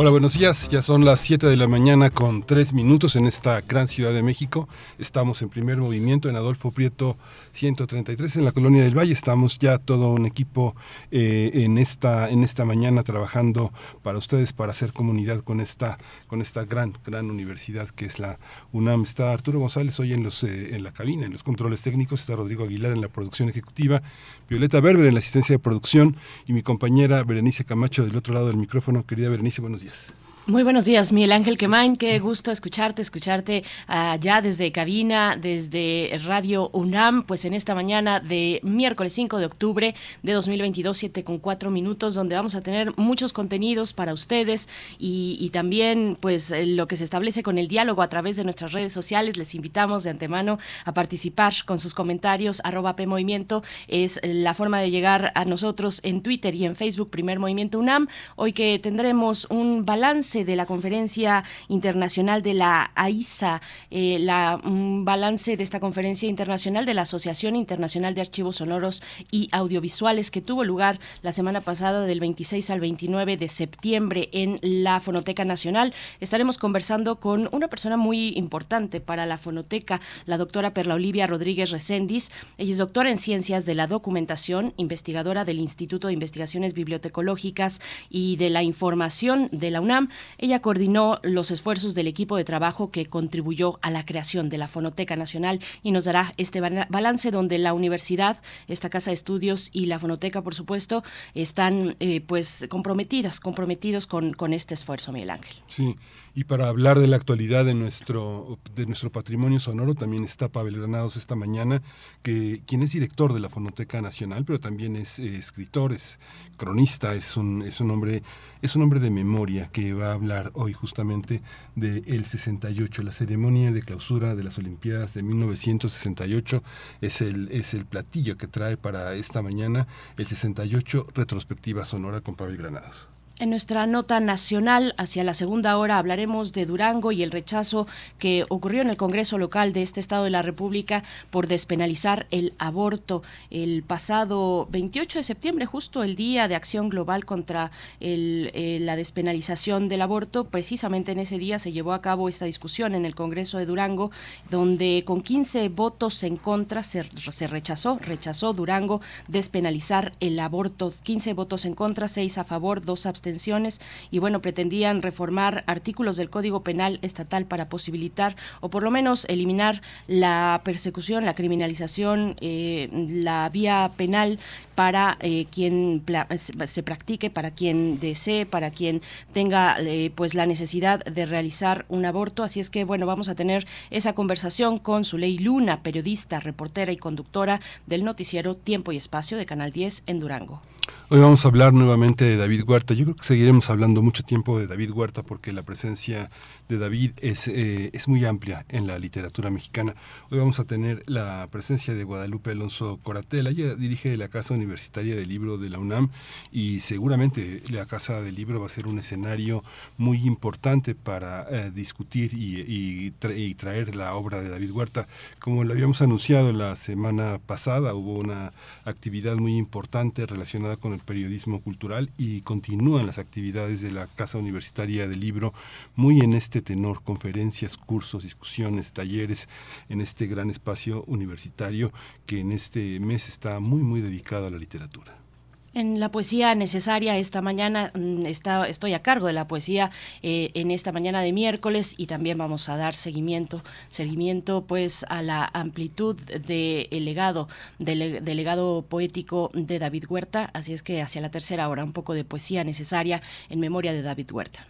Hola, buenos días. Ya son las 7 de la mañana con 3 minutos en esta gran ciudad de México. Estamos en primer movimiento en Adolfo Prieto 133 en la Colonia del Valle. Estamos ya todo un equipo eh, en, esta, en esta mañana trabajando para ustedes, para hacer comunidad con esta, con esta gran, gran universidad que es la UNAM. Está Arturo González hoy en, los, eh, en la cabina, en los controles técnicos. Está Rodrigo Aguilar en la producción ejecutiva. Violeta Berber en la asistencia de producción y mi compañera Berenice Camacho del otro lado del micrófono. Querida Berenice, buenos días. Gracias. Muy buenos días, Miguel Ángel Quemain. Qué gusto escucharte, escucharte allá desde cabina, desde Radio UNAM, pues en esta mañana de miércoles 5 de octubre de 2022, 7 con 4 minutos, donde vamos a tener muchos contenidos para ustedes y, también pues lo que se establece con el diálogo a través de nuestras redes sociales. Les invitamos de antemano a participar con sus comentarios. Arroba P Movimiento es la forma de llegar a nosotros en Twitter y en Facebook, Primer Movimiento UNAM. Hoy que tendremos un balance de la Conferencia Internacional de la AISA, eh, la, un balance de esta Conferencia Internacional de la Asociación Internacional de Archivos Sonoros y Audiovisuales que tuvo lugar la semana pasada del 26 al 29 de septiembre en la Fonoteca Nacional. Estaremos conversando con una persona muy importante para la fonoteca, la doctora Perla Olivia Rodríguez Recendis. Ella es doctora en Ciencias de la Documentación, investigadora del Instituto de Investigaciones Bibliotecológicas y de la Información de la UNAM. Ella coordinó los esfuerzos del equipo de trabajo que contribuyó a la creación de la Fonoteca Nacional y nos dará este balance donde la universidad, esta casa de estudios y la Fonoteca, por supuesto, están eh, pues comprometidas, comprometidos con, con este esfuerzo, Miguel Ángel. Sí, y para hablar de la actualidad de nuestro, de nuestro patrimonio sonoro, también está Pavel Granados esta mañana, que, quien es director de la Fonoteca Nacional, pero también es eh, escritor, es cronista, es un, es un hombre, es un hombre de memoria que va a hablar hoy justamente de el 68, la ceremonia de clausura de las Olimpiadas de 1968 es el, es el platillo que trae para esta mañana el 68 retrospectiva sonora con Pavel Granados. En nuestra nota nacional, hacia la segunda hora, hablaremos de Durango y el rechazo que ocurrió en el Congreso local de este Estado de la República por despenalizar el aborto. El pasado 28 de septiembre, justo el Día de Acción Global contra eh, la despenalización del aborto, precisamente en ese día se llevó a cabo esta discusión en el Congreso de Durango, donde con 15 votos en contra se, se rechazó, rechazó Durango despenalizar el aborto. 15 votos en contra, 6 a favor, 2 abstenciones y bueno, pretendían reformar artículos del Código Penal estatal para posibilitar o por lo menos eliminar la persecución, la criminalización, eh, la vía penal para eh, quien se practique, para quien desee, para quien tenga eh, pues la necesidad de realizar un aborto. Así es que bueno, vamos a tener esa conversación con Zuley Luna, periodista, reportera y conductora del noticiero Tiempo y Espacio de Canal 10 en Durango. Hoy vamos a hablar nuevamente de David Huerta. Yo creo que seguiremos hablando mucho tiempo de David Huerta porque la presencia de David es, eh, es muy amplia en la literatura mexicana. Hoy vamos a tener la presencia de Guadalupe Alonso Coratela. Ella dirige la Casa Universitaria del Libro de la UNAM y seguramente la Casa del Libro va a ser un escenario muy importante para eh, discutir y, y, traer la obra de David Huerta. Como lo habíamos anunciado la semana pasada, hubo una actividad muy importante relacionada con el periodismo cultural y continúan las actividades de la Casa Universitaria del Libro muy en este este tenor, conferencias, cursos, discusiones, talleres en este gran espacio universitario que en este mes está muy, muy dedicado a la literatura. En la poesía necesaria esta mañana mm, está, estoy a cargo de la poesía eh, en esta mañana de miércoles y también vamos a dar seguimiento, seguimiento pues a la amplitud del legado, del, del legado poético de David Huerta. Así es que hacia la tercera hora un poco de poesía necesaria en memoria de David Huerta.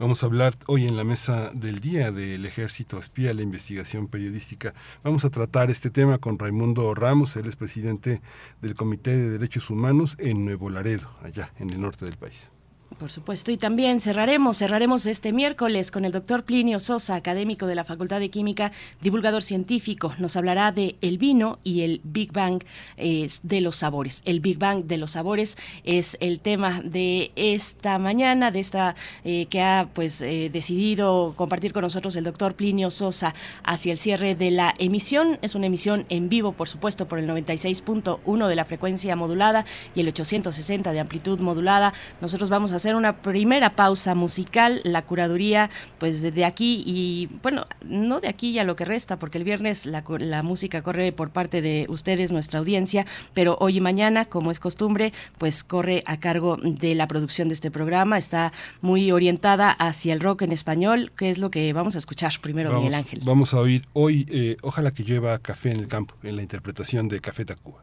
Vamos a hablar hoy en la mesa del día del ejército espía, la investigación periodística. Vamos a tratar este tema con Raimundo Ramos, él es presidente del Comité de Derechos Humanos en Nuevo Laredo, allá en el norte del país. Por supuesto, y también cerraremos, cerraremos este miércoles con el doctor Plinio Sosa, académico de la Facultad de Química, divulgador científico. Nos hablará de el vino y el Big Bang de los sabores. El Big Bang de los sabores es el tema de esta mañana, de esta eh, que ha pues eh, decidido compartir con nosotros el doctor Plinio Sosa hacia el cierre de la emisión. Es una emisión en vivo, por supuesto, por el 96.1 de la frecuencia modulada y el 860 de amplitud modulada. Nosotros vamos a hacer una primera pausa musical, la curaduría, pues de aquí y, bueno, no de aquí ya lo que resta, porque el viernes la, la música corre por parte de ustedes, nuestra audiencia, pero hoy y mañana, como es costumbre, pues corre a cargo de la producción de este programa. Está muy orientada hacia el rock en español, que es lo que vamos a escuchar primero, Miguel Ángel. Vamos a oír hoy, eh, ojalá que lleva café en el campo, en la interpretación de Café Tacuba.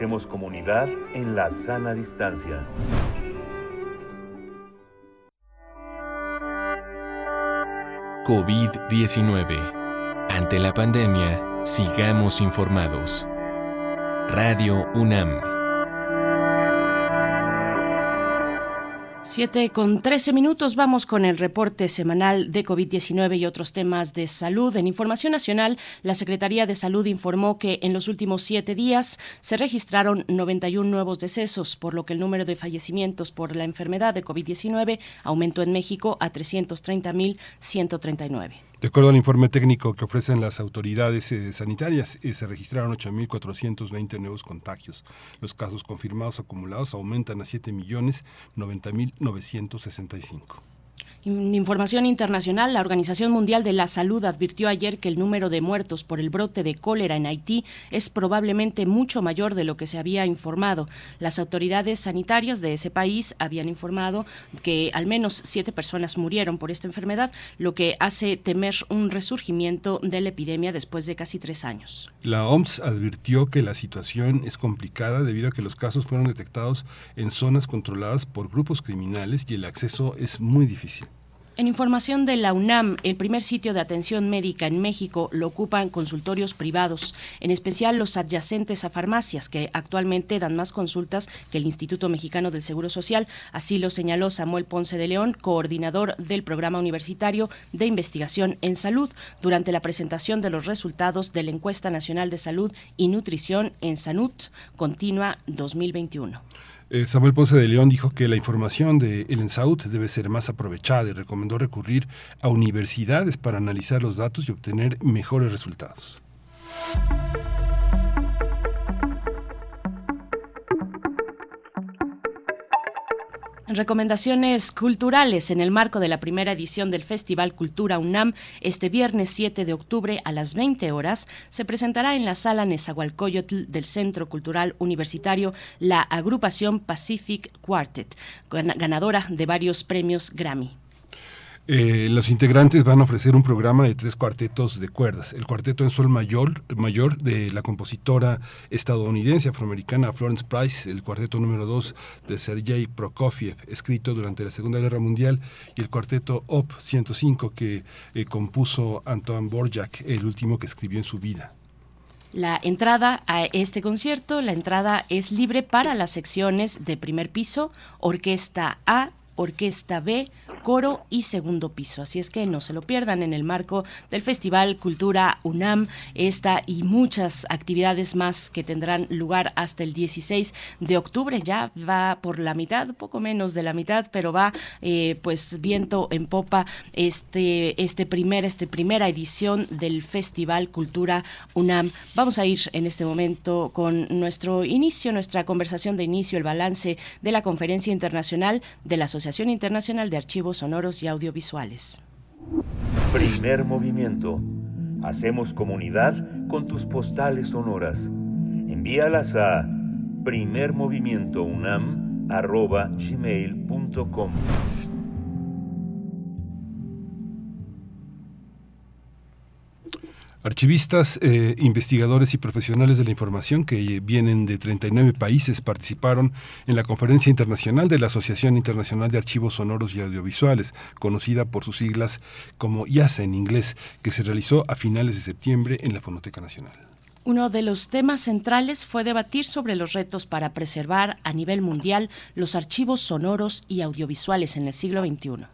Hacemos comunidad en la sana distancia. COVID-19. Ante la pandemia, sigamos informados. Radio UNAM. Siete con trece minutos vamos con el reporte semanal de COVID-19 y otros temas de salud. En Información Nacional, la Secretaría de Salud informó que en los últimos siete días se registraron 91 nuevos decesos, por lo que el número de fallecimientos por la enfermedad de COVID-19 aumentó en México a 330.139. De acuerdo al informe técnico que ofrecen las autoridades eh, sanitarias, eh, se registraron 8.420 nuevos contagios. Los casos confirmados acumulados aumentan a 7.090.965. Información internacional, la Organización Mundial de la Salud advirtió ayer que el número de muertos por el brote de cólera en Haití es probablemente mucho mayor de lo que se había informado. Las autoridades sanitarias de ese país habían informado que al menos siete personas murieron por esta enfermedad, lo que hace temer un resurgimiento de la epidemia después de casi tres años. La OMS advirtió que la situación es complicada debido a que los casos fueron detectados en zonas controladas por grupos criminales y el acceso es muy difícil. En información de la UNAM, el primer sitio de atención médica en México lo ocupan consultorios privados, en especial los adyacentes a farmacias, que actualmente dan más consultas que el Instituto Mexicano del Seguro Social. Así lo señaló Samuel Ponce de León, coordinador del Programa Universitario de Investigación en Salud, durante la presentación de los resultados de la Encuesta Nacional de Salud y Nutrición en Sanut Continua 2021. Eh, Samuel Ponce de León dijo que la información de el ENSAUT debe ser más aprovechada y recomendó recurrir a universidades para analizar los datos y obtener mejores resultados. Recomendaciones culturales en el marco de la primera edición del Festival Cultura UNAM, este viernes 7 de octubre a las 20 horas, se presentará en la sala Nezahualcóyotl del Centro Cultural Universitario la agrupación Pacific Quartet, ganadora de varios premios Grammy. Eh, los integrantes van a ofrecer un programa de tres cuartetos de cuerdas. El cuarteto en sol mayor, mayor de la compositora estadounidense afroamericana Florence Price, el cuarteto número dos de Sergei Prokofiev, escrito durante la Segunda Guerra Mundial, y el cuarteto Op 105 que eh, compuso Antoine Borjak, el último que escribió en su vida. La entrada a este concierto, la entrada es libre para las secciones de primer piso, orquesta A, orquesta B, coro y segundo piso. Así es que no se lo pierdan en el marco del Festival Cultura UNAM, esta y muchas actividades más que tendrán lugar hasta el 16 de octubre. Ya va por la mitad, poco menos de la mitad, pero va eh, pues viento en popa este, este primer, este primera edición del Festival Cultura UNAM. Vamos a ir en este momento con nuestro inicio, nuestra conversación de inicio, el balance de la conferencia internacional de la Asociación Internacional de Archivos sonoros y audiovisuales. Primer movimiento. Hacemos comunidad con tus postales sonoras. Envíalas a primermovimientounam.gmail.com Archivistas, eh, investigadores y profesionales de la información que vienen de 39 países participaron en la conferencia internacional de la Asociación Internacional de Archivos Sonoros y Audiovisuales, conocida por sus siglas como IASA en inglés, que se realizó a finales de septiembre en la Fonoteca Nacional. Uno de los temas centrales fue debatir sobre los retos para preservar a nivel mundial los archivos sonoros y audiovisuales en el siglo XXI.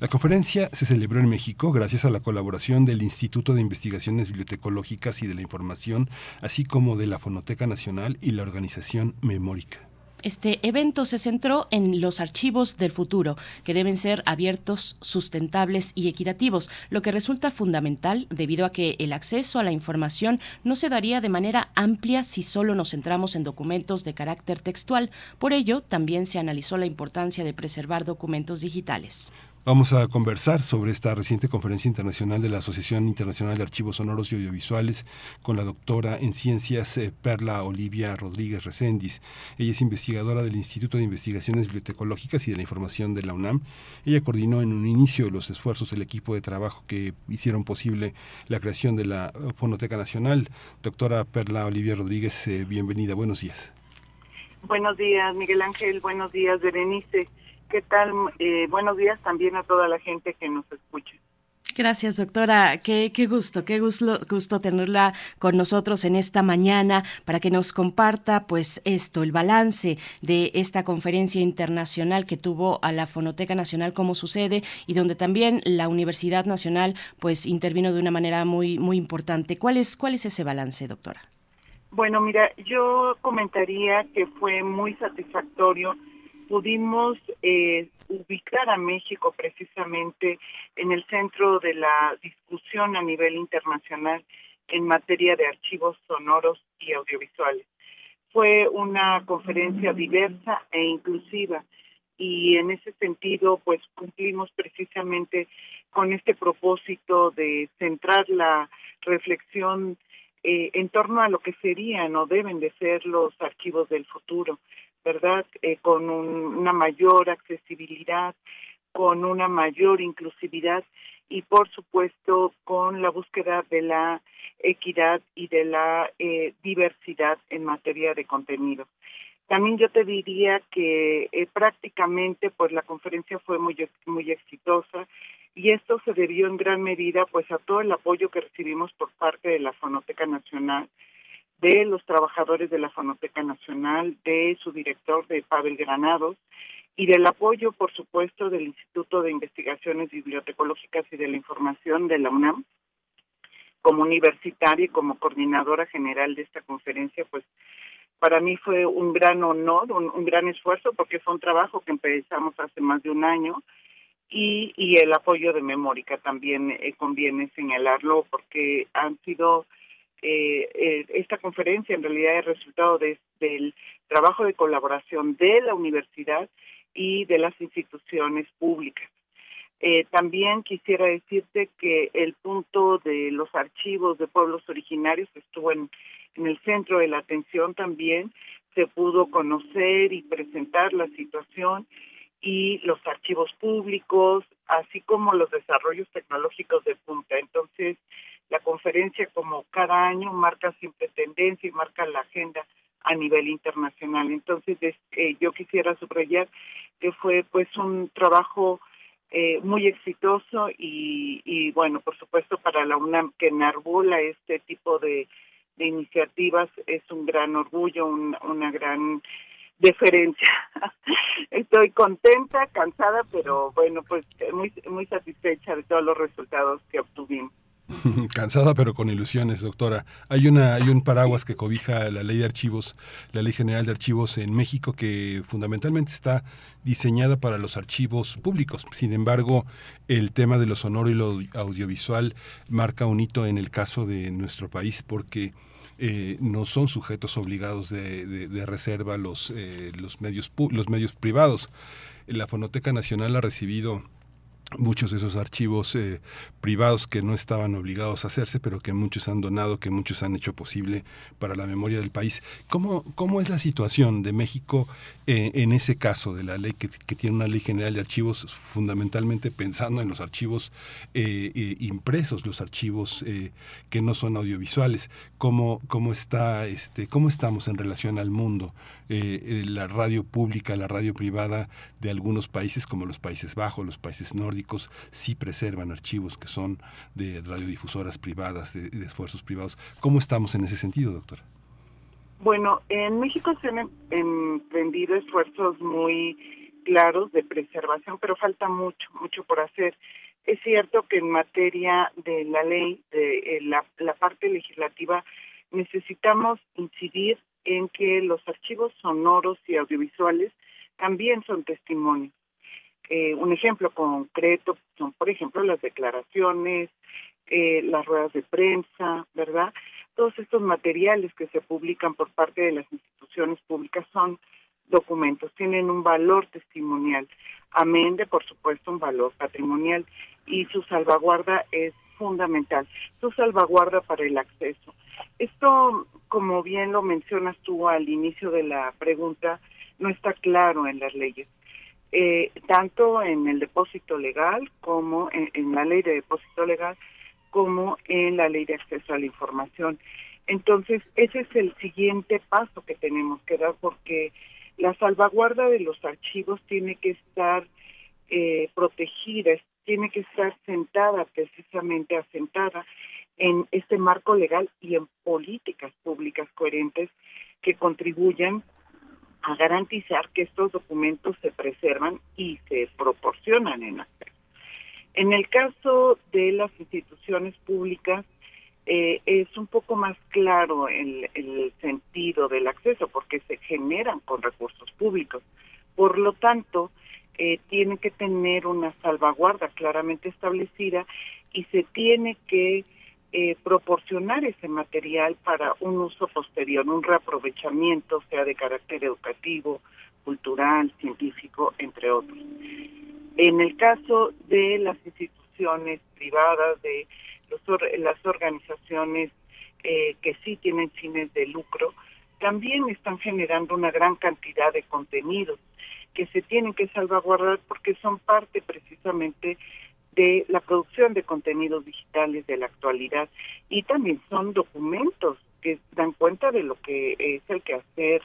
La conferencia se celebró en México gracias a la colaboración del Instituto de Investigaciones Bibliotecológicas y de la Información, así como de la Fonoteca Nacional y la organización Memórica. Este evento se centró en los archivos del futuro, que deben ser abiertos, sustentables y equitativos, lo que resulta fundamental debido a que el acceso a la información no se daría de manera amplia si solo nos centramos en documentos de carácter textual. Por ello, también se analizó la importancia de preservar documentos digitales. Vamos a conversar sobre esta reciente conferencia internacional de la Asociación Internacional de Archivos Sonoros y Audiovisuales con la doctora en ciencias eh, Perla Olivia Rodríguez Recendis. Ella es investigadora del Instituto de Investigaciones Bibliotecológicas y de la Información de la UNAM. Ella coordinó en un inicio los esfuerzos del equipo de trabajo que hicieron posible la creación de la eh, Fonoteca Nacional. Doctora Perla Olivia Rodríguez, eh, bienvenida. Buenos días. Buenos días, Miguel Ángel. Buenos días, Berenice. ¿Qué tal? Eh, buenos días también a toda la gente que nos escucha. Gracias, doctora. Qué, qué gusto, qué gusto, gusto tenerla con nosotros en esta mañana para que nos comparta, pues, esto, el balance de esta conferencia internacional que tuvo a la Fonoteca Nacional, como sucede, y donde también la Universidad Nacional, pues, intervino de una manera muy, muy importante. ¿Cuál es, cuál es ese balance, doctora? Bueno, mira, yo comentaría que fue muy satisfactorio pudimos eh, ubicar a México precisamente en el centro de la discusión a nivel internacional en materia de archivos sonoros y audiovisuales. Fue una conferencia diversa e inclusiva y en ese sentido pues cumplimos precisamente con este propósito de centrar la reflexión eh, en torno a lo que serían o deben de ser los archivos del futuro, ¿verdad? Eh, con una mayor accesibilidad, con una mayor inclusividad y por supuesto con la búsqueda de la equidad y de la eh, diversidad en materia de contenido. También yo te diría que eh, prácticamente pues la conferencia fue muy muy exitosa y esto se debió en gran medida pues a todo el apoyo que recibimos por parte de la Fonoteca Nacional de los trabajadores de la Fonoteca Nacional, de su director, de Pavel Granados, y del apoyo, por supuesto, del Instituto de Investigaciones Bibliotecológicas y de la Información de la UNAM. Como universitaria y como coordinadora general de esta conferencia, pues para mí fue un gran honor, un, gran esfuerzo, porque fue un trabajo que empezamos hace más de un año, y, y el apoyo de Memórica también eh, conviene señalarlo, porque han sido eh, eh, esta conferencia en realidad es resultado del trabajo de colaboración de la universidad y de las instituciones públicas. Eh, también quisiera decirte que el punto de los archivos de pueblos originarios estuvo en, en el centro de la atención también, se pudo conocer y presentar la situación y los archivos públicos, así como los desarrollos tecnológicos de punta. Entonces, la conferencia, como cada año, marca siempre tendencia y marca la agenda a nivel internacional. Entonces, eh, yo quisiera subrayar que fue pues un trabajo eh, muy exitoso y, y, bueno, por supuesto para la UNAM que enarbula este tipo de, de iniciativas es un gran orgullo, una gran deferencia. Estoy contenta, cansada, pero bueno, pues muy muy satisfecha de todos los resultados que obtuvimos. Cansada pero con ilusiones, doctora. Hay una hay un paraguas que cobija la Ley de Archivos, la Ley General de Archivos en México que fundamentalmente está diseñada para los archivos públicos. Sin embargo, el tema de lo sonoro y lo audiovisual marca un hito en el caso de nuestro país porque eh, no son sujetos obligados de, reserva los, eh, los, medios, los medios privados. La Fonoteca Nacional ha recibido muchos de esos archivos eh, privados que no estaban obligados a hacerse, pero que muchos han donado, que muchos han hecho posible para la memoria del país. ¿Cómo, cómo es la situación de México eh, en ese caso de la ley que, tiene una ley general de archivos fundamentalmente pensando en los archivos eh, impresos, los archivos que no son audiovisuales? ¿Cómo, cómo, está, este, ¿Cómo estamos en relación al mundo? La radio pública, la radio privada de algunos países como los Países Bajos, los países nórdicos, sí preservan archivos que son de radiodifusoras privadas, de, esfuerzos privados. ¿Cómo estamos en ese sentido, doctora? Bueno, en México se han em, emprendido esfuerzos muy claros de preservación, pero falta mucho, mucho por hacer. Es cierto que en materia de la ley, de eh, la parte legislativa, necesitamos incidir en que los archivos sonoros y audiovisuales también son testimonios. Eh, un ejemplo concreto son, por ejemplo, las declaraciones, eh, las ruedas de prensa, ¿verdad? Todos estos materiales que se publican por parte de las instituciones públicas son documentos, tienen un valor testimonial, amén de, por supuesto, un valor patrimonial y su salvaguarda es fundamental, su salvaguarda para el acceso. Esto, como bien lo mencionas tú al inicio de la pregunta, no está claro en las leyes eh, tanto en el depósito legal como en, la ley de depósito legal como en la ley de acceso a la información. Entonces, ese es el siguiente paso que tenemos que dar porque la salvaguarda de los archivos tiene que estar eh, protegida, tiene que estar sentada, precisamente asentada en este marco legal y en políticas públicas coherentes que contribuyan a garantizar que estos documentos se preservan y se proporcionan en acceso. En el caso de las instituciones públicas, eh, es un poco más claro el, el sentido del acceso porque se generan con recursos públicos. Por lo tanto, eh, tiene que tener una salvaguarda claramente establecida y se tiene que eh, proporcionar ese material para un uso posterior, un reaprovechamiento, sea de carácter educativo, cultural, científico, entre otros. En el caso de las instituciones privadas, de las organizaciones eh, que sí tienen fines de lucro, también están generando una gran cantidad de contenidos que se tienen que salvaguardar porque son parte precisamente de la producción de contenidos digitales de la actualidad y también son documentos que dan cuenta de lo que es el quehacer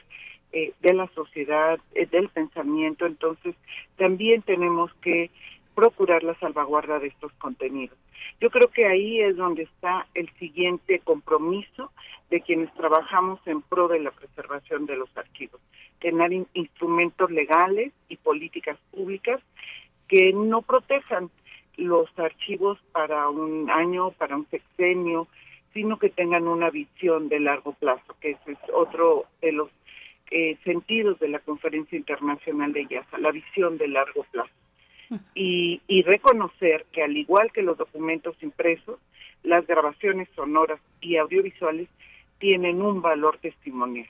eh, de la sociedad, eh, del pensamiento, entonces también tenemos que procurar la salvaguarda de estos contenidos. Yo creo que ahí es donde está el siguiente compromiso de quienes trabajamos en pro de la preservación de los archivos, tener instrumentos legales y políticas públicas que no protejan los archivos para un año, para un sexenio, sino que tengan una visión de largo plazo, que ese es otro de los eh, sentidos de la Conferencia Internacional de IASA, la visión de largo plazo. Y, y reconocer que al igual que los documentos impresos, las grabaciones sonoras y audiovisuales tienen un valor testimonial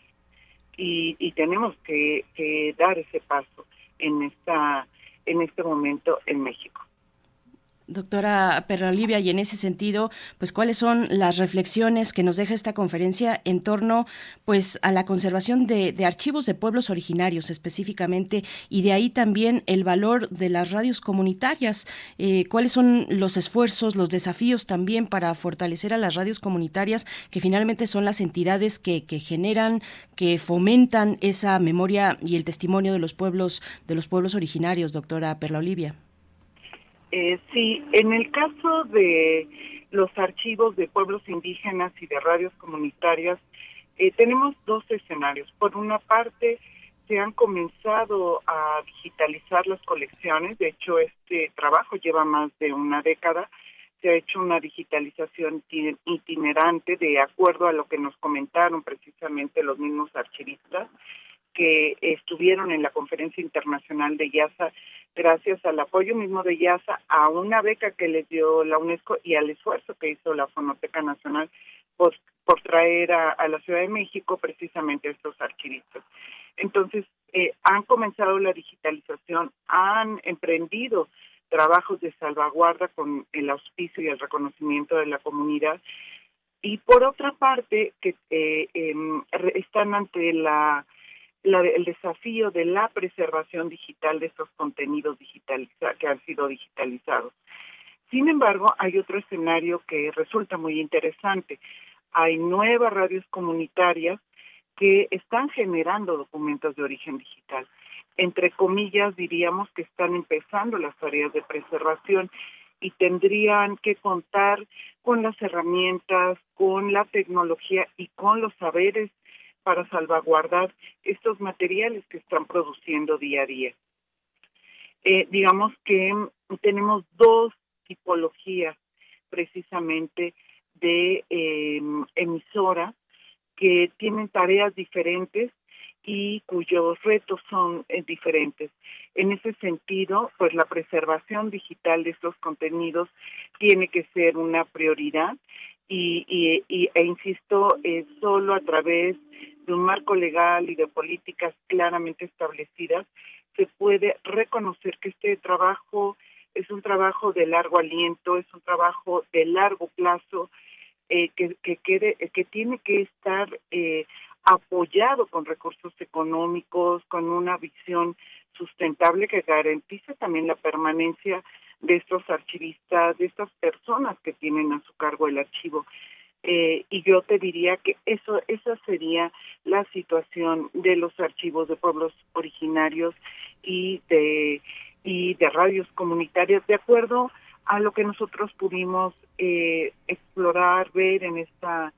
y, y tenemos que, que dar ese paso en esta en este momento en México. Doctora Olivia, y en ese sentido, pues cuáles son las reflexiones que nos deja esta conferencia en torno pues a la conservación de, archivos de pueblos originarios específicamente y de ahí también el valor de las radios comunitarias. Eh, ¿Cuáles son los esfuerzos, los desafíos también para fortalecer a las radios comunitarias que finalmente son las entidades que, que generan, que fomentan esa memoria y el testimonio de los pueblos, de los pueblos originarios, doctora Perla Olivia? Eh, sí, en el caso de los archivos de pueblos indígenas y de radios comunitarias, eh, tenemos dos escenarios. Por una parte, se han comenzado a digitalizar las colecciones. De hecho, este trabajo lleva más de una década. Se ha hecho una digitalización itinerante de acuerdo a lo que nos comentaron precisamente los mismos archivistas que estuvieron en la conferencia internacional de IASA gracias al apoyo mismo de IASA a una beca que les dio la UNESCO y al esfuerzo que hizo la Fonoteca Nacional por, por traer a, la Ciudad de México precisamente estos archivistas. Entonces, eh, han comenzado la digitalización, han emprendido trabajos de salvaguarda con el auspicio y el reconocimiento de la comunidad y por otra parte que eh, em, están ante la el desafío de la preservación digital de estos contenidos que han sido digitalizados. Sin embargo, hay otro escenario que resulta muy interesante. Hay nuevas radios comunitarias que están generando documentos de origen digital. Entre comillas, diríamos que están empezando las tareas de preservación y tendrían que contar con las herramientas, con la tecnología y con los saberes para salvaguardar estos materiales que están produciendo día a día. Eh, digamos que tenemos dos tipologías precisamente de eh, emisoras que tienen tareas diferentes y cuyos retos son eh, diferentes. En ese sentido, pues la preservación digital de estos contenidos tiene que ser una prioridad y, y, e insisto, es solo a través de un marco legal y de políticas claramente establecidas se puede reconocer que este trabajo es un trabajo de largo aliento, es un trabajo de largo plazo eh, que, que, quede, que tiene que estar eh, apoyado con recursos económicos, con una visión sustentable que garantice también la permanencia de estos archivistas, de estas personas que tienen a su cargo el archivo. Eh, y yo te diría que eso esa sería la situación de los archivos de pueblos originarios y de y de radios comunitarias, de acuerdo a lo que nosotros pudimos eh, explorar, ver en esta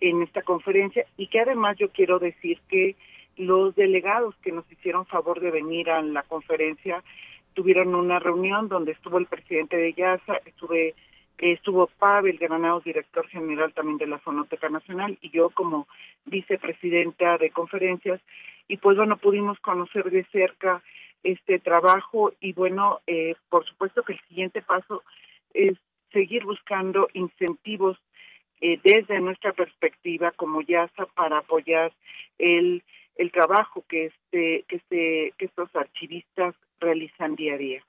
en esta conferencia y que además yo quiero decir que los delegados que nos hicieron favor de venir a la conferencia tuvieron una reunión donde estuvo el presidente de YASA, estuve estuvo Pavel Granados, director general también de la Fonoteca Nacional, y yo como vicepresidenta de conferencias, y pues bueno, pudimos conocer de cerca este trabajo y bueno, eh, por supuesto que el siguiente paso es seguir buscando incentivos eh, desde nuestra perspectiva como YASA para apoyar el el trabajo que este que este que estos archivistas realizan día a día.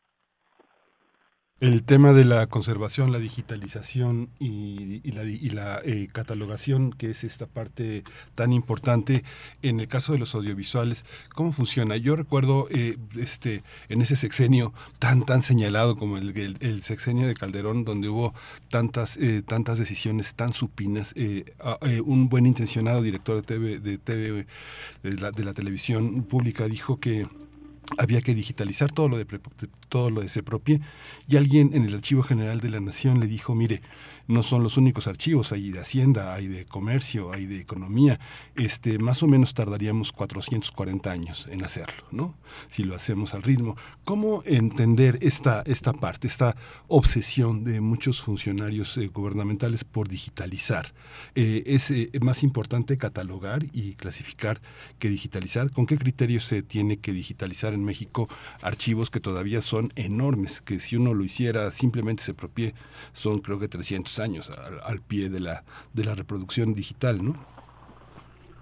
El tema de la conservación, la digitalización y, la, y la eh, catalogación, que es esta parte tan importante en el caso de los audiovisuales, ¿cómo funciona? Yo recuerdo eh, este en ese sexenio tan tan señalado como el, el, sexenio de Calderón, donde hubo tantas eh, tantas decisiones tan supinas, un buen intencionado director de TV, de, TV de, la, de la televisión pública dijo que había que digitalizar todo lo de todo lo de Sepropie y alguien en el Archivo General de la Nación le dijo, mire, no son los únicos archivos, hay de Hacienda, hay de Comercio, hay de Economía, este, más o menos tardaríamos 440 años en hacerlo, ¿no? Si lo hacemos al ritmo. ¿Cómo entender esta, esta parte, esta obsesión de muchos funcionarios eh, gubernamentales por digitalizar? Eh, ¿Es eh, más importante catalogar y clasificar que digitalizar? ¿Con qué criterios se tiene que digitalizar en México archivos que todavía son enormes, que si uno lo hiciera simplemente se propie, son creo que 300 años al, pie de la, de la reproducción digital, ¿no?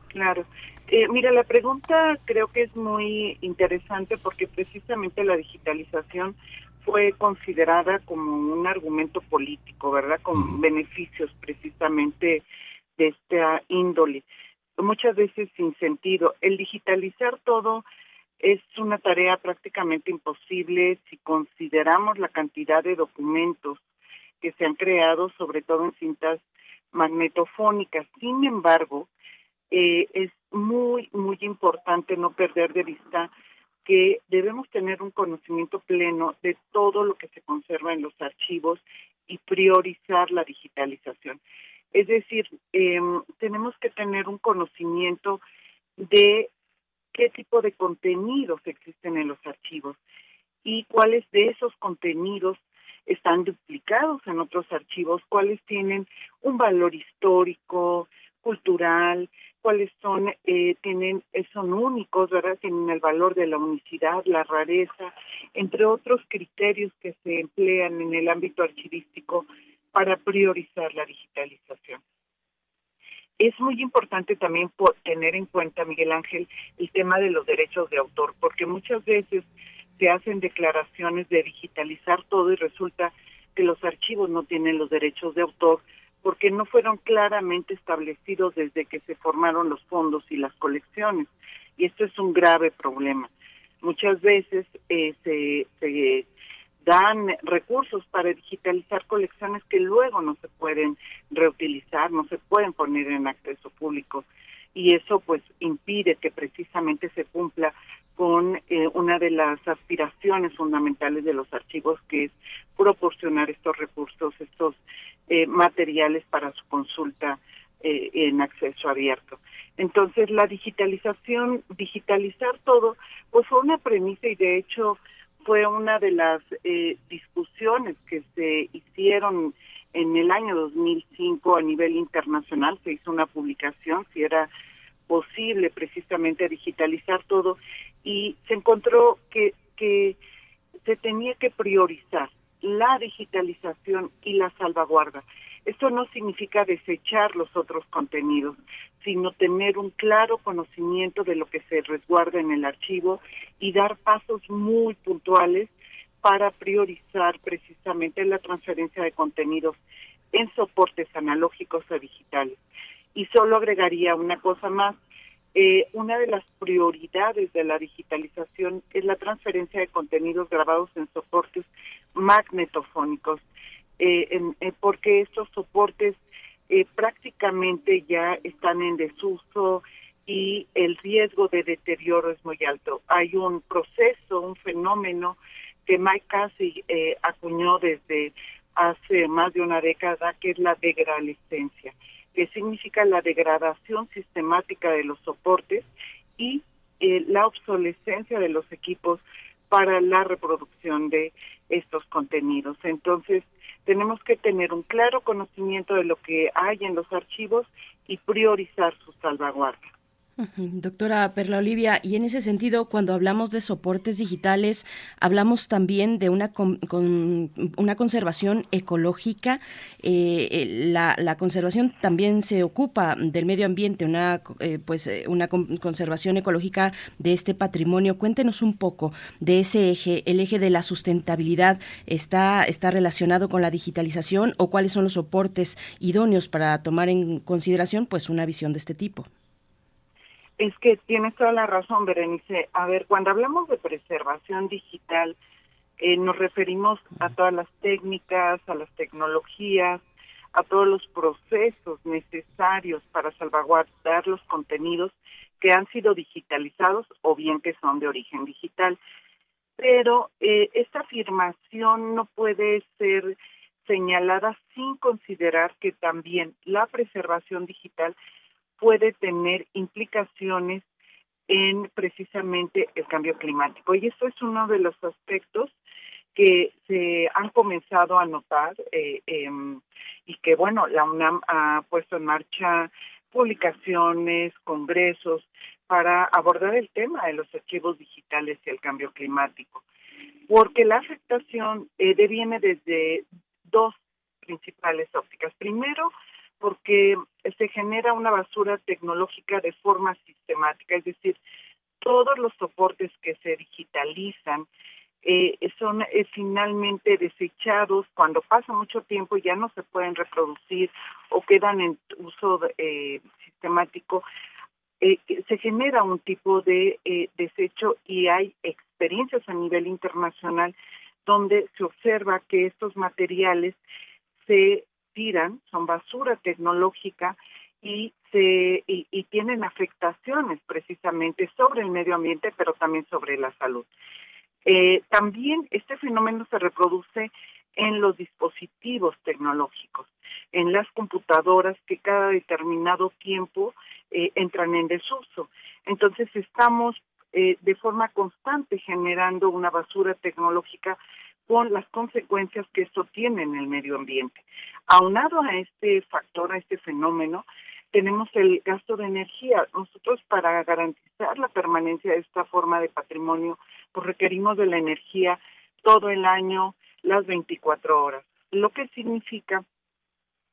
Claro. Eh, mira, la pregunta creo que es muy interesante porque precisamente la digitalización fue considerada como un argumento político, ¿verdad? Con beneficios precisamente de esta índole. Muchas veces sin sentido. El digitalizar todo es una tarea prácticamente imposible si consideramos la cantidad de documentos que se han creado, sobre todo en cintas magnetofónicas. Sin embargo, eh, es muy, muy importante no perder de vista que debemos tener un conocimiento pleno de todo lo que se conserva en los archivos y priorizar la digitalización. Es decir, em, tenemos que tener un conocimiento de qué tipo de contenidos existen en los archivos y cuáles de esos contenidos están duplicados en otros archivos, cuáles tienen un valor histórico, cultural, cuáles son eh, tienen eh, son únicos, ¿verdad? Tienen el valor de la unicidad, la rareza, entre otros criterios que se emplean en el ámbito archivístico para priorizar la digitalización. Es muy importante también tener en cuenta, Miguel Ángel, el tema de los derechos de autor, porque muchas veces se hacen declaraciones de digitalizar todo y resulta que los archivos no tienen los derechos de autor porque no fueron claramente establecidos desde que se formaron los fondos y las colecciones. Y esto es un grave problema. Muchas veces eh, se, se dan recursos para digitalizar colecciones que luego no se pueden reutilizar, no se pueden poner en acceso público y eso pues impide que precisamente se cumpla con eh, una de las aspiraciones fundamentales de los archivos, que es proporcionar estos recursos, estos eh, materiales para su consulta eh, en acceso abierto. Entonces, la digitalización, digitalizar todo, pues fue una premisa y de hecho fue una de las discusiones que se hicieron en el año 2005 a nivel internacional. Se hizo una publicación si era posible precisamente digitalizar todo y se encontró que, que se tenía que priorizar la digitalización y la salvaguarda. Esto no significa desechar los otros contenidos, sino tener un claro conocimiento de lo que se resguarda en el archivo y dar pasos muy puntuales para priorizar precisamente la transferencia de contenidos en soportes analógicos o digitales. Y solo agregaría una cosa más, eh, una de las prioridades de la digitalización es la transferencia de contenidos grabados en soportes magnetofónicos, eh, eh, porque estos soportes prácticamente ya están en desuso y el riesgo de deterioro es muy alto. Hay un proceso, un fenómeno que Mike Casey eh, acuñó desde hace más de una década, que es la degradescencia, que significa la degradación sistemática de los soportes y eh, la obsolescencia de los equipos para la reproducción de estos contenidos. Entonces, tenemos que tener un claro conocimiento de lo que hay en los archivos y priorizar su salvaguarda. Doctora Perla Olivia, y en ese sentido, cuando hablamos de soportes digitales, hablamos también de una, con, una conservación ecológica. Eh, la, conservación también se ocupa del medio ambiente, una, eh, pues, eh, una conservación ecológica de este patrimonio. Cuéntenos un poco de ese eje, el eje de la sustentabilidad. ¿Está, está relacionado con la digitalización o cuáles son los soportes idóneos para tomar en consideración pues, una visión de este tipo? Es que tienes toda la razón, Berenice. A ver, cuando hablamos de preservación digital, eh, nos referimos a todas las técnicas, a las tecnologías, a todos los procesos necesarios para salvaguardar los contenidos que han sido digitalizados o bien que son de origen digital. Pero eh, esta afirmación no puede ser señalada sin considerar que también la preservación digital puede tener implicaciones en precisamente el cambio climático. Y esto es uno de los aspectos que se han comenzado a notar eh, em, y que, bueno, la UNAM ha puesto en marcha publicaciones, congresos para abordar el tema de los archivos digitales y el cambio climático. Porque la afectación eh, deviene desde dos principales ópticas. Primero, porque se genera una basura tecnológica de forma sistemática, es decir, todos los soportes que se digitalizan eh, son eh, finalmente desechados cuando pasa mucho tiempo y ya no se pueden reproducir o quedan en uso eh, sistemático. se genera un tipo de desecho y hay experiencias a nivel internacional donde se observa que estos materiales se tiran, son basura tecnológica y se y, tienen afectaciones precisamente sobre el medio ambiente, pero también sobre la salud. Eh, también este fenómeno se reproduce en los dispositivos tecnológicos, en las computadoras que cada determinado tiempo eh, entran en desuso. Entonces estamos eh, de forma constante generando una basura tecnológica con las consecuencias que esto tiene en el medio ambiente. Aunado a este factor, a este fenómeno, tenemos el gasto de energía. Nosotros para garantizar la permanencia de esta forma de patrimonio, pues requerimos de la energía todo el año, las 24 horas, lo que significa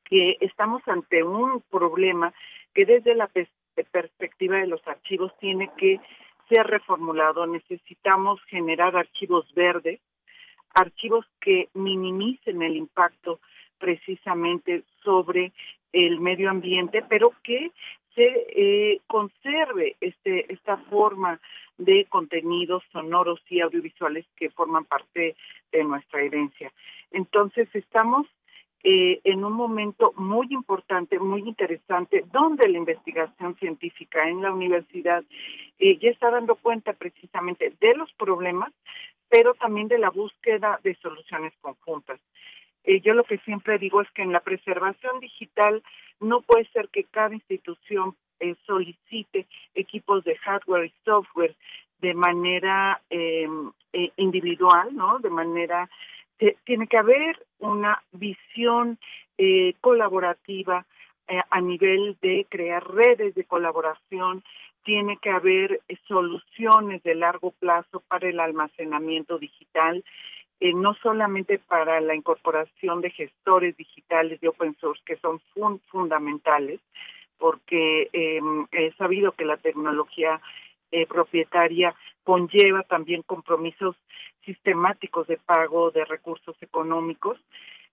que estamos ante un problema que desde la perspectiva de los archivos tiene que ser reformulado. Necesitamos generar archivos verdes archivos que minimicen el impacto precisamente sobre el medio ambiente, pero que se eh, conserve este esta forma de contenidos sonoros y audiovisuales que forman parte de nuestra herencia. Entonces estamos eh, en un momento muy importante, muy interesante, donde la investigación científica en la universidad eh, ya está dando cuenta precisamente de los problemas, pero también de la búsqueda de soluciones conjuntas. Eh, yo lo que siempre digo es que en la preservación digital no puede ser que cada institución eh, solicite equipos de hardware y software de manera em, eh, individual, ¿no? De manera tiene que haber una visión colaborativa a nivel de crear redes de colaboración tiene que haber eh, soluciones de largo plazo para el almacenamiento digital, eh, no solamente para la incorporación de gestores digitales de open source que son fundamentales, porque em, he sabido que la tecnología eh, propietaria conlleva también compromisos sistemáticos de pago de recursos económicos.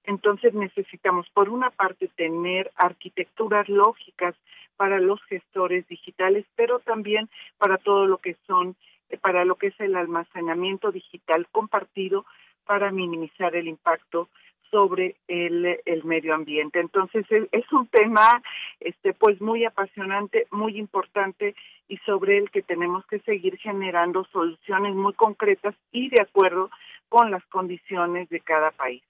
Entonces necesitamos, por una parte, tener arquitecturas lógicas para los gestores digitales, pero también para todo lo que son, eh, para lo que es el almacenamiento digital compartido para minimizar el impacto sobre el, medio ambiente. Entonces es, es, un tema este pues muy apasionante, muy importante y sobre el que tenemos que seguir generando soluciones muy concretas y de acuerdo con las condiciones de cada país.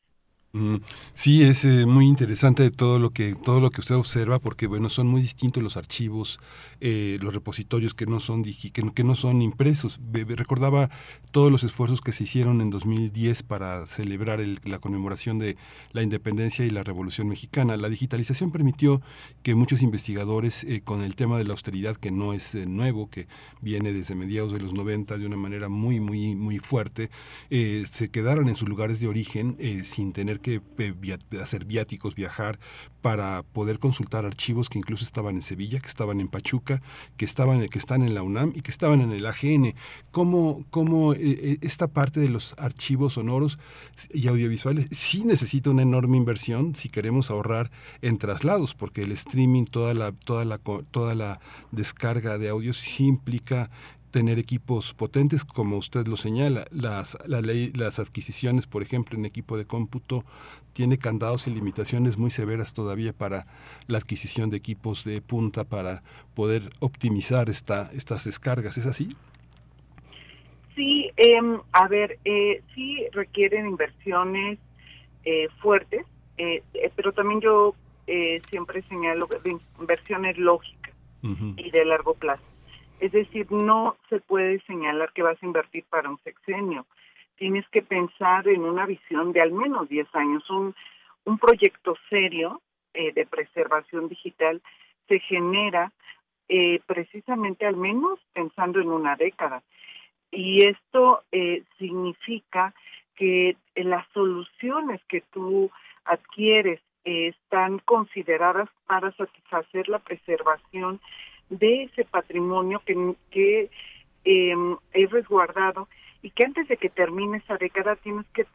Sí, es eh, muy interesante todo lo que todo lo que usted observa, porque bueno, son muy distintos los archivos, eh, los repositorios que no son que, que no son impresos. recordaba todos los esfuerzos que se hicieron en 2010 para celebrar la conmemoración de la independencia y la Revolución Mexicana. La digitalización permitió que muchos investigadores, eh, con el tema de la austeridad, que no es nuevo, que viene desde mediados de los 90 de una manera muy muy muy fuerte, se quedaron en sus lugares de origen sin tener que eh, hacer viáticos, viajar para poder consultar archivos que incluso estaban en Sevilla, que estaban en Pachuca, que estaban que están en la UNAM y que estaban en el AGN. ¿Cómo, cómo eh, eh, esta parte de los archivos sonoros y audiovisuales sí necesita una enorme inversión si queremos ahorrar en traslados, porque el streaming, toda la, toda la, toda la descarga de audios sí implica tener equipos potentes, como usted lo señala. Las, la ley, las adquisiciones, por ejemplo, en equipo de cómputo, tiene candados y limitaciones muy severas todavía para la adquisición de equipos de punta para poder optimizar esta, estas descargas. ¿Es así? Sí, eh, a ver, eh, sí requieren inversiones eh, fuertes, eh, eh, pero también yo siempre señalo de inversiones lógicas y de largo plazo. Es decir, no se puede señalar que vas a invertir para un sexenio. Tienes que pensar en una visión de al menos 10 años. Un, un proyecto serio eh, de preservación digital se genera eh, precisamente al menos pensando en una década. Y esto eh, significa que las soluciones que tú adquieres están consideradas para satisfacer la preservación de ese patrimonio que, que em, es resguardado y que antes de que termine esa década tienes que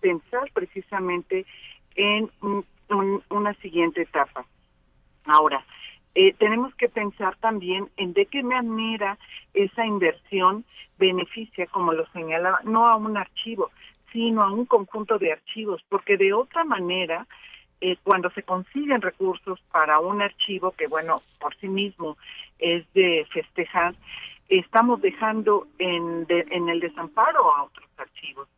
pensar precisamente en una siguiente etapa. Ahora, eh, tenemos que pensar también en de qué manera esa inversión beneficia, como lo señalaba, no a un archivo, sino a un conjunto de archivos, porque de otra manera eh, cuando se consiguen recursos para un archivo que, bueno, por sí mismo es de festejar, estamos dejando en, en el desamparo a otros archivos.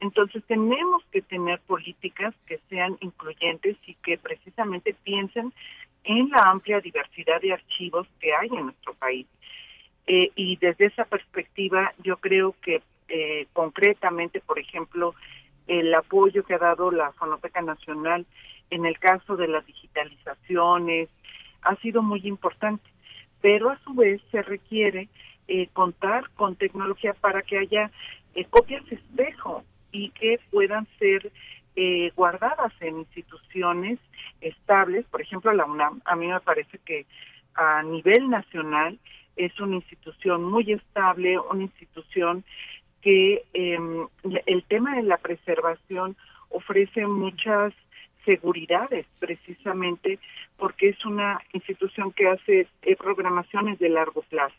Entonces tenemos que tener políticas que sean incluyentes y que precisamente piensen en la amplia diversidad de archivos que hay en nuestro país. Eh, y desde esa perspectiva yo creo que eh, concretamente, por ejemplo, el apoyo que ha dado la Fonoteca Nacional en el caso de las digitalizaciones, ha sido muy importante, pero a su vez se requiere eh, contar con tecnología para que haya eh, copias espejo y que puedan ser eh, guardadas en instituciones estables, por ejemplo la UNAM, a mí me parece que a nivel nacional es una institución muy estable, una institución que em, el tema de la preservación ofrece muchas seguridades precisamente porque es una institución que hace eh, programaciones de largo plazo.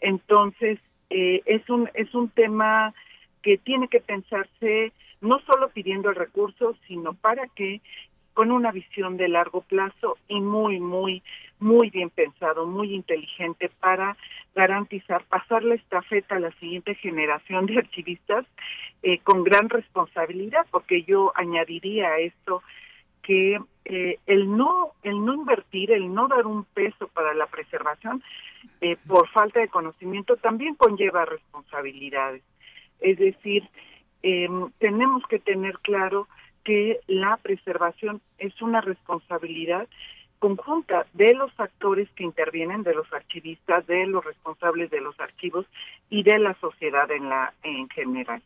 Entonces, eh, es un es un tema que tiene que pensarse no solo pidiendo el recurso, sino para que con una visión de largo plazo y muy, muy, muy bien pensado, muy inteligente para garantizar pasar esta estafeta a la siguiente generación de archivistas eh, con gran responsabilidad, porque yo añadiría a esto que eh, el no el no invertir, el no dar un peso para la preservación eh, por falta de conocimiento también conlleva responsabilidades. Es decir, em, tenemos que tener claro que la preservación es una responsabilidad conjunta de los actores que intervienen, de los archivistas, de los responsables de los archivos y de la sociedad en la en general.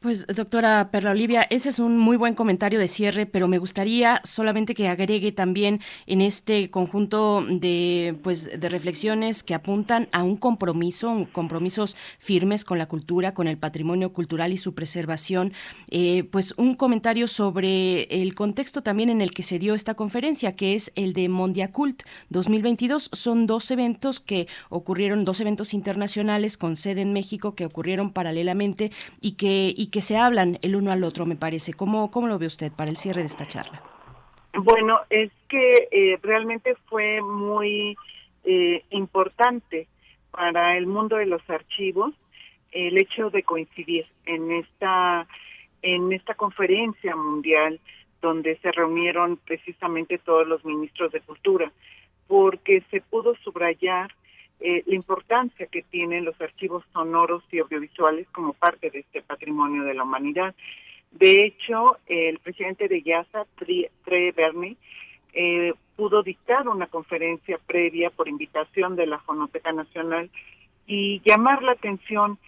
Pues doctora Perla Olivia, ese es un muy buen comentario de cierre, pero me gustaría solamente que agregue también en este conjunto de pues de reflexiones que apuntan a un compromiso, compromisos firmes con la cultura, con el patrimonio cultural y su preservación, eh, pues un comentario sobre el contexto también en el que se dio esta conferencia, que es el de Mondiacult 2022. Son dos eventos que ocurrieron, dos eventos internacionales con sede en México que ocurrieron paralelamente y que que se hablan el uno al otro, me parece. ¿Cómo, cómo lo ve usted para el cierre de esta charla? Bueno, es que eh, realmente fue muy eh, importante para el mundo de los archivos el hecho de coincidir en esta en esta conferencia mundial donde se reunieron precisamente todos los ministros de cultura porque se pudo subrayar eh, la importancia que tienen los archivos sonoros y audiovisuales como parte de este patrimonio de la humanidad. De hecho, el presidente de YASA, Tre Berni, eh, pudo dictar una conferencia previa por invitación de la Fonoteca Nacional y llamar la atención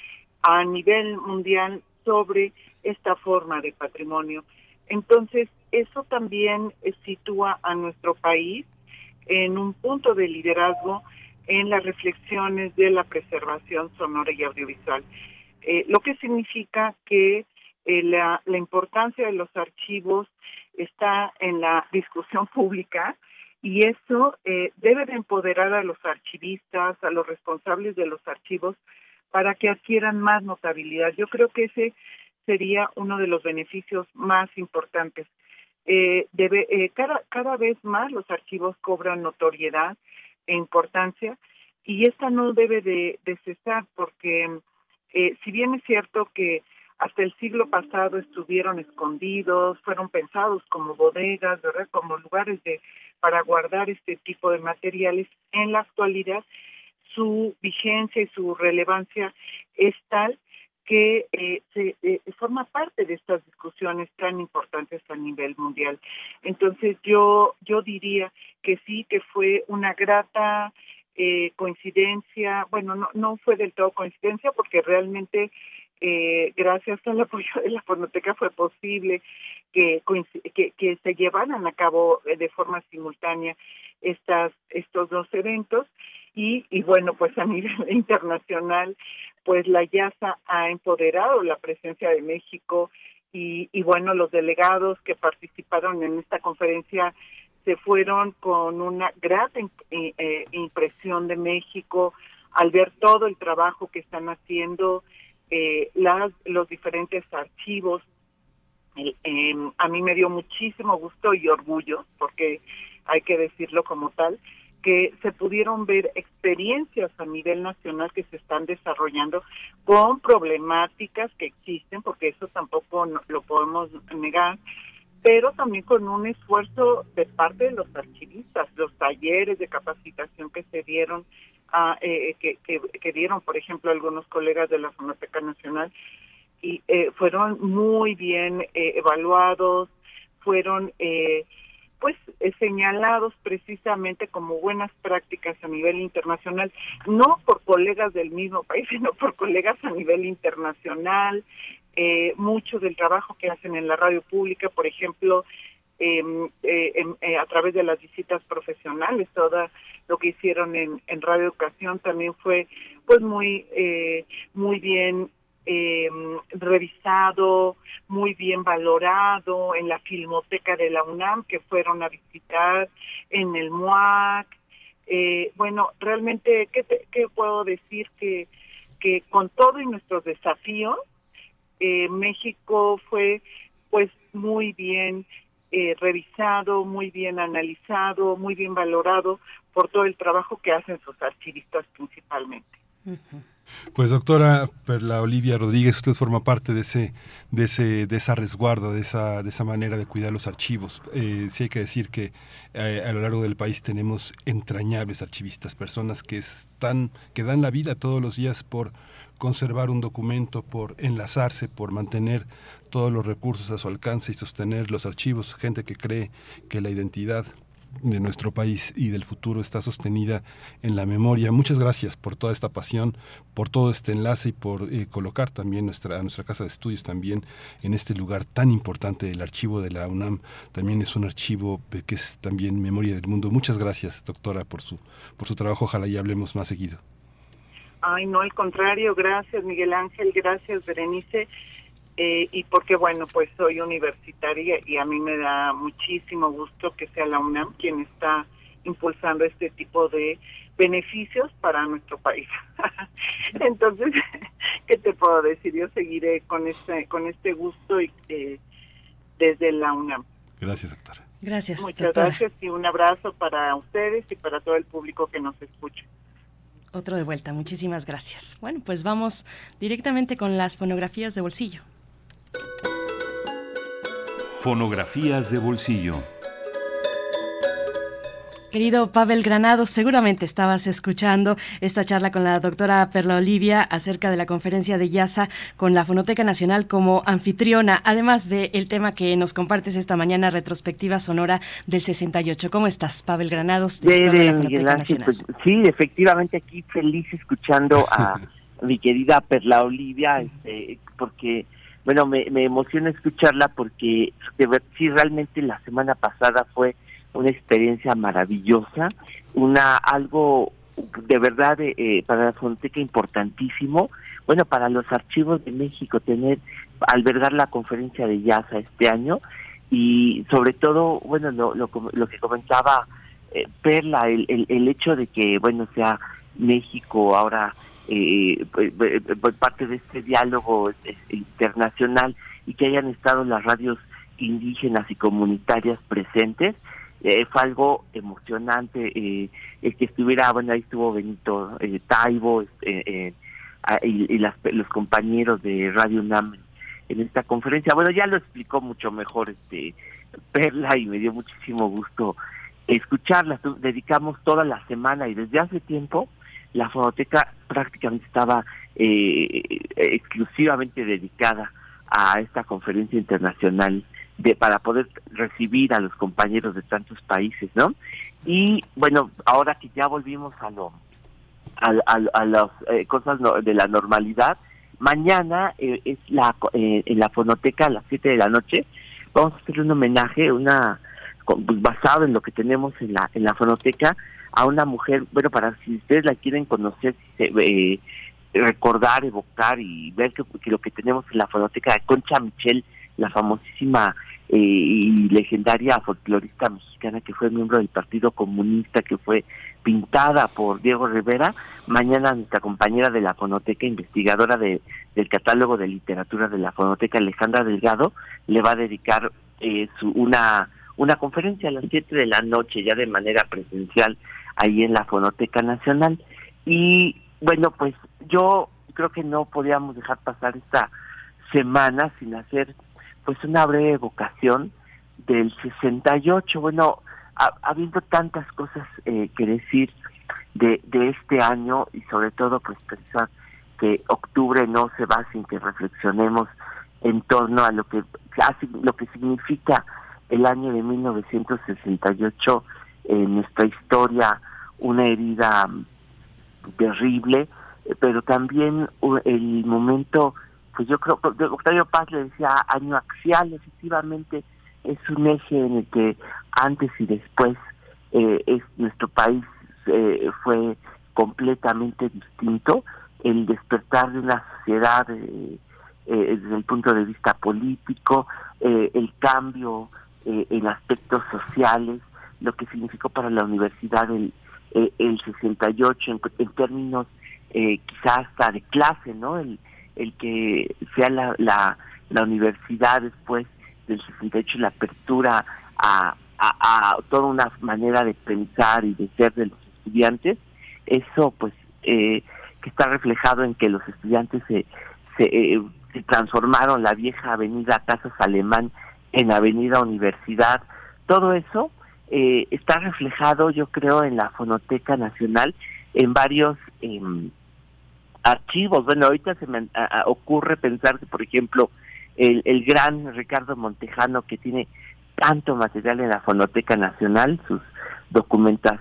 a nivel mundial sobre esta forma de patrimonio. Entonces, eso también sitúa a nuestro país en un punto de liderazgo en las reflexiones de la preservación sonora y audiovisual, eh, lo que significa que eh, la, la, importancia de los archivos está en la discusión pública y eso eh, debe de empoderar a los archivistas, a los responsables de los archivos para que adquieran más notabilidad. Yo creo que ese sería uno de los beneficios más importantes. Eh, debe, eh, cada, cada vez más los archivos cobran notoriedad e importancia y esta no debe de, de cesar porque eh, si bien es cierto que hasta el siglo pasado estuvieron escondidos, fueron pensados como bodegas, ¿verdad? Como lugares de para guardar este tipo de materiales. En la actualidad, su vigencia y su relevancia es tal que eh, se, eh, forma parte de estas discusiones tan importantes a nivel mundial. Entonces yo yo diría que sí que fue una grata eh, coincidencia, bueno no no fue del todo coincidencia porque realmente eh, gracias al apoyo de la Fonoteca fue posible que, que, que se llevaran a cabo eh, de forma simultánea estas estos dos eventos y, y bueno pues a nivel internacional pues la YASA ha empoderado la presencia de México y, y bueno los delegados que participaron en esta conferencia se fueron con una grata eh, impresión de México al ver todo el trabajo que están haciendo eh, las, los diferentes archivos. Eh, a mí me dio muchísimo gusto y orgullo, porque hay que decirlo como tal, que se pudieron ver experiencias a nivel nacional que se están desarrollando con problemáticas que existen, porque eso tampoco lo podemos negar, pero también con un esfuerzo de parte de los archivistas, los talleres de capacitación que se dieron eh, que, que, dieron, por ejemplo, algunos colegas de la Fonoteca Nacional, y eh, fueron muy bien eh, evaluados, fueron eh, pues señalados precisamente como buenas prácticas a nivel internacional, no por colegas del mismo país, sino por colegas a nivel internacional. Eh, mucho del trabajo que hacen en la radio pública, por ejemplo, Em, eh, eh, a través de las visitas profesionales, todo lo que hicieron en, en Radio Educación también fue pues muy, eh, muy bien em, revisado, muy bien valorado en la Filmoteca de la UNAM que fueron a visitar, en el MUAC. Eh, bueno, realmente, ¿qué, ¿qué puedo decir? Que, que con todo y nuestros desafíos, eh, México fue pues muy bien eh, revisado, muy bien analizado, muy bien valorado por todo el trabajo que hacen sus archivistas principalmente. Pues doctora Perla Olivia Rodríguez, usted forma parte de ese, de ese, de esa resguarda, de esa, de esa manera de cuidar los archivos. Eh, sí hay que decir que eh, a lo largo del país tenemos entrañables archivistas, personas que están, que dan la vida todos los días por conservar un documento, por enlazarse, por mantener todos los recursos a su alcance y sostener los archivos, gente que cree que la identidad de nuestro país y del futuro está sostenida en la memoria. Muchas gracias por toda esta pasión, por todo este enlace y por eh, colocar también nuestra, nuestra casa de estudios también en este lugar tan importante. El archivo de la UNAM también es un archivo que es también memoria del mundo. Muchas gracias, doctora, por su, por su trabajo. Ojalá y hablemos más seguido. Ay, no, al contrario, gracias Miguel Ángel, gracias Berenice, eh, y porque bueno, pues soy universitaria y a mí me da muchísimo gusto que sea la UNAM quien está impulsando este tipo de beneficios para nuestro país. Entonces, ¿qué te puedo decir? Yo seguiré con este, con este gusto y eh, desde la UNAM. Gracias, doctora. Gracias. Muchas gracias y un abrazo para ustedes y para todo el público que nos escucha. Otro de vuelta, muchísimas gracias. Bueno, pues vamos directamente con las fonografías de bolsillo. Fonografías de bolsillo. Querido Pavel Granado, seguramente estabas escuchando esta charla con la doctora Perla Olivia acerca de la conferencia de YASA con la Fonoteca Nacional como anfitriona, además del tema que nos compartes esta mañana, retrospectiva sonora del 68. ¿Cómo estás, Pavel Granados, de, la Nacional? Pues, sí, efectivamente aquí feliz escuchando a mi querida Perla Olivia, este, porque bueno, me, me emociona escucharla porque de sí, realmente la semana pasada fue una experiencia maravillosa, una algo de verdad eh, para la Fonteca importantísimo, bueno, para los archivos de México tener, albergar la conferencia de YASA este año y sobre todo, bueno, lo, lo, lo que comentaba eh, Perla, el, el, el, hecho de que, bueno, sea México ahora eh, pues, pues, parte de este diálogo eh, internacional y que hayan estado las radios indígenas y comunitarias presentes, eh, fue algo emocionante eh, el que estuviera, bueno, ahí estuvo Benito eh, Taibo este, y, los compañeros de Radio UNAM en esta conferencia. Bueno, ya lo explicó mucho mejor este Perla y me dio muchísimo gusto escucharla. Dedicamos toda la semana y desde hace tiempo la fonoteca prácticamente estaba exclusivamente dedicada a esta conferencia internacional de para poder recibir a los compañeros de tantos países, ¿no? Y bueno, ahora que ya volvimos a lo a, las eh, cosas de la normalidad, mañana eh, es la eh, en la fonoteca a las 7 de la noche vamos a hacer un homenaje, una basado en lo que tenemos en la en la fonoteca a una mujer, bueno, para si ustedes la quieren conocer, recordar, evocar y ver que, que, lo que tenemos en la fonoteca de Concha Michel la famosísima eh, y legendaria folclorista mexicana que fue miembro del Partido Comunista, que fue pintada por Diego Rivera. Mañana nuestra compañera de la Fonoteca, investigadora de, del catálogo de literatura de la Fonoteca, Alejandra Delgado, le va a dedicar eh, su, una, una conferencia a las 7 de la noche, ya de manera presencial, ahí en la Fonoteca Nacional. Y bueno, pues yo creo que no podíamos dejar pasar esta semana sin hacer pues una breve evocación del 68. Bueno, ha, habiendo tantas cosas eh, que decir de, de este año y sobre todo pues pensar que octubre no se va sin que reflexionemos en torno a lo que lo que significa el año de 1968 en nuestra historia una herida terrible pero también el momento pues yo creo que Octavio Paz le decía año axial, efectivamente es un eje en el que antes y después eh, es nuestro país eh, fue completamente distinto, el despertar de una sociedad eh, desde el punto de vista político, el cambio en aspectos sociales, lo que significó para la universidad el, el 68 en, en términos quizás hasta de clase, ¿no? El, el que sea la, la, la universidad después del 68 la apertura a, a, toda una manera de pensar y de ser de los estudiantes, eso pues eh, que está reflejado en que los estudiantes se, se, eh, se transformaron la vieja avenida Casas Alemán en Avenida Universidad, todo eso eh, está reflejado yo creo en la Fonoteca Nacional en varios eh, archivos. Bueno, ahorita se me ocurre pensar que, por ejemplo, el, el gran Ricardo Montejano, que tiene tanto material en la Fonoteca Nacional, sus, documenta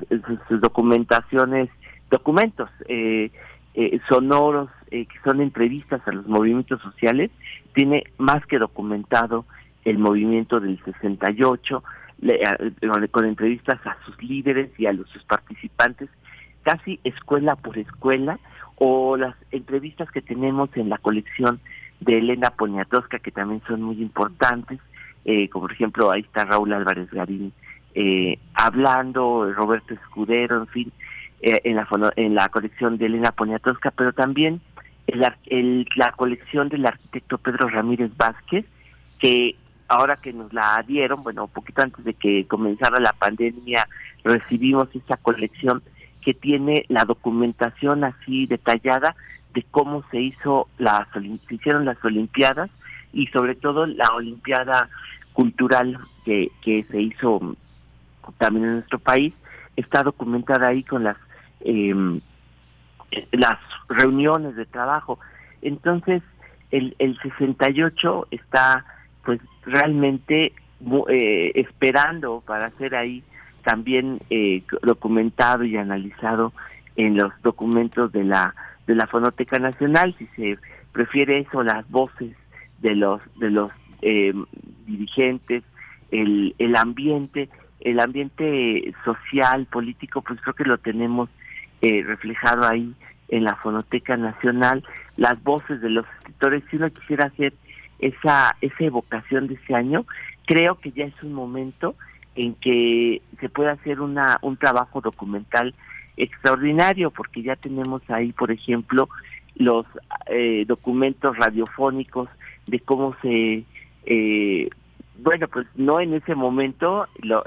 sus, documentaciones, documentos eh, eh, sonoros, eh, que son entrevistas a los movimientos sociales, tiene más que documentado el movimiento del 68, con entrevistas a sus líderes y a los sus participantes, casi escuela por escuela, o las entrevistas que tenemos en la colección de Elena Poniatowska, que también son muy importantes, eh, como por ejemplo ahí está Raúl Álvarez Garín eh, hablando, Roberto Escudero, en fin, eh, en, la, en la colección de Elena Poniatowska, pero también la colección del arquitecto Pedro Ramírez Vázquez, que ahora que nos la dieron, bueno, un poquito antes de que comenzara la pandemia, recibimos esta colección que tiene la documentación así detallada de cómo se hizo las se hicieron las olimpiadas y sobre todo la olimpiada cultural que, que se hizo también en nuestro país. Está documentada ahí con las em, las reuniones de trabajo. Entonces el, el 68 está pues realmente eh, esperando para ser ahí también eh, documentado y analizado en los documentos de la de la Fonoteca Nacional. Si se prefiere eso las voces de los de los eh, dirigentes el, el ambiente el ambiente social político pues creo que lo tenemos eh, reflejado ahí en la Fonoteca Nacional. Las voces de los escritores si uno quisiera hacer esa, esa evocación de ese año, creo que ya es un momento en que se puede hacer una, un trabajo documental extraordinario, porque ya tenemos ahí, por ejemplo, los eh, documentos radiofónicos de cómo se, eh, bueno, pues no en ese momento lo,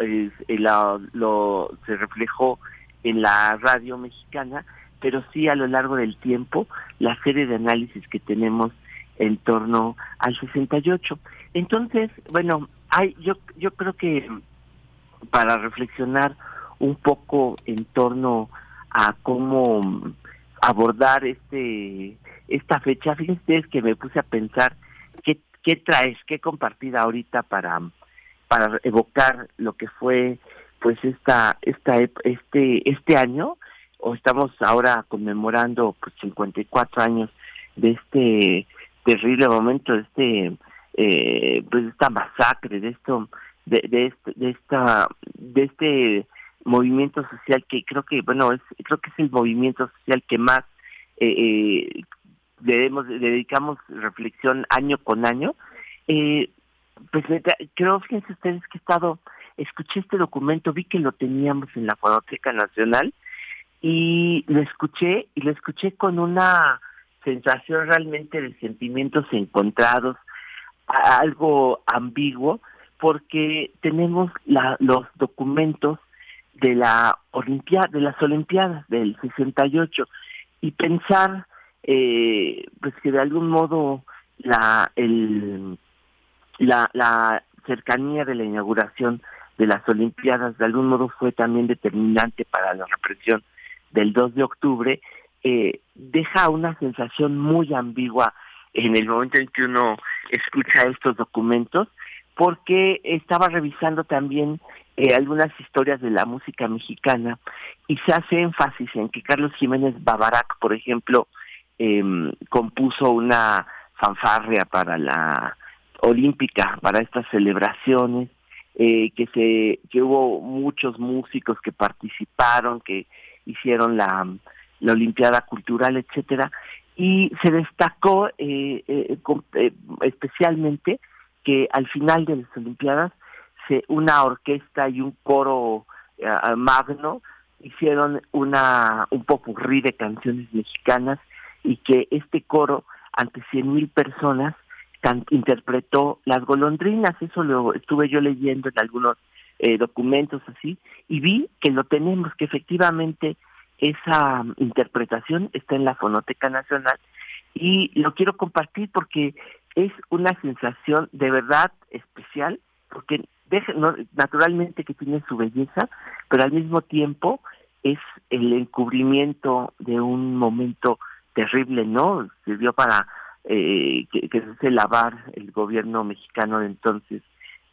lo, se reflejó en la radio mexicana, pero sí a lo largo del tiempo la serie de análisis que tenemos en torno al 68. Entonces, bueno, hay, yo, yo creo que para reflexionar un poco en torno a cómo abordar este esta fecha, fíjense que me puse a pensar qué, qué traes, qué compartir ahorita para para evocar lo que fue pues esta esta este este año o estamos ahora conmemorando pues 54 años de este terrible momento de este eh, pues esta masacre de esto de, de, este, de esta de este movimiento social que creo que bueno es creo que es el movimiento social que más eh, eh debemos dedicamos reflexión año con año. Eh, pues creo fíjense ustedes que he estado escuché este documento vi que lo teníamos en la Fonoteca Nacional y lo escuché y lo escuché con una sensación realmente de sentimientos encontrados, algo ambiguo, porque tenemos la, los documentos de la Olimpiada, de las Olimpiadas del 68 y pensar eh, pues que de algún modo la el la, la cercanía de la inauguración de las Olimpiadas de algún modo fue también determinante para la represión del 2 de octubre eh, deja una sensación muy ambigua en el momento en que uno escucha estos documentos, porque estaba revisando también eh, algunas historias de la música mexicana y se hace énfasis en que Carlos Jiménez Bavarac, por ejemplo, em, compuso una fanfarria para la olímpica, para estas celebraciones, eh, que se que hubo muchos músicos que participaron, que hicieron la la Olimpiada Cultural, etcétera, y se destacó eh, eh, eh, especialmente que al final de las Olimpiadas se, una orquesta y un coro magno hicieron una un popurrí de canciones mexicanas y que este coro ante cien mil personas interpretó las golondrinas. Eso lo estuve yo leyendo en algunos documentos así y vi que lo tenemos que efectivamente esa interpretación está en la Fonoteca Nacional y lo quiero compartir porque es una sensación de verdad especial, porque naturalmente que tiene su belleza, pero al mismo tiempo es el encubrimiento de un momento terrible, ¿no? Sirvió para eh, que, se lavar el gobierno mexicano de entonces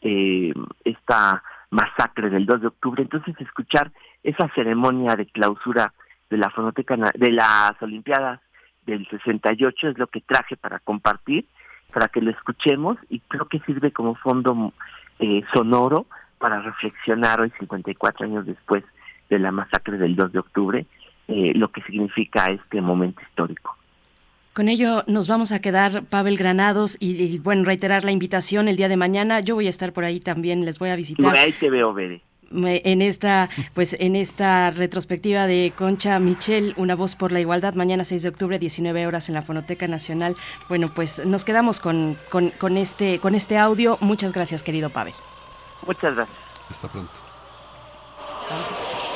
eh, esta masacre del 2 de octubre. Entonces, escuchar esa ceremonia de clausura de la fonoteca de las Olimpiadas del 68 es lo que traje para compartir, para que lo escuchemos y creo que sirve como fondo eh, sonoro para reflexionar hoy 54 años después de la masacre del 2 de octubre, eh, lo que significa este momento histórico. Con ello nos vamos a quedar, Pavel Granados, y, bueno, reiterar la invitación el día de mañana. Yo voy a estar por ahí también, les voy a visitar. Por ahí te veo, Bere. En esta, pues en esta retrospectiva de Concha Michel, Una voz por la igualdad, mañana 6 de octubre, 19 horas en la Fonoteca Nacional. Bueno, pues nos quedamos con, con, este, con este audio. Muchas gracias, querido Pavel. Muchas gracias. Hasta pronto. Vamos a escuchar.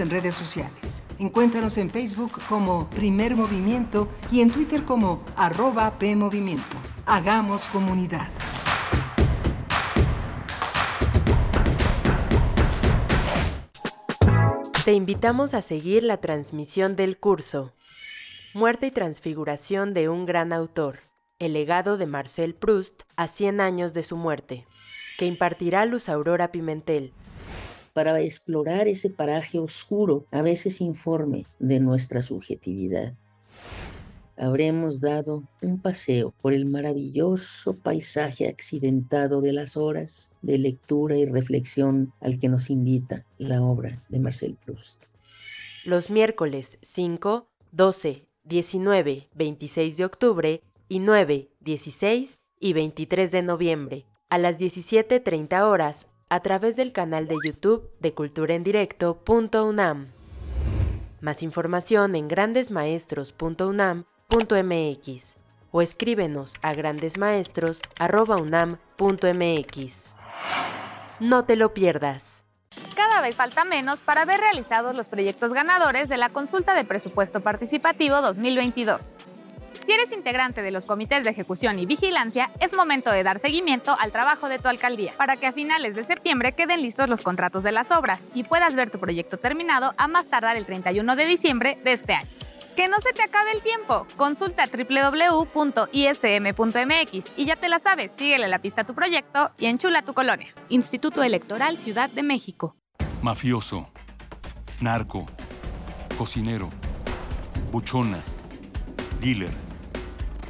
En redes sociales. Encuéntranos en Facebook como Primer Movimiento y en Twitter como arroba PMovimiento. Hagamos comunidad. Te invitamos a seguir la transmisión del curso Muerte y Transfiguración de un gran autor, el legado de Marcel Proust a 100 años de su muerte, que impartirá Luz Aurora Pimentel para explorar ese paraje oscuro, a veces informe de nuestra subjetividad. Habremos dado un paseo por el maravilloso paisaje accidentado de las horas de lectura y reflexión al que nos invita la obra de Marcel Proust. Los miércoles 5, 12, 19, 26 de octubre y 9, 16 y 23 de noviembre a las 17.30 horas a través del canal de YouTube de Cultura en Directo.unam. Más información en grandesmaestros.unam.mx o escríbenos a grandesmaestros.unam.mx. No te lo pierdas. Cada vez falta menos para ver realizados los proyectos ganadores de la consulta de presupuesto participativo 2022. Si eres integrante de los comités de ejecución y vigilancia, es momento de dar seguimiento al trabajo de tu alcaldía para que a finales de septiembre queden listos los contratos de las obras y puedas ver tu proyecto terminado a más tardar el 31 de diciembre de este año. Que no se te acabe el tiempo. Consulta www.ism.mx y ya te la sabes, síguele la pista a tu proyecto y enchula tu colonia. Instituto Electoral Ciudad de México. Mafioso, narco, cocinero, buchona, dealer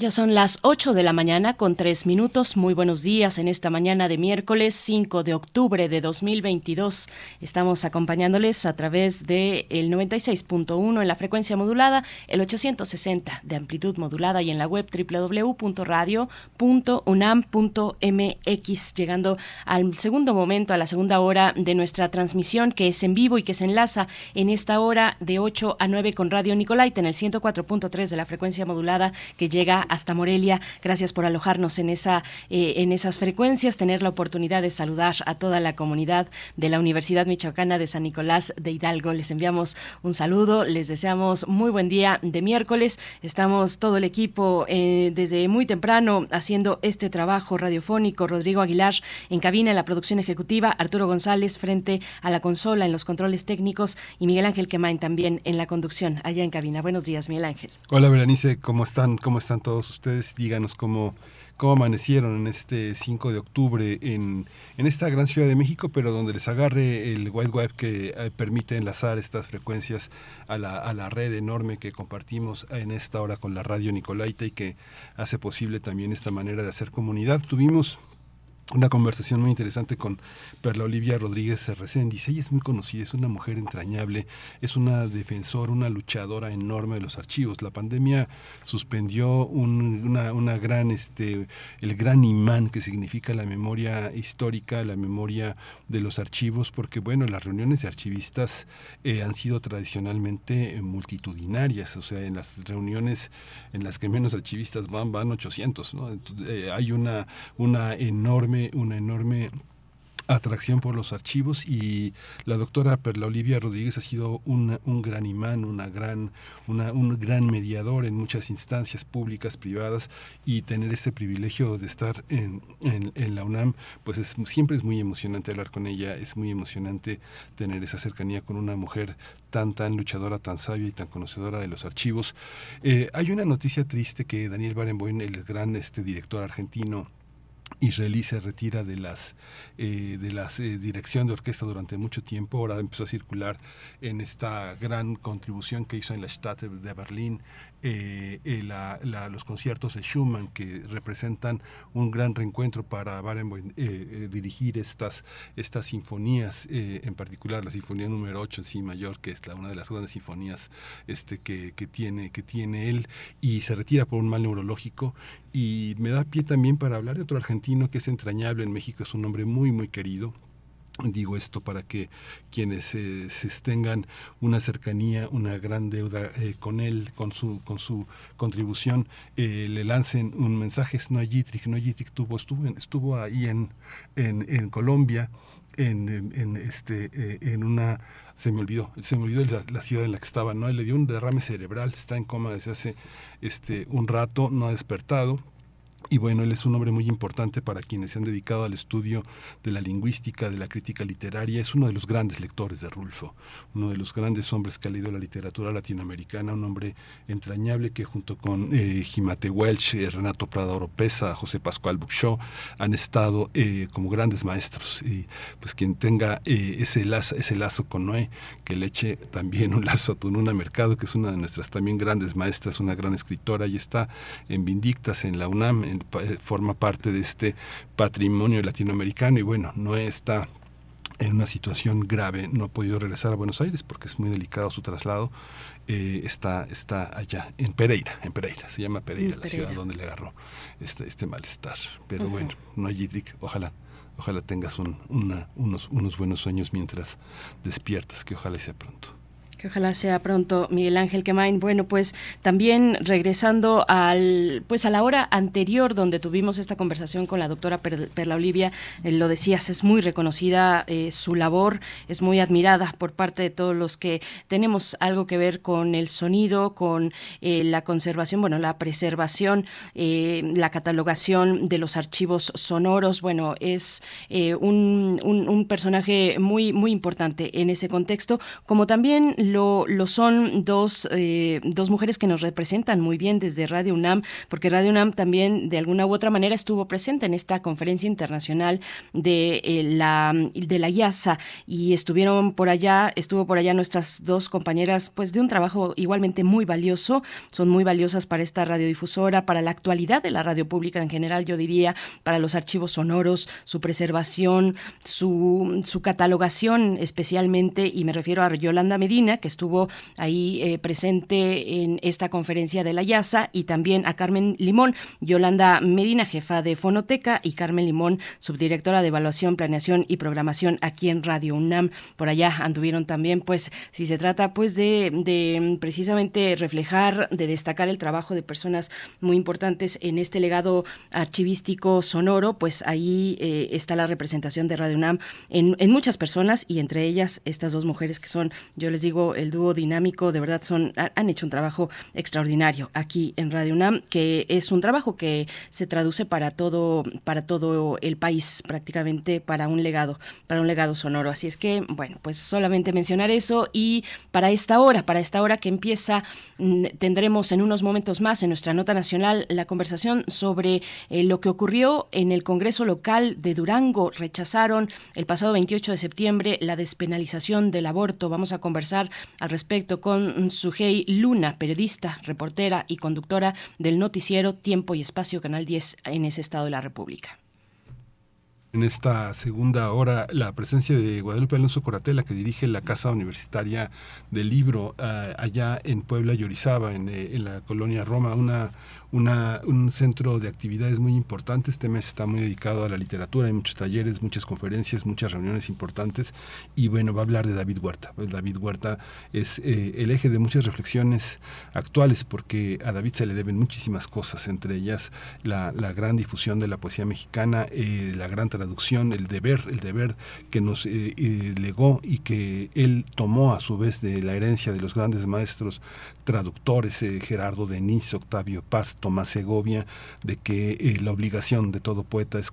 Ya son las 8 de la mañana con 3 minutos. Muy buenos días en esta mañana de miércoles 5 de octubre de 2022. Estamos acompañándoles a través de el 96.1 en la frecuencia modulada, el 860 de amplitud modulada y en la web www.radio.unam.mx, llegando al segundo momento, a la segunda hora de nuestra transmisión que es en vivo y que se enlaza en esta hora de 8 a 9 con Radio Nicolaita en el 104.3 de la frecuencia modulada que llega hasta Morelia. Gracias por alojarnos en, esa, eh, en esas frecuencias, tener la oportunidad de saludar a toda la comunidad de la Universidad Michoacana de San Nicolás de Hidalgo. Les enviamos un saludo, les deseamos muy buen día de miércoles. Estamos todo el equipo eh, desde muy temprano haciendo este trabajo radiofónico. Rodrigo Aguilar en cabina en la producción ejecutiva, Arturo González frente a la consola en los controles técnicos y Miguel Ángel Quemain también en la conducción allá en cabina. Buenos días, Miguel Ángel. Hola, Berenice, ¿cómo están? ¿Cómo están todos? Ustedes. Díganos cómo, cómo amanecieron en este 5 de octubre en, en esta gran ciudad de México, pero donde les agarre el White Web que eh, permite enlazar estas frecuencias a la, a la red enorme que compartimos en esta hora con la radio Nicolaita y que hace posible también esta manera de hacer comunidad. Tuvimos una conversación muy interesante con Perla Olivia Rodríguez Dice, Ella es muy conocida, es una mujer entrañable, es una defensora, una luchadora enorme de los archivos. La pandemia suspendió una, una, gran, este, el gran imán que significa la memoria histórica, la memoria de los archivos, porque bueno, las reuniones de archivistas eh, han sido tradicionalmente eh, multitudinarias, o sea, en las reuniones en las que menos archivistas van, van 800, ¿no? Eh, hay una, una enorme una enorme atracción por los archivos y la doctora Perla Olivia Rodríguez ha sido un gran imán, una gran, una, un gran mediador en muchas instancias públicas, privadas y tener este privilegio de estar en, en, la UNAM, pues es, siempre es muy emocionante hablar con ella, es muy emocionante tener esa cercanía con una mujer tan, tan luchadora, tan sabia y tan conocedora de los archivos. Eh, hay una noticia triste que Daniel Barenboim, el gran este, director argentino, israelí se retira de las eh, de eh, dirección de orquesta durante mucho tiempo. Ahora empezó a circular en esta gran contribución que hizo en la Stadt de Berlín eh, eh, los conciertos de Schumann que representan un gran reencuentro para Barenboim eh, dirigir estas, estas sinfonías, en particular la sinfonía número 8 en sí mayor, que es la, una de las grandes sinfonías este, que, que, tiene, que tiene él, y se retira por un mal neurológico. Y me da pie también para hablar de otro argentino que es entrañable en México, es un hombre muy, muy querido, Digo esto para que quienes eh, tengan una cercanía, una gran deuda eh, con él, con su, con su contribución, eh, le lancen un mensaje. Es Noayitric. Noayitric tuvo, estuvo, estuvo ahí en, en, en Colombia, en, en, este, en una se me olvidó, se me olvidó la, la, ciudad en la que estaba, ¿no? Le dio un derrame cerebral, está en coma desde hace este, un rato, no ha despertado, y bueno, él es un hombre muy importante para quienes se han dedicado al estudio de la lingüística, de la crítica literaria. Es uno de los grandes lectores de Rulfo, uno de los grandes hombres que ha leído la literatura latinoamericana, un hombre entrañable que junto con eh, Jimate Welch, eh, Renato Prada Oropesa, José Pascual Buxó, han estado eh, como grandes maestros. Y pues quien tenga eh, ese, lazo, ese lazo con Noé, que le eche también un lazo a Tununa Mercado, que es una de nuestras también grandes maestras, una gran escritora, y está en Vindictas, en la UNAM, en forma parte de este patrimonio latinoamericano y bueno, no está en una situación grave, no ha podido regresar a Buenos Aires porque es muy delicado su traslado. Eh, está, está allá, en Pereira, en Pereira, se llama Pereira, la ciudad donde le agarró este, este malestar. Pero bueno, no hay Yidrik, ojalá, ojalá tengas un, unos, unos buenos sueños mientras despiertas, que ojalá sea pronto. Que ojalá sea pronto, Miguel Ángel Quemain. Bueno, pues también regresando al, pues a la hora anterior donde tuvimos esta conversación con la doctora Perla Olivia, eh, lo decías, es muy reconocida eh, su labor, es muy admirada por parte de todos los que tenemos algo que ver con el sonido, con eh, la conservación, bueno, la preservación, la catalogación de los archivos sonoros. Bueno, es un, un, un personaje muy, muy importante en ese contexto, como también lo, lo son dos, eh, dos mujeres que nos representan muy bien desde Radio UNAM, porque Radio UNAM también de alguna u otra manera estuvo presente en esta conferencia internacional de eh, la de la IASA y estuvieron por allá, estuvo por allá nuestras dos compañeras, pues de un trabajo igualmente muy valioso, son muy valiosas para esta radiodifusora, para la actualidad de la radio pública en general, yo diría, para los archivos sonoros, su preservación, su, su catalogación especialmente, y me refiero a Yolanda Medina, que estuvo ahí eh, presente en esta conferencia de la IASA, y también a Carmen Limón, Yolanda Medina, jefa de Fonoteca, y Carmen Limón, subdirectora de Evaluación, Planeación y Programación aquí en Radio UNAM. Por allá anduvieron también, pues, si se trata, pues, de, de precisamente reflejar, de destacar el trabajo de personas muy importantes en este legado archivístico sonoro, pues ahí eh, está la representación de Radio UNAM en, en muchas personas y entre ellas estas dos mujeres que son, yo les digo, el dúo dinámico, de verdad son han hecho un trabajo extraordinario aquí en Radio UNAM, que es un trabajo que se traduce para todo para todo el país prácticamente para un legado, para un legado sonoro. Así es que, bueno, pues solamente mencionar eso y para esta hora, para esta hora que empieza mm, tendremos en unos momentos más en nuestra nota nacional la conversación sobre eh, lo que ocurrió en el Congreso local de Durango. Rechazaron el pasado 28 de septiembre la despenalización del aborto. Vamos a conversar al respecto con Sujei Luna, periodista, reportera y conductora del noticiero Tiempo y Espacio Canal 10 en ese estado de la República. En esta segunda hora, la presencia de Guadalupe Alonso Coratela, que dirige la Casa Universitaria del Libro uh, allá en Puebla y Orizaba, en, eh, en la colonia Roma, una un centro de actividades muy importante. Este mes está muy dedicado a la literatura, hay muchos talleres, muchas conferencias, muchas reuniones importantes. Y bueno, va a hablar de David Huerta. Pues David Huerta es eh, el eje de muchas reflexiones actuales, porque a David se le deben muchísimas cosas, entre ellas la, gran difusión de la poesía mexicana, eh, la gran traducción, el deber, el deber que nos eh legó y que él tomó a su vez de la herencia de los grandes maestros traductores, eh, Gerardo Denis, Octavio Paz, Tomás Segovia, de que eh, la obligación de todo poeta es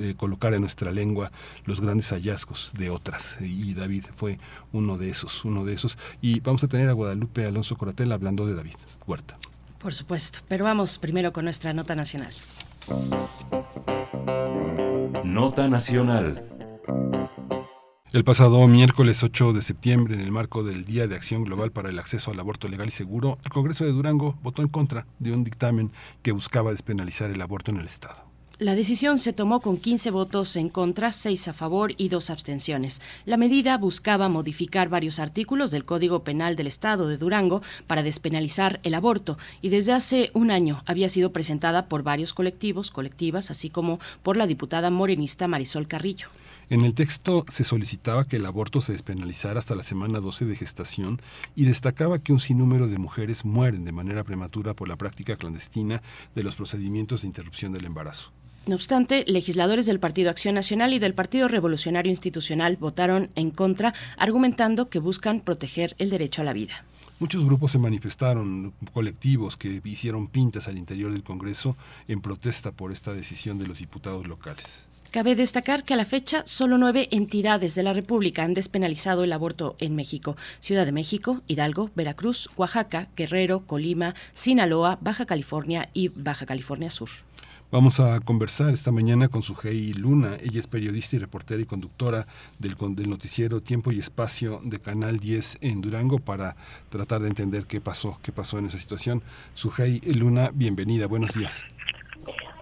eh, colocar en nuestra lengua los grandes hallazgos de otras. Y David fue uno de esos, uno de esos. Y vamos a tener a Guadalupe Alonso Coratel hablando de David Huerta. Por supuesto, pero vamos primero con nuestra nota nacional. Nota nacional. El pasado miércoles 8 de septiembre, en el marco del Día de Acción Global para el Acceso al Aborto Legal y Seguro, el Congreso de Durango votó en contra de un dictamen que buscaba despenalizar el aborto en el Estado. La decisión se tomó con 15 votos en contra, 6 a favor y 2 abstenciones. La medida buscaba modificar varios artículos del Código Penal del Estado de Durango para despenalizar el aborto y desde hace un año había sido presentada por varios colectivos, colectivas, así como por la diputada morenista Marisol Carrillo. En el texto se solicitaba que el aborto se despenalizara hasta la semana 12 de gestación y destacaba que un sinnúmero de mujeres mueren de manera prematura por la práctica clandestina de los procedimientos de interrupción del embarazo. No obstante, legisladores del Partido Acción Nacional y del Partido Revolucionario Institucional votaron en contra, argumentando que buscan proteger el derecho a la vida. Muchos grupos se manifestaron, colectivos que hicieron pintas al interior del Congreso en protesta por esta decisión de los diputados locales. Cabe destacar que a la fecha solo nueve entidades de la República han despenalizado el aborto en México. Ciudad de México, Hidalgo, Veracruz, Oaxaca, Guerrero, Colima, Sinaloa, Baja California y Baja California Sur. Vamos a conversar esta mañana con Sujei Luna. Ella es periodista y reportera y conductora del, noticiero Tiempo y Espacio de Canal 10 en Durango para tratar de entender qué pasó, qué pasó en esa situación. Sujei Luna, bienvenida, buenos días.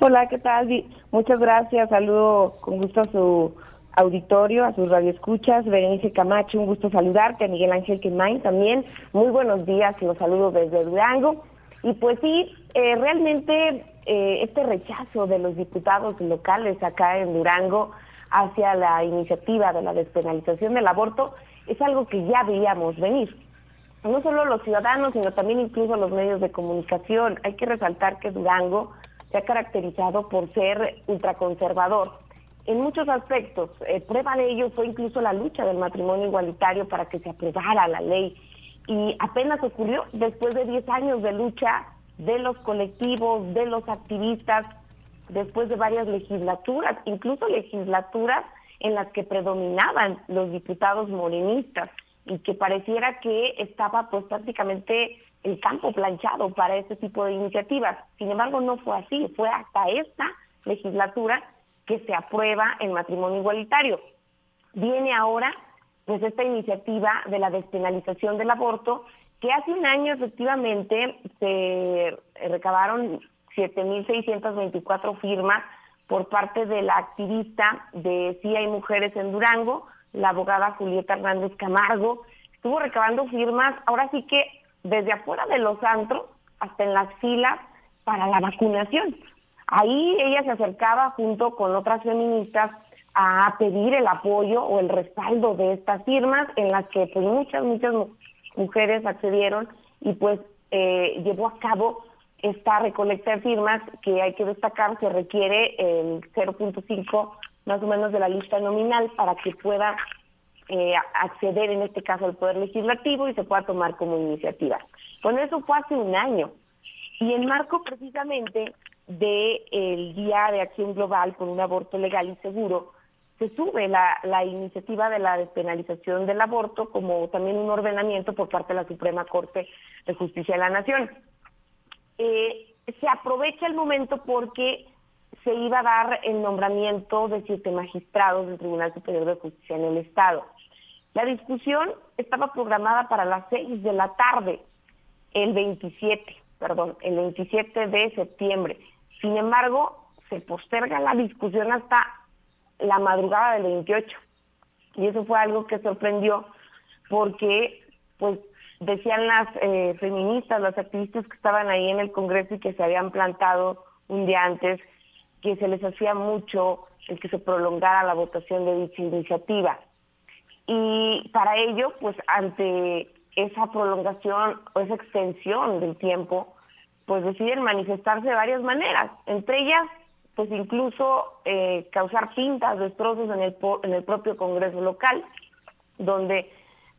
Hola, ¿qué tal? Muchas gracias. Saludo con gusto a su auditorio, a sus radioescuchas. Berenice Camacho, un gusto saludarte. A Miguel Ángel Quemain también. Muy buenos días, los saludo desde Durango. Y pues sí, eh, realmente eh, este rechazo de los diputados locales acá en Durango hacia la iniciativa de la despenalización del aborto es algo que ya veíamos venir. No solo los ciudadanos, sino también incluso los medios de comunicación. Hay que resaltar que Durango se ha caracterizado por ser ultraconservador en muchos aspectos. Eh, prueba de ello fue incluso la lucha del matrimonio igualitario para que se aprobara la ley. Y apenas ocurrió después de 10 años de lucha de los colectivos, de los activistas, después de varias legislaturas, incluso legislaturas en las que predominaban los diputados morenistas y que pareciera que estaba pues prácticamente el campo planchado para ese tipo de iniciativas. Sin embargo, no fue así, fue hasta esta legislatura que se aprueba el matrimonio igualitario. Viene ahora pues esta iniciativa de la despenalización del aborto, que hace un año efectivamente se recabaron 7.624 firmas por parte de la activista de Sí hay mujeres en Durango, la abogada Julieta Hernández Camargo, estuvo recabando firmas, ahora sí que desde afuera de los antros hasta en las filas para la vacunación. Ahí ella se acercaba junto con otras feministas a pedir el apoyo o el respaldo de estas firmas en las que pues muchas, muchas mujeres accedieron y pues eh, llevó a cabo esta recolecta de firmas que hay que destacar se requiere el 0.5 más o menos de la lista nominal para que pueda eh, acceder en este caso al Poder Legislativo y se pueda tomar como iniciativa. Con eso fue hace un año. Y en marco precisamente del Día de Acción Global por un aborto legal y seguro, se sube la, la iniciativa de la despenalización del aborto como también un ordenamiento por parte de la Suprema Corte de Justicia de la Nación. Eh, se aprovecha el momento porque se iba a dar el nombramiento de siete magistrados del Tribunal Superior de Justicia en el Estado. La discusión estaba programada para las seis de la tarde, el 27, perdón, el 27 de septiembre. Sin embargo, se posterga la discusión hasta la madrugada del 28. Y eso fue algo que sorprendió porque, pues, decían las eh, feministas, las activistas que estaban ahí en el Congreso y que se habían plantado un día antes, que se les hacía mucho el que se prolongara la votación de dicha iniciativa. Y para ello, pues ante esa prolongación o esa extensión del tiempo, pues deciden manifestarse de varias maneras, entre ellas pues incluso eh, causar pintas, destrozos en el, en el propio Congreso local, donde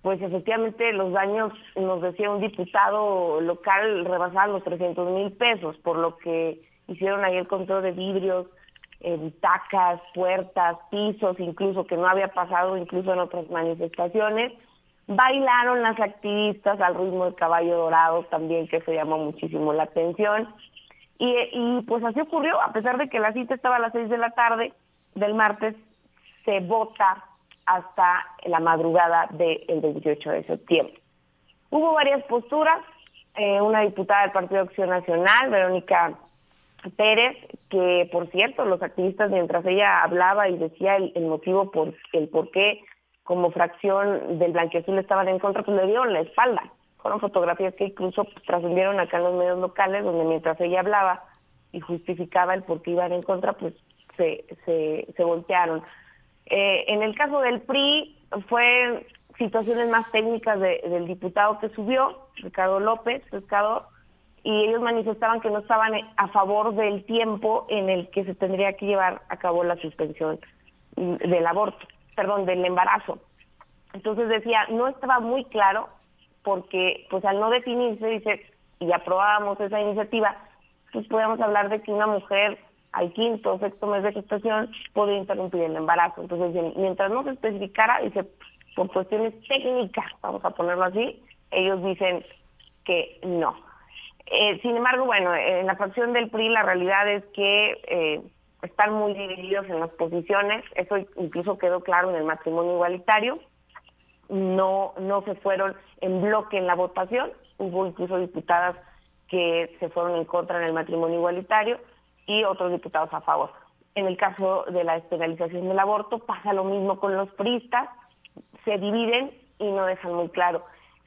pues efectivamente los daños, nos decía un diputado local, rebasaban los 300 mil pesos, por lo que hicieron ahí el control de vidrios, eh, butacas, puertas, pisos, incluso que no había pasado incluso en otras manifestaciones. Bailaron las activistas al ritmo del caballo dorado también, que se llamó muchísimo la atención. Y, y pues así ocurrió, a pesar de que la cita estaba a las seis de la tarde del martes, se vota hasta la madrugada del 28 de septiembre. Hubo varias posturas, eh, una diputada del Partido de Acción Nacional, Verónica Pérez, que por cierto, los activistas mientras ella hablaba y decía el, motivo por el por qué como fracción del blanqueazul estaban en contra, pues le dieron la espalda. Fueron fotografías que incluso trascendieron acá en los medios locales, donde mientras ella hablaba y justificaba el por qué iban en contra, pues se, se, se voltearon. Eh, en el caso del PRI fue situaciones más técnicas del diputado que subió, Ricardo López, pescador, y ellos manifestaban que no estaban a favor del tiempo en el que se tendría que llevar a cabo la suspensión del aborto, perdón, del embarazo. Entonces decía, no estaba muy claro porque pues al no definirse, dice, y aprobábamos esa iniciativa, pues podíamos hablar de que una mujer al quinto o sexto mes de gestación podía interrumpir el embarazo. Entonces, mientras no se especificara, dice, por cuestiones técnicas, vamos a ponerlo así, ellos dicen que no. Eh, sin embargo, bueno, en la fracción del PRI la realidad es que eh, están muy divididos en las posiciones, eso incluso quedó claro en el matrimonio igualitario, no, no se fueron en bloque en la votación, hubo incluso diputadas que se fueron en contra en el matrimonio igualitario, y otros diputados a favor. En el caso de la despenalización del aborto pasa lo mismo con los priistas, se dividen y no dejan muy claro.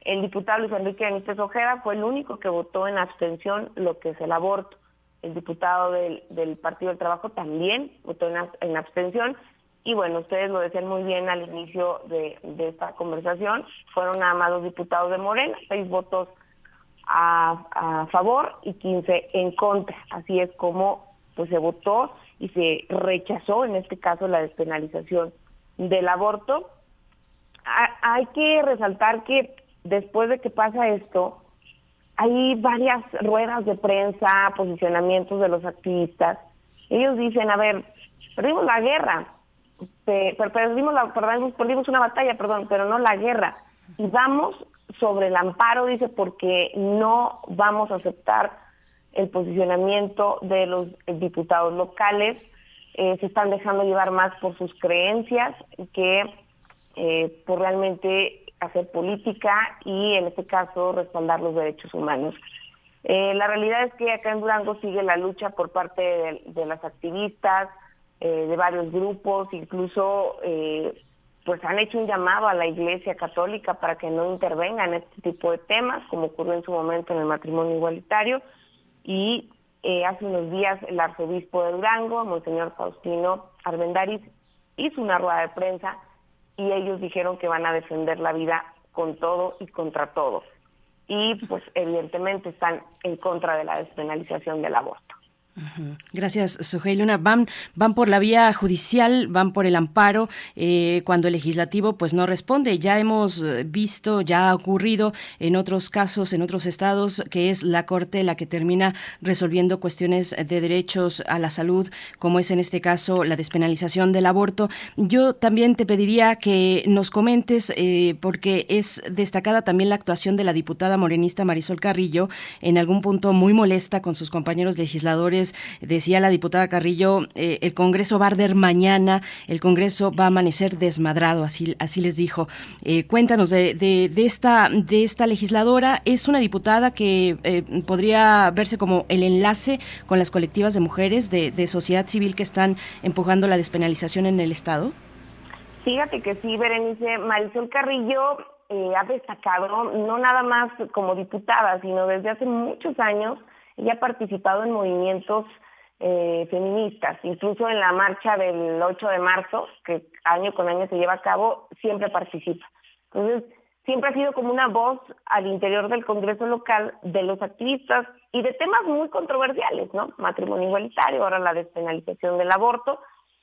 El diputado Luis Enrique Benítez Ojeda fue el único que votó en abstención lo que es el aborto. El diputado del, Partido del Trabajo también votó en, abstención. Y bueno, ustedes lo decían muy bien al inicio de, esta conversación, fueron nada más los diputados de Morena, seis votos a, a favor y 15 en contra. Así es como pues se votó y se rechazó en este caso la despenalización del aborto. hay que resaltar que después de que pasa esto, hay varias ruedas de prensa, posicionamientos de los activistas. Ellos dicen, a ver, perdimos la guerra, perdimos, la, perdimos una batalla, perdón, pero no la guerra. Y vamos sobre el amparo, dice, porque no vamos a aceptar el posicionamiento de los diputados locales. Eh, se están dejando llevar más por sus creencias que eh, por realmente hacer política y en este caso respaldar los derechos humanos. Eh, la realidad es que acá en Durango sigue la lucha por parte de, las activistas, de varios grupos, incluso pues han hecho un llamado a la Iglesia Católica para que no intervenga en este tipo de temas, como ocurrió en su momento en el matrimonio igualitario y eh, hace unos días el arzobispo de Durango, Monseñor Faustino Arbendaris, hizo una rueda de prensa y ellos dijeron que van a defender la vida con todo y contra todo. Y pues evidentemente están en contra de la despenalización del aborto. Gracias, Sujei Luna. Van, van por la vía judicial, van por el amparo, eh, cuando el legislativo pues no responde. Ya hemos eh, visto, ya ha ocurrido en otros casos, en otros estados, que es la Corte la que termina resolviendo cuestiones de derechos a la salud, como es en este caso la despenalización del aborto. Yo también te pediría que nos comentes, eh, porque es destacada también la actuación de la diputada morenista Marisol Carrillo, en algún punto muy molesta con sus compañeros legisladores decía la diputada Carrillo, eh, el Congreso va a arder mañana, el Congreso va a amanecer desmadrado, así, así les dijo. Eh, cuéntanos de, de, esta, de esta legisladora, es una diputada que eh, podría verse como el enlace con las colectivas de mujeres de, de sociedad civil que están empujando la despenalización en el Estado. Fíjate que sí, Berenice, Marisol Carrillo ha destacado no nada más como diputada, sino desde hace muchos años ella ha participado en movimientos eh, feministas, incluso en la marcha del 8 de marzo, que año con año se lleva a cabo, siempre participa. Entonces, siempre ha sido como una voz al interior del Congreso local de los activistas y de temas muy controversiales, ¿no? Matrimonio igualitario, ahora la despenalización del aborto.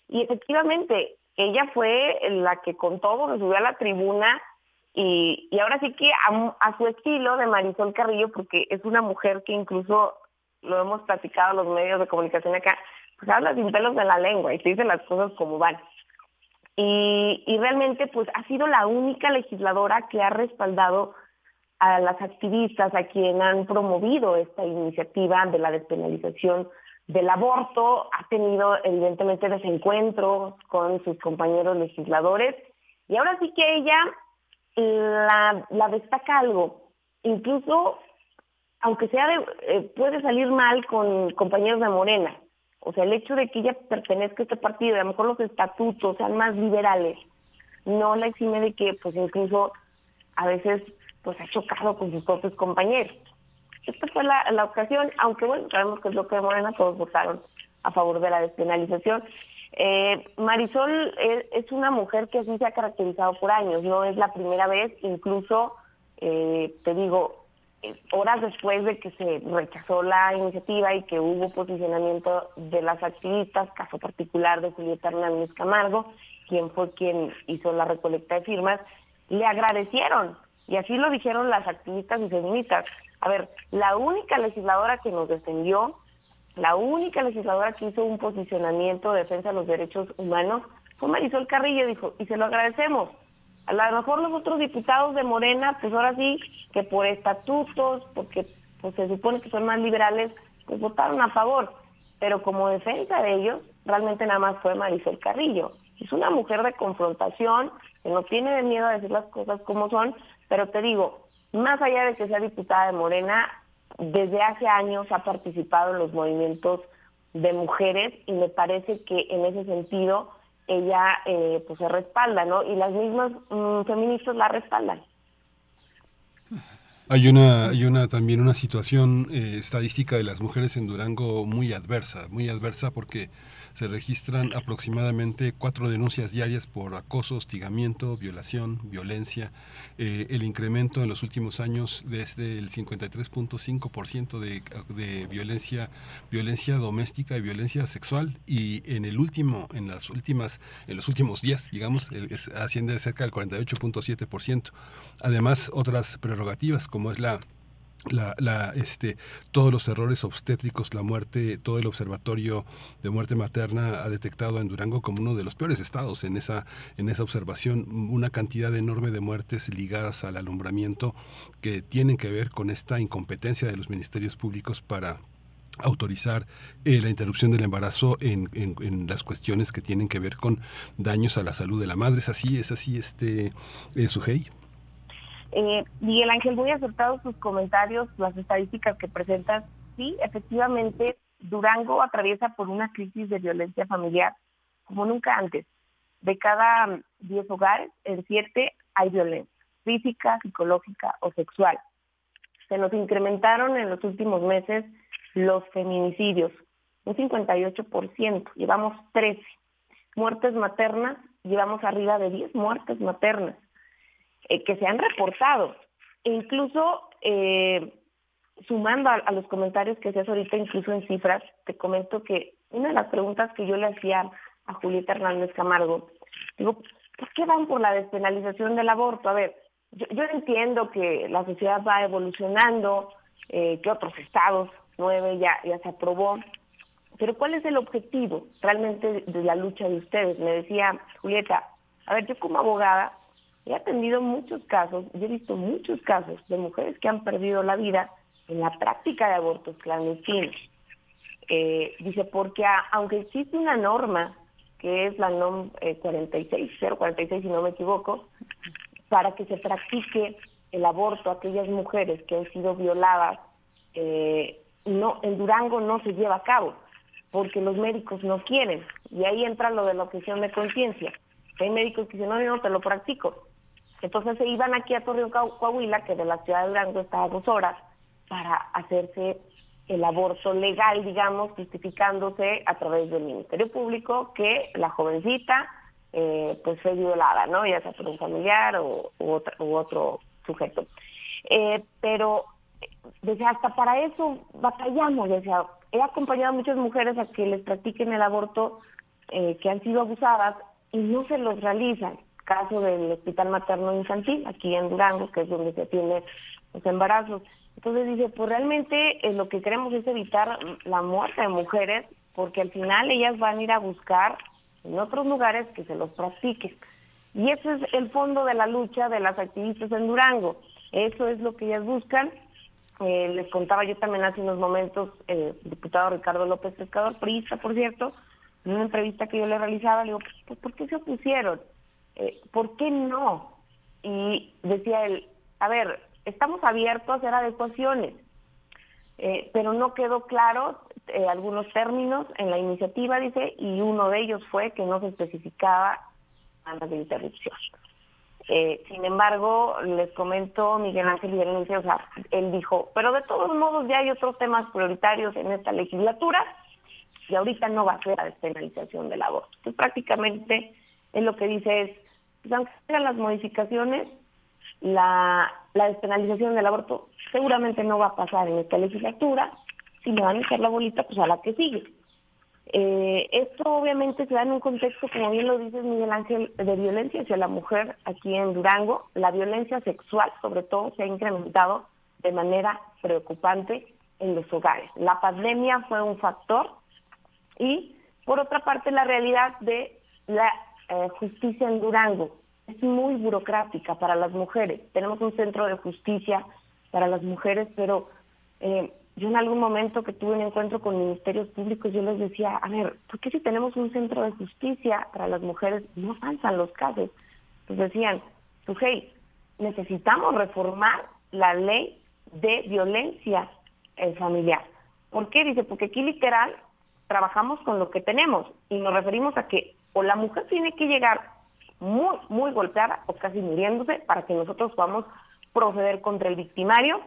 Y efectivamente, ella fue la que con todo se subió a la tribuna y, y ahora sí que a, a, su estilo de Marisol Carrillo, porque es una mujer que incluso lo hemos platicado los medios de comunicación acá, pues habla sin pelos de la lengua y se dice las cosas como van. Y, y realmente pues ha sido la única legisladora que ha respaldado a las activistas, a quien han promovido esta iniciativa de la despenalización del aborto, ha tenido evidentemente desencuentros con sus compañeros legisladores. Y ahora sí que ella la, la destaca algo, incluso aunque sea de, eh, puede salir mal con compañeros de Morena. O sea, el hecho de que ella pertenezca a este partido, a lo mejor los estatutos sean más liberales, no la exime de que, pues incluso a veces, pues ha chocado con sus propios compañeros. Esta fue la, ocasión, aunque bueno, sabemos que es lo que de Morena, todos votaron a favor de la despenalización. Eh, Marisol es, es, una mujer que así se ha caracterizado por años, no es la primera vez, incluso, eh, te digo, horas después de que se rechazó la iniciativa y que hubo posicionamiento de las activistas, caso particular de Julieta Hernández Camargo, quien fue quien hizo la recolecta de firmas, le agradecieron. Y así lo dijeron las activistas y feministas. A ver, la única legisladora que nos defendió, la única legisladora que hizo un posicionamiento de defensa de los derechos humanos fue Marisol Carrillo, dijo, y se lo agradecemos. A lo mejor los otros diputados de Morena, pues ahora sí, que por estatutos, porque pues se supone que son más liberales, pues votaron a favor. Pero como defensa de ellos, realmente nada más fue Marisol Carrillo. Es una mujer de confrontación, que no tiene miedo a decir las cosas como son, pero te digo, más allá de que sea diputada de Morena, desde hace años ha participado en los movimientos de mujeres y me parece que en ese sentido ella eh, pues se respalda, ¿no? Y las mismas mm, feministas la respaldan. Hay una, hay una también una situación eh, estadística de las mujeres en Durango muy adversa, muy adversa porque se registran aproximadamente cuatro denuncias diarias por acoso, hostigamiento, violación, violencia. Eh, el incremento en los últimos años desde el 53.5% de, de violencia, violencia doméstica y violencia sexual y en el último, en las últimas, en los últimos días, digamos, asciende cerca del 48.7%. Además, otras prerrogativas como es la la, la, este, todos los errores obstétricos, la muerte, todo el observatorio de muerte materna ha detectado en Durango como uno de los peores estados en esa, en esa observación, una cantidad enorme de muertes ligadas al alumbramiento que tienen que ver con esta incompetencia de los ministerios públicos para autorizar eh, la interrupción del embarazo en, en, las cuestiones que tienen que ver con daños a la salud de la madre. ¿Es así? ¿Es así, este, eh, Sujei? Eh, Miguel Ángel, muy acertados sus comentarios, las estadísticas que presentas. Sí, efectivamente, Durango atraviesa por una crisis de violencia familiar como nunca antes. De cada 10 hogares, en 7 hay violencia física, psicológica o sexual. Se nos incrementaron en los últimos meses los feminicidios, un 58%, llevamos 13. Muertes maternas, llevamos arriba de 10 muertes maternas. Eh, que se han reportado. E incluso, eh, sumando a, los comentarios que hacías ahorita, incluso en cifras, te comento que una de las preguntas que yo le hacía a Julieta Hernández Camargo, digo, ¿por qué van por la despenalización del aborto? A ver, yo, entiendo que la sociedad va evolucionando, eh, que otros estados, nueve, ya, ya se aprobó, pero ¿cuál es el objetivo realmente de la lucha de ustedes? Me decía Julieta, a ver, yo como abogada He atendido muchos casos, y he visto muchos casos de mujeres que han perdido la vida en la práctica de abortos clandestinos. Eh, dice, porque aunque existe una norma, que es la NOM 46, eh, 046 si no me equivoco, para que se practique el aborto a aquellas mujeres que han sido violadas, eh, no, en Durango no se lleva a cabo, porque los médicos no quieren. Y ahí entra lo de la objeción de conciencia. Hay médicos que dicen, no, yo no te lo practico. Entonces se iban aquí a Torreón, Coahuila, que de la ciudad de Durango está a dos horas, para hacerse el aborto legal, digamos, justificándose a través del Ministerio Público que la jovencita eh, pues fue violada, ¿no? Ya sea por un familiar o u, otro, sujeto. Eh, pero desde hasta para eso batallamos, decía, he acompañado a muchas mujeres a que les practiquen el aborto eh, que han sido abusadas y no se los realizan caso del Hospital Materno Infantil, aquí en Durango, que es donde se atienden los embarazos. Entonces dice, pues realmente eh, lo que queremos es evitar la muerte de mujeres, porque al final ellas van a ir a buscar en otros lugares que se los practiquen. Y ese es el fondo de la lucha de las activistas en Durango. Eso es lo que ellas buscan. Eh, les contaba yo también hace unos momentos, eh, el diputado Ricardo López Pescador, priista, por cierto, en una entrevista que yo le realizaba, le digo, pues, ¿por qué se opusieron? Eh, ¿por qué no? Y decía él, a ver, estamos abiertos a hacer adecuaciones, eh, pero no quedó claro eh, algunos términos en la iniciativa, dice, y uno de ellos fue que no se especificaba antes de interrupción. sin embargo, les comento Miguel Ángel Berenice, o sea, él dijo, pero de todos modos ya hay otros temas prioritarios en esta legislatura y ahorita no va a ser la despenalización del aborto. Entonces, prácticamente, él lo que dice es, pues, aunque sean las modificaciones, la, despenalización del aborto seguramente no va a pasar en esta legislatura, si me van a echar la bolita, pues a la que sigue. Eh, esto obviamente se da en un contexto, como bien lo dices Miguel Ángel, de violencia hacia la mujer aquí en Durango. La violencia sexual, sobre todo, se ha incrementado de manera preocupante en los hogares. La pandemia fue un factor y, por otra parte, la realidad de la eh, justicia en Durango es muy burocrática para las mujeres. Tenemos un centro de justicia para las mujeres, pero eh, yo en algún momento que tuve un encuentro con ministerios públicos, yo les decía, a ver, ¿por qué si tenemos un centro de justicia para las mujeres no avanzan los casos? Pues decían, hey, necesitamos reformar la ley de violencia familiar. ¿Por qué? Dice, porque aquí literal trabajamos con lo que tenemos y nos referimos a que o la mujer tiene que llegar muy, muy golpeada o casi muriéndose para que nosotros podamos proceder contra el victimario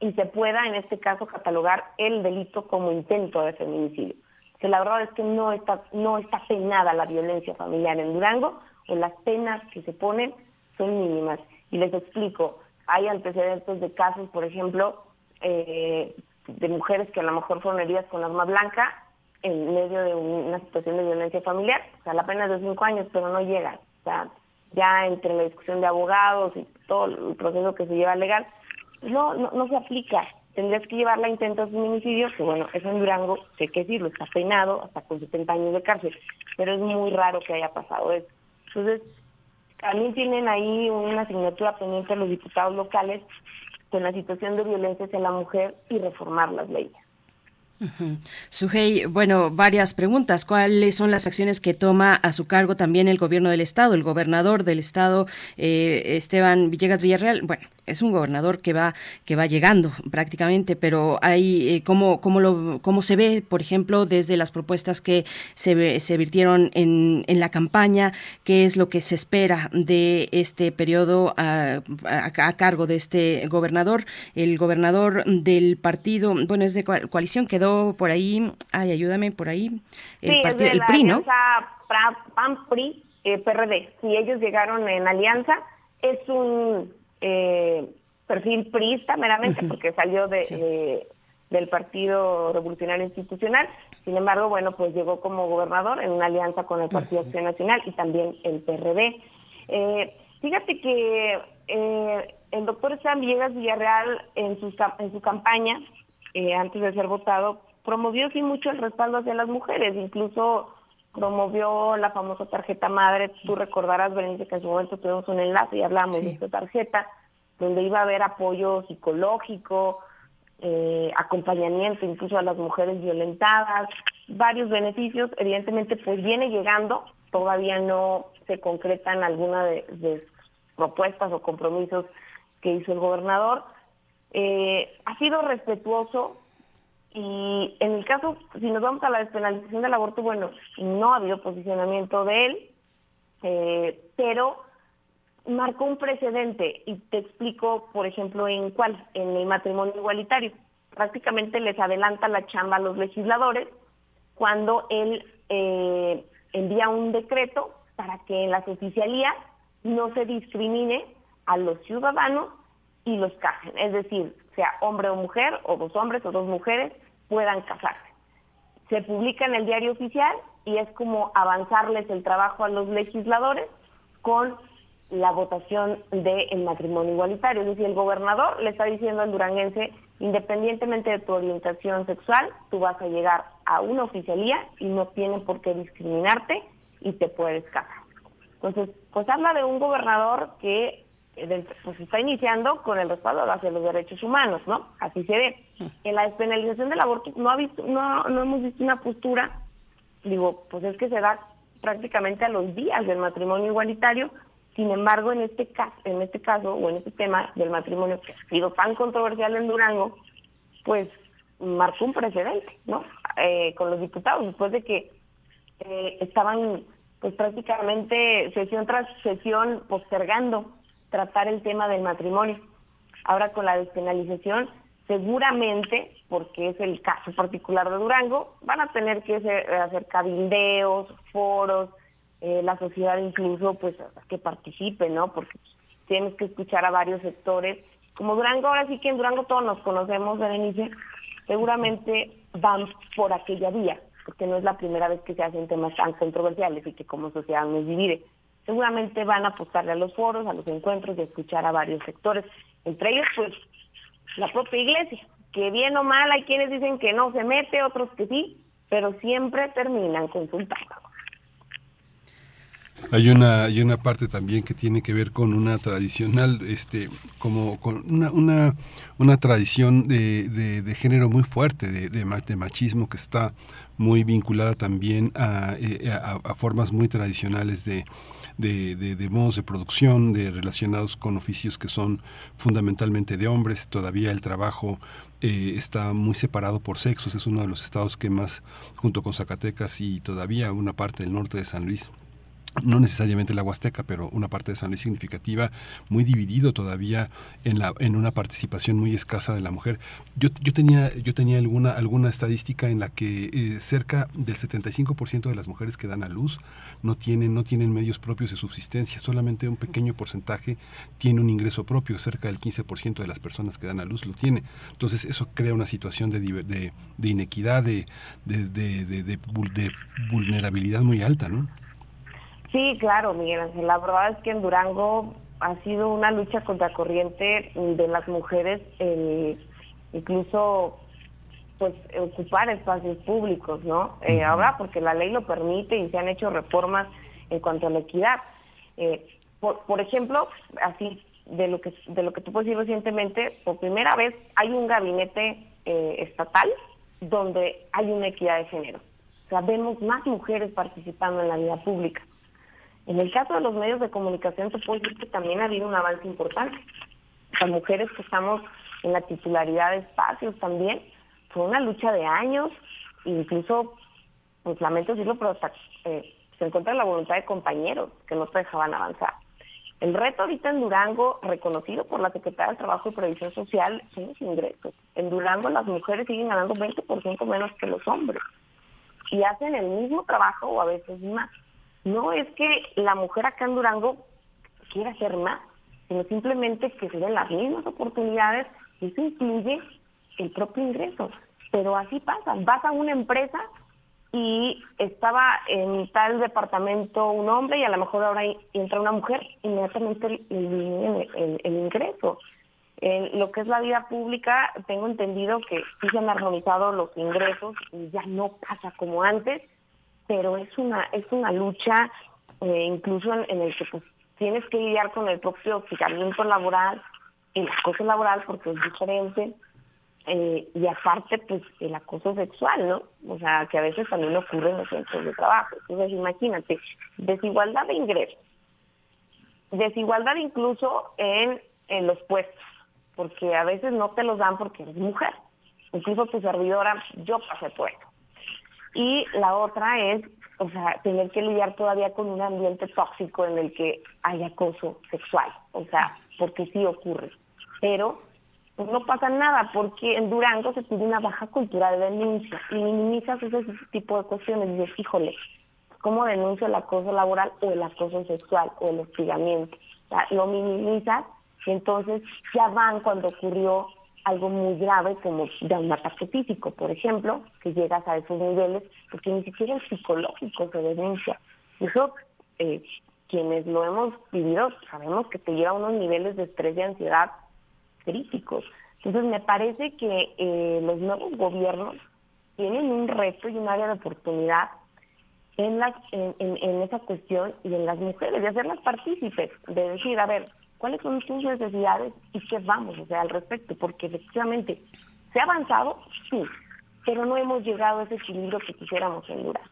y se pueda, en este caso, catalogar el delito como intento de feminicidio. Que la verdad es que no está, no está penada la violencia familiar en Durango, o las penas que se ponen son mínimas. Y les explico, hay antecedentes de casos, por ejemplo, eh, de mujeres que a lo mejor fueron heridas con arma blanca en medio de una situación de violencia familiar. O sea, la pena es de cinco años, pero no llega. O sea, ya entre la discusión de abogados y todo el proceso que se lleva legal, no, no, no se aplica. Tendrías que llevarla a intento de feminicidio, que bueno, eso en Durango, sé que sí, lo está penado hasta con 70 años de cárcel, pero es muy raro que haya pasado eso. Entonces, también tienen ahí una asignatura pendiente los diputados locales con la situación de violencia hacia la mujer y reformar las leyes. Sujei, bueno, varias preguntas. ¿Cuáles son las acciones que toma a su cargo también el gobierno del Estado, el gobernador del Estado, eh, Esteban Villegas Villarreal? Bueno, es un gobernador que va que va llegando prácticamente, pero hay eh, cómo, cómo, lo, cómo se ve, por ejemplo, desde las propuestas que se, se virtieron en, en la campaña, qué es lo que se espera de este periodo a, a, cargo de este gobernador, el gobernador del partido, bueno, es de coalición, quedó por ahí, ay, ayúdame por ahí, el partido, el PRI, ¿no? PAN, PRI, eh, PRD, si ellos llegaron en alianza, es un eh, perfil priista meramente porque salió de, del Partido Revolucionario Institucional. Sin embargo, bueno, pues llegó como gobernador en una alianza con el Partido Acción Nacional y también el PRD. Eh, fíjate que eh, el doctor Sam Villegas Villarreal en su, en su campaña, eh, antes de ser votado, promovió sí mucho el respaldo hacia las mujeres, incluso promovió la famosa tarjeta madre. Tú recordarás, Berenice, que en su momento tuvimos un enlace y hablamos de esta tarjeta, donde iba a haber apoyo psicológico, eh, acompañamiento incluso a las mujeres violentadas, varios beneficios. Evidentemente, pues viene llegando, todavía no se concretan alguna de, de propuestas o compromisos que hizo el gobernador. Eh, ha sido respetuoso y en el caso, si nos vamos a la despenalización del aborto, bueno, no ha habido posicionamiento de él, eh, pero marcó un precedente y te explico, por ejemplo, en cuál, en el matrimonio igualitario. Prácticamente les adelanta la chamba a los legisladores cuando él eh, envía un decreto para que en las oficialías no se discrimine a los ciudadanos y los cajen. Es decir, sea hombre o mujer, o dos hombres o dos mujeres, puedan casarse. Se publica en el diario oficial y es como avanzarles el trabajo a los legisladores con la votación del matrimonio igualitario. Es decir, el gobernador le está diciendo al duranguense, independientemente de tu orientación sexual, tú vas a llegar a una oficialía y no tienen por qué discriminarte y te puedes casar. Entonces, pues habla de un gobernador que pues está iniciando con el respaldo hacia los derechos humanos, ¿no? Así se ve. En la despenalización del aborto no ha visto, no, no hemos visto una postura, digo, pues es que se da prácticamente a los días del matrimonio igualitario. Sin embargo, en este caso, en este caso o en este tema del matrimonio que ha sido tan controversial en Durango, pues marcó un precedente, ¿no? Eh, con los diputados después de que eh, estaban, pues prácticamente sesión tras sesión postergando tratar el tema del matrimonio. Ahora con la despenalización, seguramente, porque es el caso particular de Durango, van a tener que hacer, cabildeos, foros, eh, la sociedad incluso, pues, que participe, ¿no? Porque tienes que escuchar a varios sectores. Como Durango, ahora sí que en Durango todos nos conocemos, Berenice, seguramente van por aquella vía, porque no es la primera vez que se hacen temas tan controversiales y que como sociedad nos divide seguramente van a apostarle a los foros, a los encuentros y a escuchar a varios sectores, entre ellos pues la propia iglesia, que bien o mal hay quienes dicen que no se mete, otros que sí, pero siempre terminan consultando. Hay una, hay una parte también que tiene que ver con una tradicional, este, como con una, una, una tradición de, de, género muy fuerte, de, de, machismo que está muy vinculada también a, eh, a, formas muy tradicionales de, de, de, modos de producción, de relacionados con oficios que son fundamentalmente de hombres. Todavía el trabajo eh, está muy separado por sexos. Es uno de los estados que más, junto con Zacatecas y todavía una parte del norte de San Luis, no necesariamente la Huasteca, pero una parte de San Luis significativa, muy dividido todavía en, la, en una participación muy escasa de la mujer. Yo, yo tenía, yo tenía alguna, alguna estadística en la que eh, cerca del 75% de las mujeres que dan a luz no tienen, no tienen medios propios de subsistencia, solamente un pequeño porcentaje tiene un ingreso propio, cerca del 15% de las personas que dan a luz lo tiene. Entonces eso crea una situación de, de, de inequidad, de, de, vulnerabilidad muy alta, ¿no? Sí, claro, Miguel Ángel. La verdad es que en Durango ha sido una lucha contra corriente de las mujeres, incluso pues ocupar espacios públicos, ¿no? Eh, ahora porque la ley lo permite y se han hecho reformas en cuanto a la equidad. Eh, por, ejemplo, así de lo que de lo que tú puedes decir recientemente, por primera vez hay un gabinete eh, estatal donde hay una equidad de género. O sea, vemos más mujeres participando en la vida pública. En el caso de los medios de comunicación, te puedo decir que también ha habido un avance importante. Las mujeres que estamos en la titularidad de espacios también, fue una lucha de años, incluso, pues lamento decirlo, pero eh, se encuentra la voluntad de compañeros que no te dejaban avanzar. El reto ahorita en Durango, reconocido por la Secretaría del Trabajo y Previsión Social, son los ingresos. En Durango las mujeres siguen ganando 20% menos que los hombres y hacen el mismo trabajo o a veces más no es que la mujer acá en Durango quiera hacer más, sino simplemente que se den las mismas oportunidades y eso incluye el propio ingreso. Pero así pasa, vas a una empresa y estaba en tal departamento un hombre y a lo mejor ahora entra una mujer, inmediatamente el, el, ingreso. En lo que es la vida pública, tengo entendido que sí se han armonizado los ingresos y ya no pasa como antes, pero es una es una lucha eh, incluso en, el que pues, tienes que lidiar con el propio hostigamiento laboral, el acoso laboral porque es diferente, eh, y aparte pues el acoso sexual, ¿no? O sea, que a veces también ocurre en los centros de trabajo. Entonces imagínate, desigualdad de ingresos, desigualdad incluso en, en los puestos, porque a veces no te los dan porque eres mujer. Incluso tu servidora, yo pasé por eso. Y la otra es, o sea, tener que lidiar todavía con un ambiente tóxico en el que hay acoso sexual, o sea, porque sí ocurre. Pero pues no pasa nada porque en Durango se tiene una baja cultura de denuncia y minimizas ese tipo de cuestiones y dices, híjole, ¿cómo denuncio el acoso laboral o el acoso sexual o el hostigamiento? O sea, lo minimizas y entonces ya van cuando ocurrió algo muy grave como de un ataque físico, por ejemplo, que llegas a esos niveles, porque ni siquiera el psicológico se denuncia. Eso, eh, quienes lo hemos vivido, sabemos que te lleva a unos niveles de estrés y ansiedad críticos. Entonces, me parece que eh, los nuevos gobiernos tienen un reto y un área de oportunidad en, las, en, en esa cuestión y en las mujeres, de hacerlas partícipes, de decir, a ver, cuáles son sus necesidades y qué vamos a hacer al respecto, porque efectivamente se ha avanzado, sí, pero no hemos llegado a ese equilibrio que quisiéramos en Durango.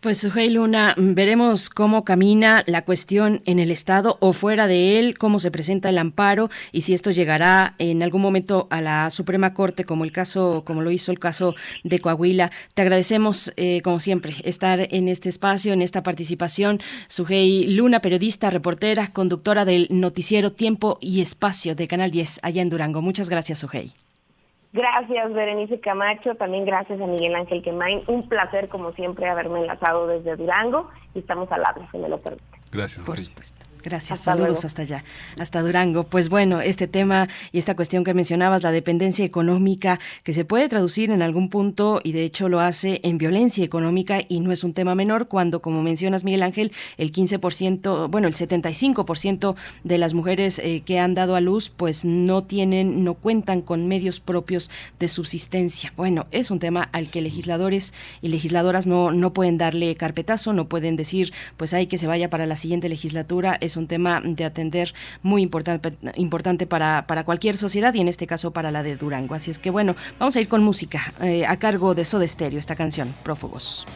Pues Sujei Luna, veremos cómo camina la cuestión en el Estado o fuera de él, cómo se presenta el amparo y si esto llegará en algún momento a la Suprema Corte, como el caso, como lo hizo el caso de Coahuila. Te agradecemos, eh, como siempre, estar en este espacio, en esta participación. Sujei Luna, periodista, reportera, conductora del noticiero Tiempo y Espacio de Canal 10 allá en Durango. Muchas gracias, Sujei. Gracias, Berenice Camacho. También gracias a Miguel Ángel Quemain. Un placer, como siempre, haberme enlazado desde Durango y estamos al lado, si me lo permite. Gracias, Por supuesto. Gracias, saludos hasta allá, hasta Durango. Pues bueno, este tema y esta cuestión que mencionabas, la dependencia económica, que se puede traducir en algún punto y de hecho lo hace en violencia económica y no es un tema menor cuando, como mencionas Miguel Ángel, el 15%, bueno, el 75% de las mujeres eh, que han dado a luz pues no tienen, no cuentan con medios propios de subsistencia. Bueno, es un tema al que legisladores y legisladoras no, no pueden darle carpetazo, no pueden decir pues hay que se vaya para la siguiente legislatura. Es un tema de atender muy importante, importante para, para cualquier sociedad y en este caso para la de Durango. Así es que bueno, vamos a ir con música eh, a cargo de Soda Stereo, esta canción, Prófugos.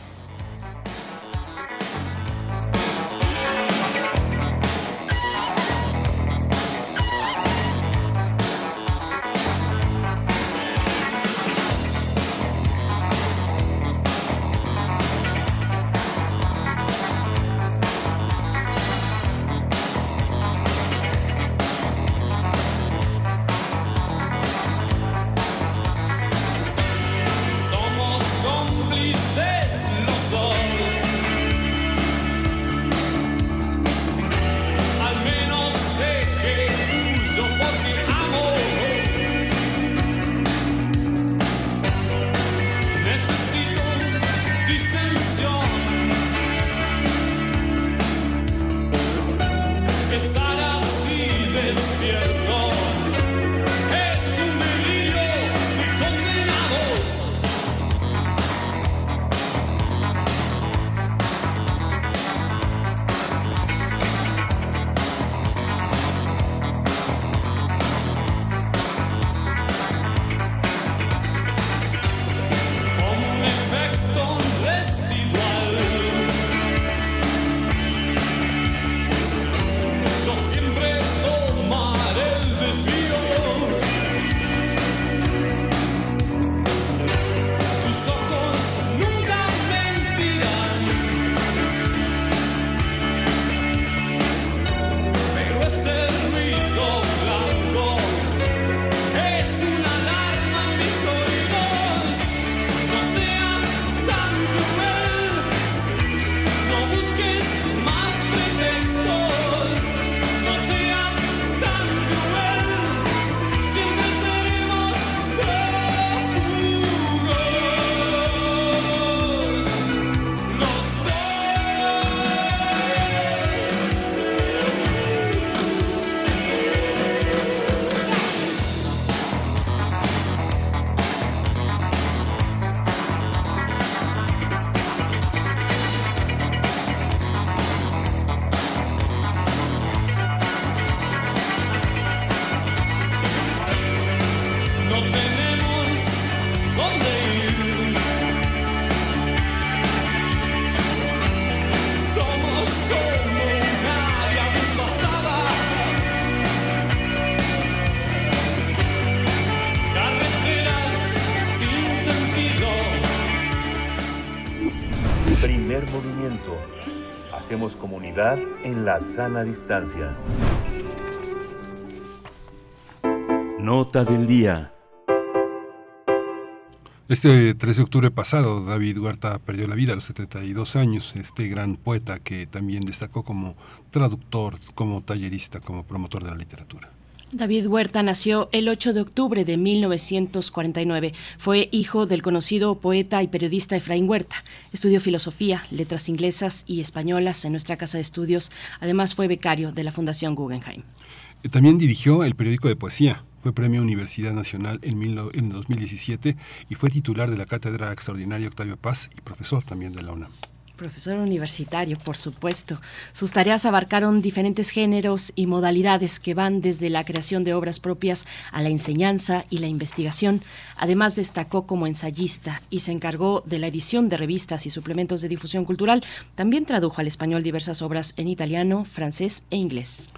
En la sana distancia. Nota del día. Este 13 de octubre pasado, David Huerta perdió la vida a los 72 años, este gran poeta que también destacó como traductor, como tallerista, como promotor de la literatura. David Huerta nació el 8 de octubre de 1949. Fue hijo del conocido poeta y periodista Efraín Huerta. Estudió filosofía, letras inglesas y españolas en nuestra casa de estudios. Además fue becario de la Fundación Guggenheim. Eh, también dirigió el periódico de poesía. Fue premio Universidad Nacional en, en 2017 y fue titular de la Cátedra Extraordinaria Octavio Paz y profesor también de la UNAM. Profesor universitario, por supuesto. Sus tareas abarcaron diferentes géneros y modalidades que van desde la creación de obras propias a la enseñanza y la investigación. Además destacó como ensayista y se encargó de la edición de revistas y suplementos de difusión cultural. También tradujo al español diversas obras en italiano, francés e inglés.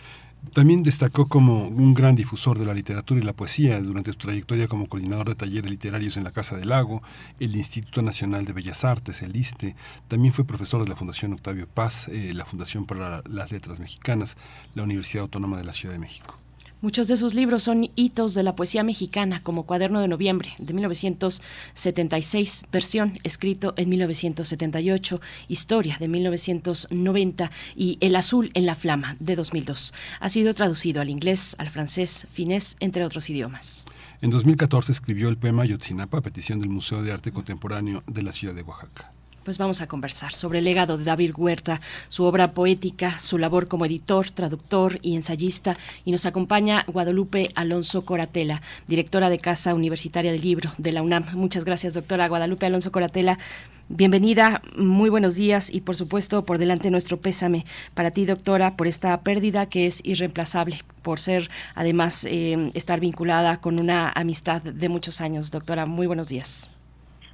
También destacó como un gran difusor de la literatura y la poesía durante su trayectoria como coordinador de talleres literarios en la Casa del Lago, el Instituto Nacional de Bellas Artes, el ISTE. También fue profesor de la Fundación Octavio Paz, eh, la Fundación para las Letras Mexicanas, la Universidad Autónoma de la Ciudad de México. Muchos de sus libros son hitos de la poesía mexicana, como Cuaderno de Noviembre, de 1976, versión escrito en 1978, Historia, de 1990 y El azul en la flama, de 2002. Ha sido traducido al inglés, al francés, finés, entre otros idiomas. En 2014 escribió el poema Yotzinapa a petición del Museo de Arte Contemporáneo de la ciudad de Oaxaca pues vamos a conversar sobre el legado de David Huerta, su obra poética, su labor como editor, traductor y ensayista. Y nos acompaña Guadalupe Alonso Coratela, directora de Casa Universitaria del Libro de la UNAM. Muchas gracias, doctora Guadalupe Alonso Coratela. Bienvenida, muy buenos días y por supuesto por delante nuestro pésame para ti, doctora, por esta pérdida que es irreemplazable, por ser además eh, estar vinculada con una amistad de muchos años. Doctora, muy buenos días.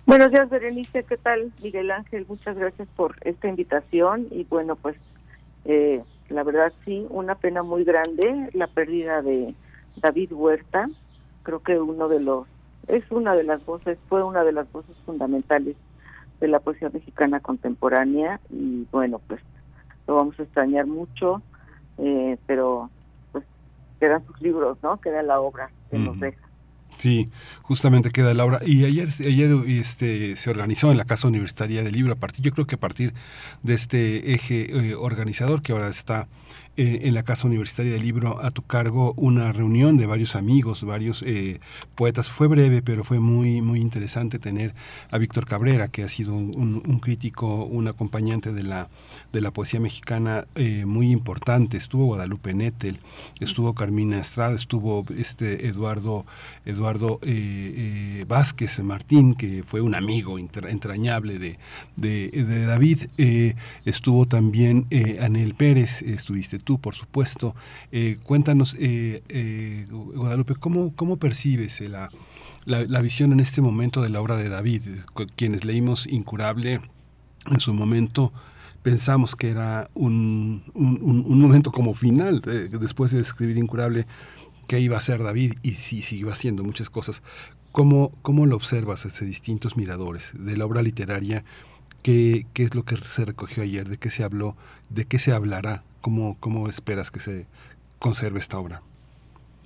Buenos días, Berenice. ¿Qué tal, Miguel Ángel? Muchas gracias por esta invitación. Y bueno, pues eh, la verdad sí, una pena muy grande la pérdida de David Huerta. Creo que uno de los, es una de las voces, fue una de las voces fundamentales de la poesía mexicana contemporánea. Y bueno, pues lo vamos a extrañar mucho, eh, pero pues quedan sus libros, ¿no? Queda la obra que nos deja. Sí, justamente queda Laura. Y ayer, ayer este, se organizó en la Casa Universitaria del Libro, a partir, yo creo que a partir de este eje eh, organizador que ahora está eh, en la Casa Universitaria del Libro a tu cargo una reunión de varios amigos, varios eh, poetas. Fue breve, pero fue muy, muy interesante tener a Víctor Cabrera, que ha sido un, crítico, un acompañante de la, de la poesía mexicana eh, muy importante. Estuvo Guadalupe Nettel, estuvo Carmina Estrada, estuvo este Eduardo, Eduardo Vázquez Martín, que fue un amigo entrañable de, de, de David. estuvo también Anel Pérez, estuviste tú, por supuesto. Eh, cuéntanos, eh, eh, Guadalupe, ¿cómo, cómo percibes la, la, visión en este momento de la obra de David? Quienes leímos Incurable en su momento pensamos que era un, un, momento como final, después de escribir Incurable, que iba a ser David y sí siguió haciendo muchas cosas. ¿Cómo, ¿Cómo lo observas desde distintos miradores de la obra literaria? ¿Qué, ¿Qué es lo que se recogió ayer? ¿De qué se habló? ¿De qué se hablará ¿Cómo, cómo esperas que se conserve esta obra?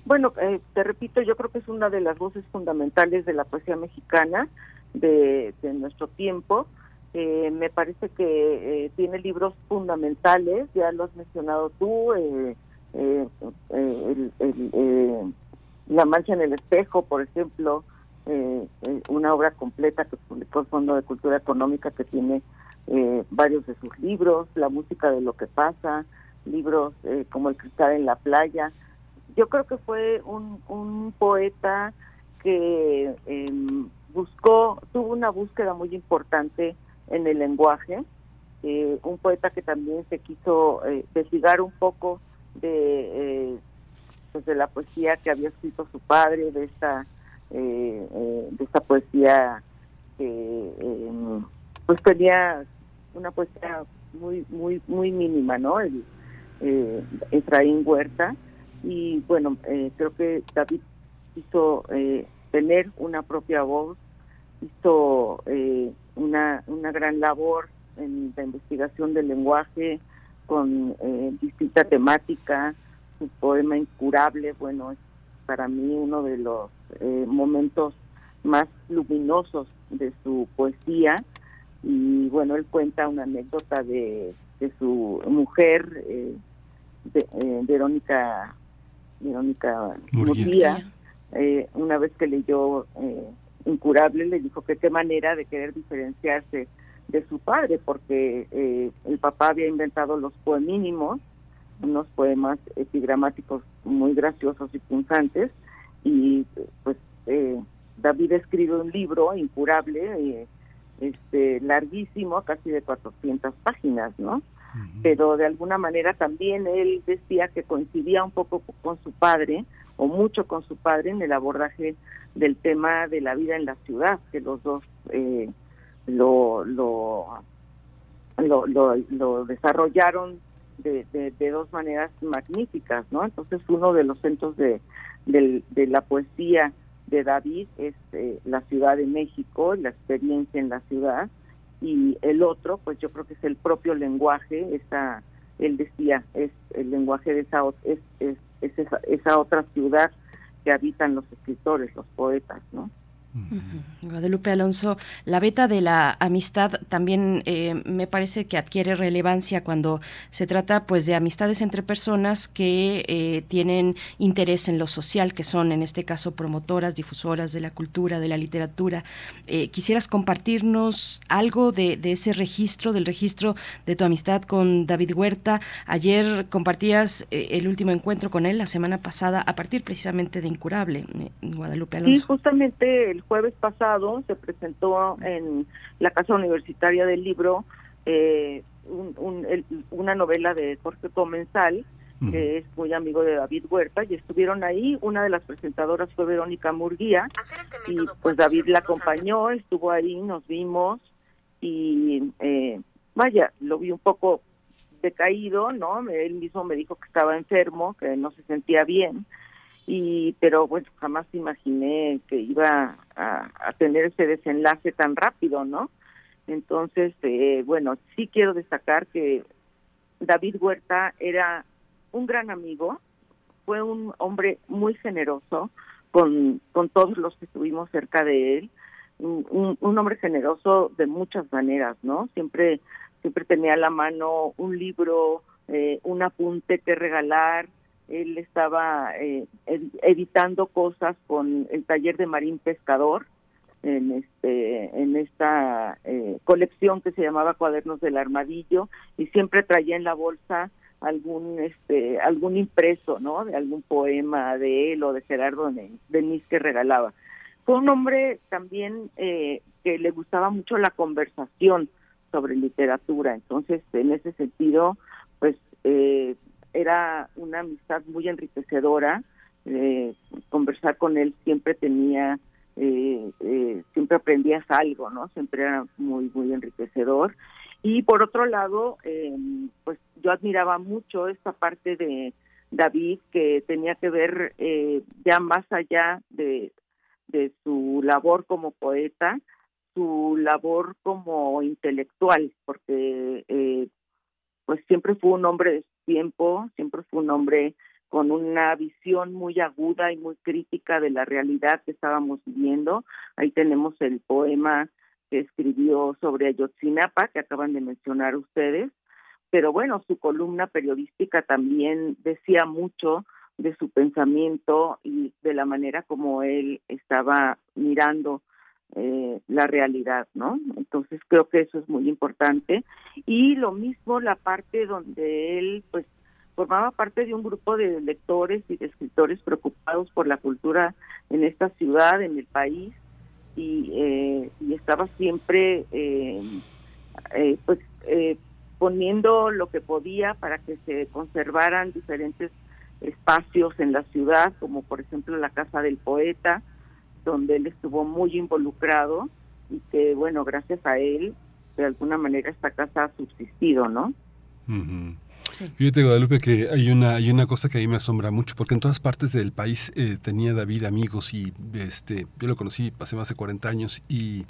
Bueno, eh, te repito, yo creo que es una de las voces fundamentales de la poesía mexicana de, nuestro tiempo. Eh, me parece que eh, tiene libros fundamentales, ya lo has mencionado tú, La mancha en el espejo, por ejemplo, una obra completa que publicó el Fondo de Cultura Económica que tiene varios de sus libros, La música de lo que pasa, libros eh, como El cristal en la playa. Yo creo que fue un, un poeta que em, buscó, tuvo una búsqueda muy importante en el lenguaje, eh, un poeta que también se quiso eh, desligar un poco de, pues de la poesía que había escrito su padre, de esta, de esta poesía que em, pues tenía una poesía muy muy muy mínima, ¿no? El, eh, Efraín Huerta. Y bueno, eh, creo que David hizo eh, tener una propia voz, hizo eh, una, una gran labor en la investigación del lenguaje con distinta temática, su poema incurable, bueno, es para mí uno de los momentos más luminosos de su poesía. Y bueno, él cuenta una anécdota de, de su mujer, eh, eh, Verónica Verónica Murguía, eh, una vez que leyó eh, Incurable, le dijo que qué manera de querer diferenciarse de su padre, porque eh, el papá había inventado los poemínimos, unos poemas epigramáticos muy graciosos y punzantes, y pues David escribe un libro, Incurable, este larguísimo, casi de 400 páginas, ¿no? Pero de alguna manera también él decía que coincidía un poco con su padre o mucho con su padre en el abordaje del tema de la vida en la ciudad, que los dos eh, lo, lo, lo, lo, desarrollaron de, de, dos maneras magníficas, ¿no? Entonces uno de los centros de, de, de la poesía de David es eh, la Ciudad de México, la experiencia en la ciudad, y el otro, pues yo creo que es el propio lenguaje, esa, él decía, es el lenguaje de esa, es, es es esa, esa otra ciudad que habitan los escritores, los poetas, ¿no? Guadalupe Alonso, la beta de la amistad también eh, me parece que adquiere relevancia cuando se trata pues de amistades entre personas que eh, tienen interés en lo social, que son en este caso promotoras, difusoras de la cultura, de la literatura. Eh, ¿Quisieras compartirnos algo de, ese registro, del registro de tu amistad con David Huerta? Ayer compartías el último encuentro con él la semana pasada a partir precisamente de Incurable, Guadalupe Alonso. Sí, justamente el jueves pasado se presentó en la Casa Universitaria del Libro eh, una novela de Jorge Comensal, que es muy amigo de David Huerta, y estuvieron ahí. Una de las presentadoras fue Verónica Murguía, este y pues David la acompañó, estuvo ahí, nos vimos, y eh, vaya, lo vi un poco decaído, ¿no? Él mismo me dijo que estaba enfermo, que no se sentía bien, y pero bueno jamás imaginé que iba a, tener ese desenlace tan rápido no entonces eh, bueno sí quiero destacar que David Huerta era un gran amigo fue un hombre muy generoso con con todos los que estuvimos cerca de él un, un hombre generoso de muchas maneras no siempre siempre tenía a la mano un libro eh, un apunte que regalar él estaba eh, editando cosas con el taller de Marín Pescador en este en esta eh, colección que se llamaba Cuadernos del Armadillo y siempre traía en la bolsa algún este algún impreso no de algún poema de él o de Gerardo Denis que regalaba. Fue un hombre también eh, que le gustaba mucho la conversación sobre literatura. Entonces en ese sentido pues eh, era una amistad muy enriquecedora. Eh, conversar con él siempre tenía, eh, eh, siempre aprendías algo, ¿no? Siempre era muy, muy enriquecedor. Y por otro lado, pues yo admiraba mucho esta parte de David que tenía que ver ya más allá de, de su labor como poeta, su labor como intelectual, porque pues siempre fue un hombre de tiempo, siempre fue un hombre con una visión muy aguda y muy crítica de la realidad que estábamos viviendo. Ahí tenemos el poema que escribió sobre Ayotzinapa, que acaban de mencionar ustedes, pero bueno, su columna periodística también decía mucho de su pensamiento y de la manera como él estaba mirando eh, la realidad, ¿no? Entonces creo que eso es muy importante. Y lo mismo la parte donde él, pues, formaba parte de un grupo de lectores y de escritores preocupados por la cultura en esta ciudad, en el país, y, eh, y estaba siempre, eh, eh, pues, eh, poniendo lo que podía para que se conservaran diferentes espacios en la ciudad, como por ejemplo la Casa del Poeta, donde él estuvo muy involucrado y que, bueno, gracias a él, de alguna manera esta casa ha subsistido, ¿no? Fíjate, Guadalupe, que hay una, hay una cosa que a mí me asombra mucho, porque en todas partes del país eh, tenía David amigos y este, yo lo conocí hace más de 40 años y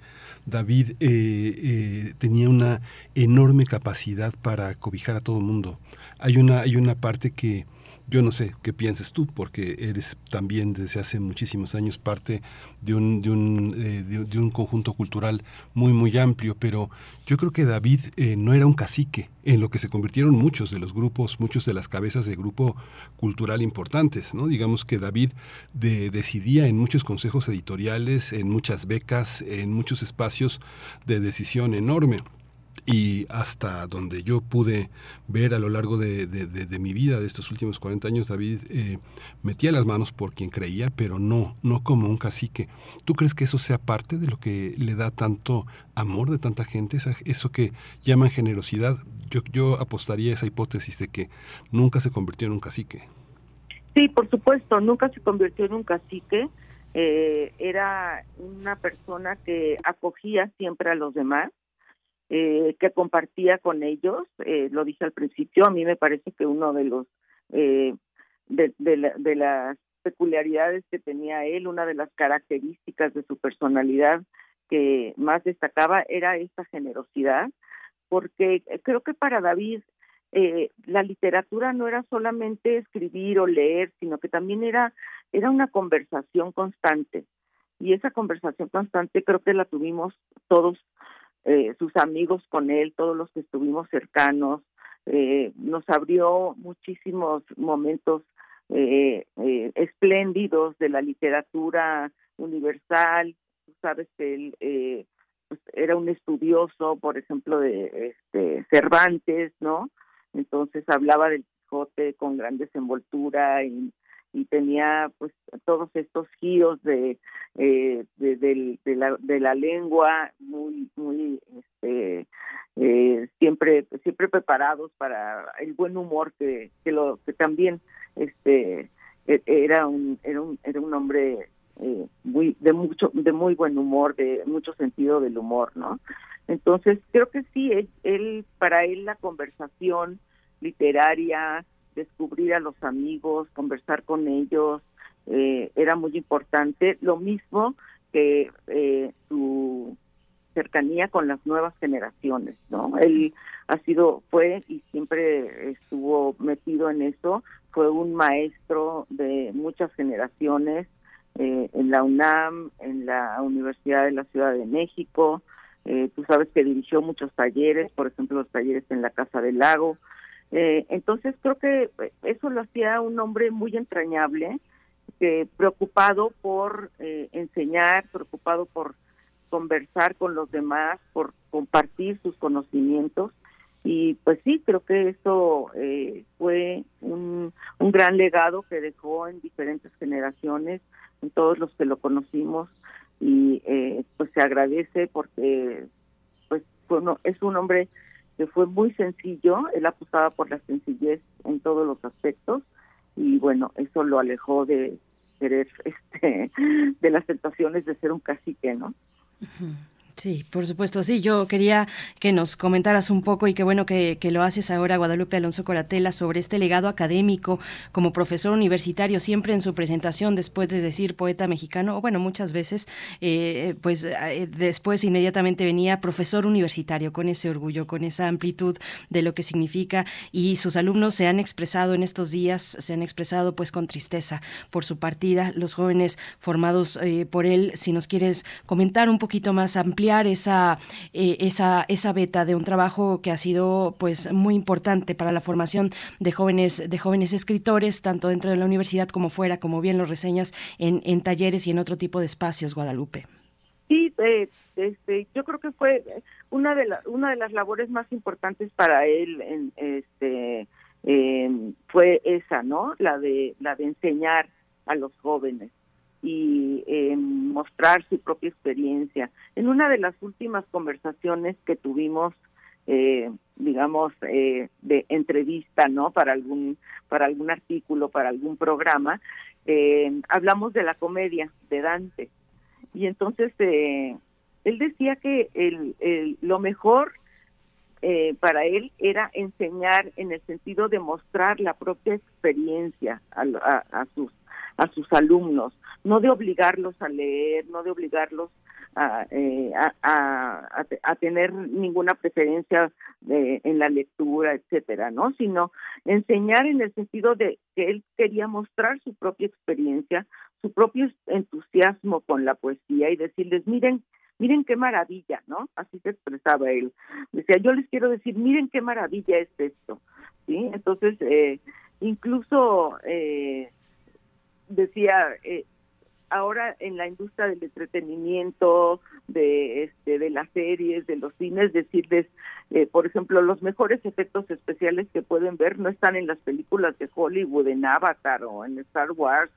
David eh, eh, tenía una enorme capacidad para cobijar a todo el mundo. Hay una, hay una parte que yo no sé qué pienses tú, porque eres también desde hace muchísimos años parte de un, de un, eh, de, un conjunto cultural muy, muy amplio, pero yo creo que David eh, no era un cacique, en lo que se convirtieron muchos de los grupos, muchos de las cabezas de grupo cultural importantes. ¿no? Digamos que David decidía en muchos consejos editoriales, en muchas becas, en muchos espacios de decisión enorme y hasta donde yo pude ver a lo largo de, mi vida, de estos últimos 40 años, David eh, metía las manos por quien creía, pero no, no como un cacique. ¿Tú crees que eso sea parte de lo que le da tanto amor de tanta gente, eso que llaman generosidad? Yo, yo apostaría esa hipótesis de que nunca se convirtió en un cacique. Sí, por supuesto, nunca se convirtió en un cacique. Eh, era una persona que acogía siempre a los demás eh, que compartía con ellos. Eh, lo dije al principio, a mí me parece que uno de los eh, de, de, las peculiaridades que tenía él, una de las características de su personalidad que más destacaba era esta generosidad, porque creo que para David eh, la literatura no era solamente escribir o leer, sino que también era, era una conversación constante. Y esa conversación constante creo que la tuvimos todos eh, sus amigos con él, todos los que estuvimos cercanos. Eh, nos abrió muchísimos momentos eh, eh, espléndidos de la literatura universal. Tú sabes que él eh, pues, era un estudioso, por ejemplo, de este, Cervantes, ¿no? Entonces hablaba del Quijote con gran desenvoltura y, y tenía pues todos estos giros de, eh, de, del- de la, de la lengua muy muy este eh, siempre siempre preparados para el buen humor que, que lo que también este e- era un era un era un hombre eh, muy de mucho de muy buen humor de mucho sentido del humor no entonces creo que sí él, él para él la conversación literaria descubrir a los amigos conversar con ellos eh, era muy importante. Lo mismo que eh, su cercanía con las nuevas generaciones, ¿no? Él ha sido, fue y siempre estuvo metido en eso, fue un maestro de muchas generaciones eh, en la UNAM, en la Universidad de la Ciudad de México, eh, tú sabes que dirigió muchos talleres, por ejemplo los talleres en la Casa del Lago, eh, entonces creo que eso lo hacía un hombre muy entrañable, preocupado por eh, enseñar, preocupado por conversar con los demás, por compartir sus conocimientos. Y pues sí, creo que eso eh, fue un, un gran legado que dejó en diferentes generaciones, en todos los que lo conocimos. Y eh, pues se agradece porque pues fue uno- es un hombre que fue muy sencillo, él apostaba por la sencillez en todos los aspectos y bueno, eso lo alejó de querer, este, de las tentaciones de ser un cacique, ¿no? Sí, por supuesto, sí. Yo quería que nos comentaras un poco y qué bueno que, lo haces ahora, Guadalupe Alonso Coratela, sobre este legado académico como profesor universitario, siempre en su presentación, después de decir poeta mexicano, o bueno, muchas veces, eh, pues eh, después inmediatamente venía profesor universitario, con ese orgullo, con esa amplitud de lo que significa, y sus alumnos se han expresado en estos días, se han expresado pues con tristeza por su partida, los jóvenes formados eh, por él, si nos quieres comentar un poquito más, esa, eh, esa, esa beta de un trabajo que ha sido pues muy importante para la formación de jóvenes, de jóvenes escritores, tanto dentro de la universidad como fuera, como bien lo reseñas, en, en talleres y en otro tipo de espacios, Guadalupe. Sí, eh, este, yo creo que fue una de la, una de las labores más importantes para él, en, este, eh, fue esa, ¿no? La de la de enseñar a los jóvenes y eh, mostrar su propia experiencia. En una de las últimas conversaciones que tuvimos, eh, digamos, eh, de entrevista, ¿no? Para algún, para algún artículo, para algún programa, eh, hablamos de la comedia de Dante. Y entonces eh, él decía que el, el- lo mejor eh, para él era enseñar en el sentido de mostrar la propia experiencia a, a- a sus a sus alumnos, no de obligarlos a leer, no de obligarlos a, eh, a, a- a te- a tener ninguna preferencia de- en la lectura, etcétera, ¿no? Sino enseñar en el sentido de que él quería mostrar su propia experiencia, su propio entusiasmo con la poesía y decirles, miren, miren qué maravilla, ¿no? Así se expresaba él. Decía, yo les quiero decir, miren qué maravilla es esto, ¿sí? Entonces, eh, incluso eh, decía, eh, ahora en la industria del entretenimiento, de este, de las series, de los cines, decirles, eh, por ejemplo, los mejores efectos especiales que pueden ver no están en las películas de Hollywood, en Avatar o en Star Wars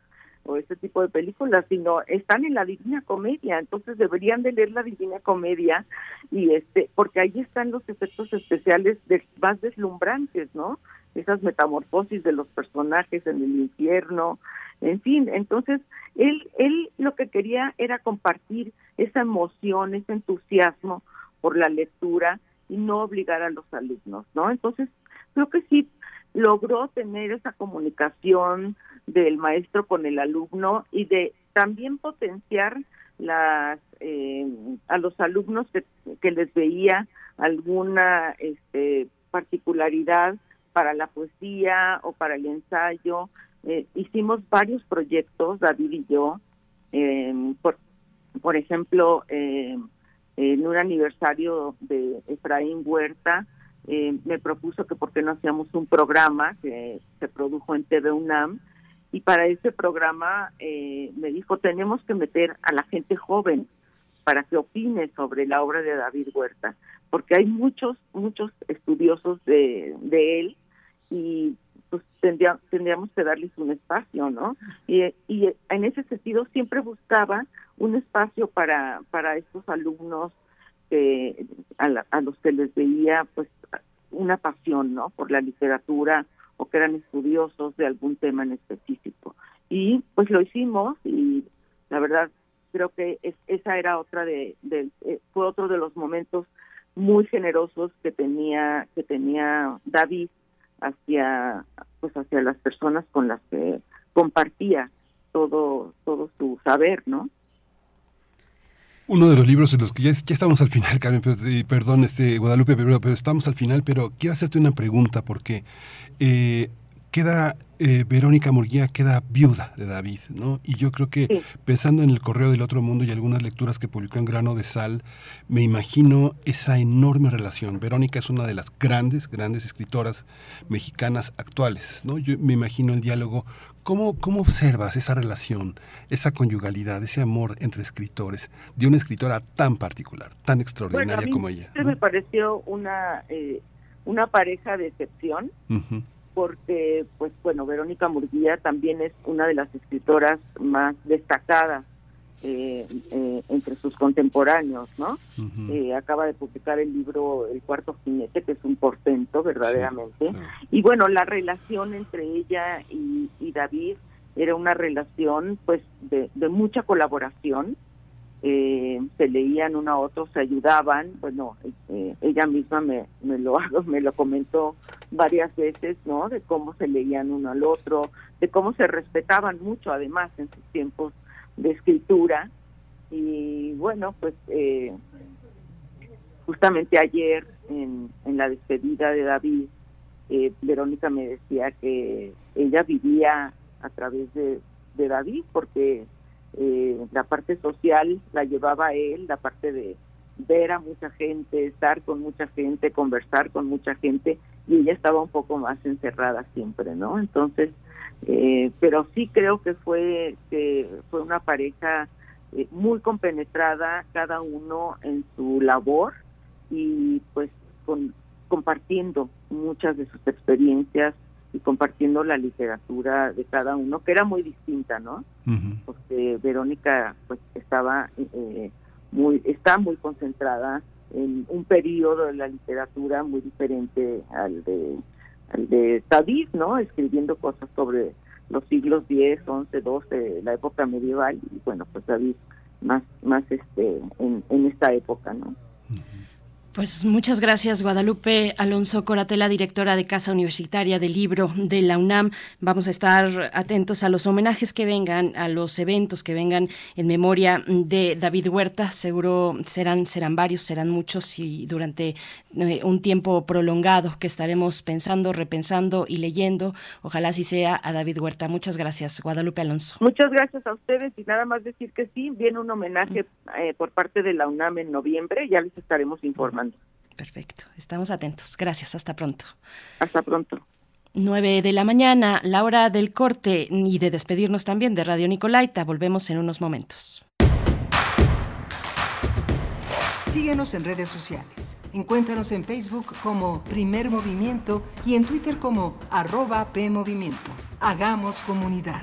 o ese tipo de películas, sino están en la Divina Comedia, entonces deberían de leer la Divina Comedia y este, porque ahí están los efectos especiales más deslumbrantes, ¿no? Esas metamorfosis de los personajes en el infierno, en fin, entonces él, él lo que quería era compartir esa emoción, ese entusiasmo por la lectura y no obligar a los alumnos, ¿no? Entonces, creo que sí logró tener esa comunicación del maestro con el alumno y de también potenciar las eh, a los alumnos que, les veía alguna este, particularidad para la poesía o para el ensayo. Eh, hicimos varios proyectos, David y yo, em, por, por ejemplo, em, en un aniversario de Efraín Huerta, eh, me propuso que por qué no hacíamos un programa que se produjo en TV UNAM y para ese programa eh, me dijo tenemos que meter a la gente joven para que opine sobre la obra de David Huerta porque hay muchos muchos estudiosos de, de él y pues tendríamos que darles un espacio, ¿no? Y, y en ese sentido siempre buscaba un espacio para para estos alumnos que a, los que les veía pues una pasión no por la literatura o que eran estudiosos de algún tema en específico. Y pues lo hicimos y la verdad creo que esa era otra de, eh, fue otro de los momentos muy generosos que tenía que tenía David hacia pues hacia las personas con las que compartía todo todo su saber no uno de los libros en los que ya, estamos al final, Carmen, perdón, este, Guadalupe, pero, pero, estamos al final, pero quiero hacerte una pregunta porque eh, queda eh, Verónica Murguía queda viuda de David, ¿no? Y yo creo que pensando en el Correo del Otro Mundo y algunas lecturas que publicó en Grano de Sal, me imagino esa enorme relación. Verónica es una de las grandes, grandes escritoras mexicanas actuales, ¿no? Yo me imagino el diálogo. ¿Cómo, cómo observas esa relación, esa conyugalidad, ese amor entre escritores de una escritora tan particular, tan extraordinaria como ella? Me pareció una, eh, una pareja de excepción porque, pues bueno, Verónica Murguía también es una de las escritoras más destacadas eh, eh, entre sus contemporáneos, ¿no? Eh, acaba de publicar el libro El cuarto jinete, que es un portento verdaderamente. Y bueno, la relación entre ella y, David era una relación, pues, de, de mucha colaboración, eh, se leían uno a otro, se ayudaban. Bueno, eh, ella misma me, me lo me lo comentó varias veces, ¿no? De cómo se leían uno al otro, de cómo se respetaban mucho, además, en sus tiempos de escritura. Y bueno, pues eh, justamente ayer en, en la despedida de David, eh, Verónica me decía que ella vivía a través de, de David porque eh, la parte social la llevaba él, la parte de ver a mucha gente, estar con mucha gente, conversar con mucha gente, y ella estaba un poco más encerrada siempre, ¿no? Entonces, eh, pero sí creo que fue que fue una pareja eh, muy compenetrada, cada uno en su labor y pues con, compartiendo muchas de sus experiencias y compartiendo la literatura de cada uno, que era muy distinta, ¿no? Porque Verónica pues estaba eh, muy, está muy concentrada en un periodo de la literatura muy diferente al de al de David, ¿no? Escribiendo cosas sobre los siglos X, XI, XII, la época medieval y bueno, pues David más más este en, en esta época, ¿no? Pues muchas gracias, Guadalupe Alonso Coratela, directora de Casa Universitaria del Libro de la UNAM. Vamos a estar atentos a los homenajes que vengan, a los eventos que vengan en memoria de David Huerta. Seguro serán, serán varios, serán muchos y durante eh, un tiempo prolongado que estaremos pensando, repensando y leyendo. Ojalá así sea a David Huerta. Muchas gracias, Guadalupe Alonso. Muchas gracias a ustedes y nada más decir que sí, viene un homenaje eh, por parte de la UNAM en noviembre, ya les estaremos informando. Perfecto, estamos atentos. Gracias, hasta pronto. Hasta pronto. 9 de la mañana, la hora del corte y de despedirnos también de Radio Nicolaita. Volvemos en unos momentos. Síguenos en redes sociales. Encuéntranos en Facebook como Primer Movimiento y en Twitter como arroba PMovimiento. Hagamos comunidad.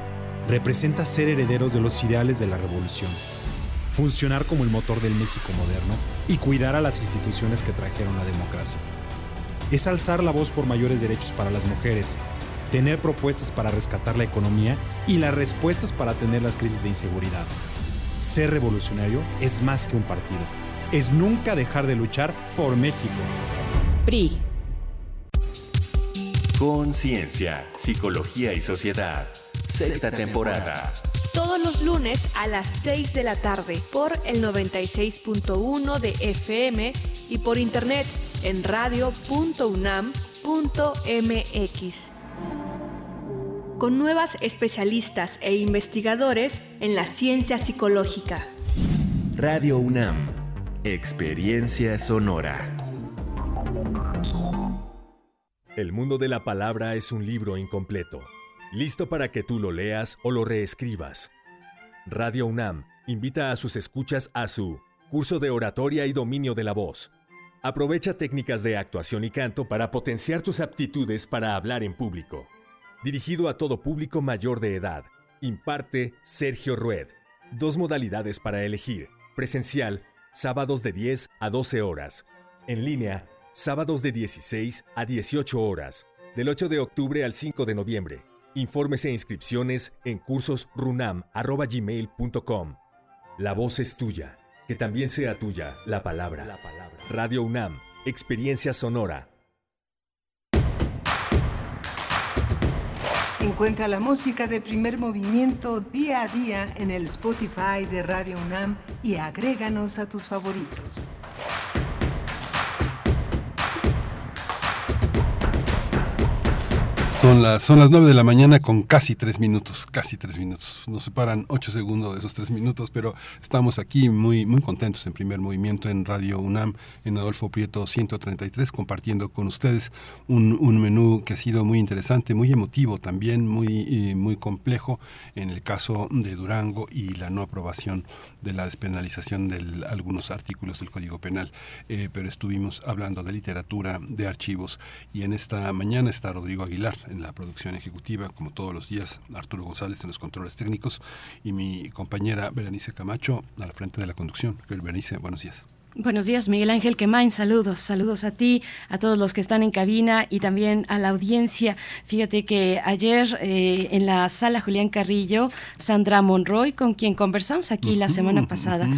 representa ser herederos de los ideales de la revolución. funcionar como el motor del México moderno y cuidar a las instituciones que trajeron la democracia. Es alzar la voz por mayores derechos para las mujeres, tener propuestas para rescatar la economía y las respuestas para atender las crisis de inseguridad. Ser revolucionario es más que un partido, es nunca dejar de luchar por México. PRI. Conciencia, psicología y sociedad. Sexta temporada. Todos los lunes a las 6 de la tarde por el 96.1 de FM y por internet en radio.unam.mx. Con nuevas especialistas e investigadores en la ciencia psicológica. Radio UNAM. Experiencia sonora. El mundo de la palabra es un libro incompleto, listo para que tú lo leas o lo reescribas. Radio UNAM invita a sus escuchas a su curso de oratoria y dominio de la voz. Aprovecha técnicas de actuación y canto para potenciar tus aptitudes para hablar en público. Dirigido a todo público mayor de edad. Imparte Sergio Rued. Dos modalidades para elegir. Presencial, sábados de 10 a 12 horas. En línea, sábados de 16 a 18 horas. Del 8 de octubre al 5 de noviembre. Informes e inscripciones en cursosrunam.gmail.com. La voz es tuya. Que también sea tuya la palabra. La palabra. Radio UNAM. Experiencia sonora. Encuentra la música de primer movimiento día a día en el Spotify de Radio UNAM y agréganos a tus favoritos. Son las, son las 9 de la mañana con casi tres minutos, casi tres minutos. Nos separan ocho segundos de esos tres minutos, pero estamos aquí muy, muy contentos en primer movimiento en Radio UNAM, en Adolfo Prieto 133, compartiendo con ustedes un, un menú que ha sido muy interesante, muy emotivo también, muy, muy complejo en el caso de Durango y la no aprobación de la despenalización de algunos artículos del Código Penal. Eh, pero estuvimos hablando de literatura, de archivos, y en esta mañana está Rodrigo Aguilar en la producción ejecutiva, como todos los días, Arturo González en los controles técnicos y mi compañera Berenice Camacho al frente de la conducción. Berenice, buenos días. Buenos días, Miguel Ángel Quemain. Saludos, saludos a ti, a todos los que están en cabina y también a la audiencia. Fíjate que ayer eh, en la sala Julián Carrillo, Sandra Monroy, con quien conversamos aquí la semana pasada,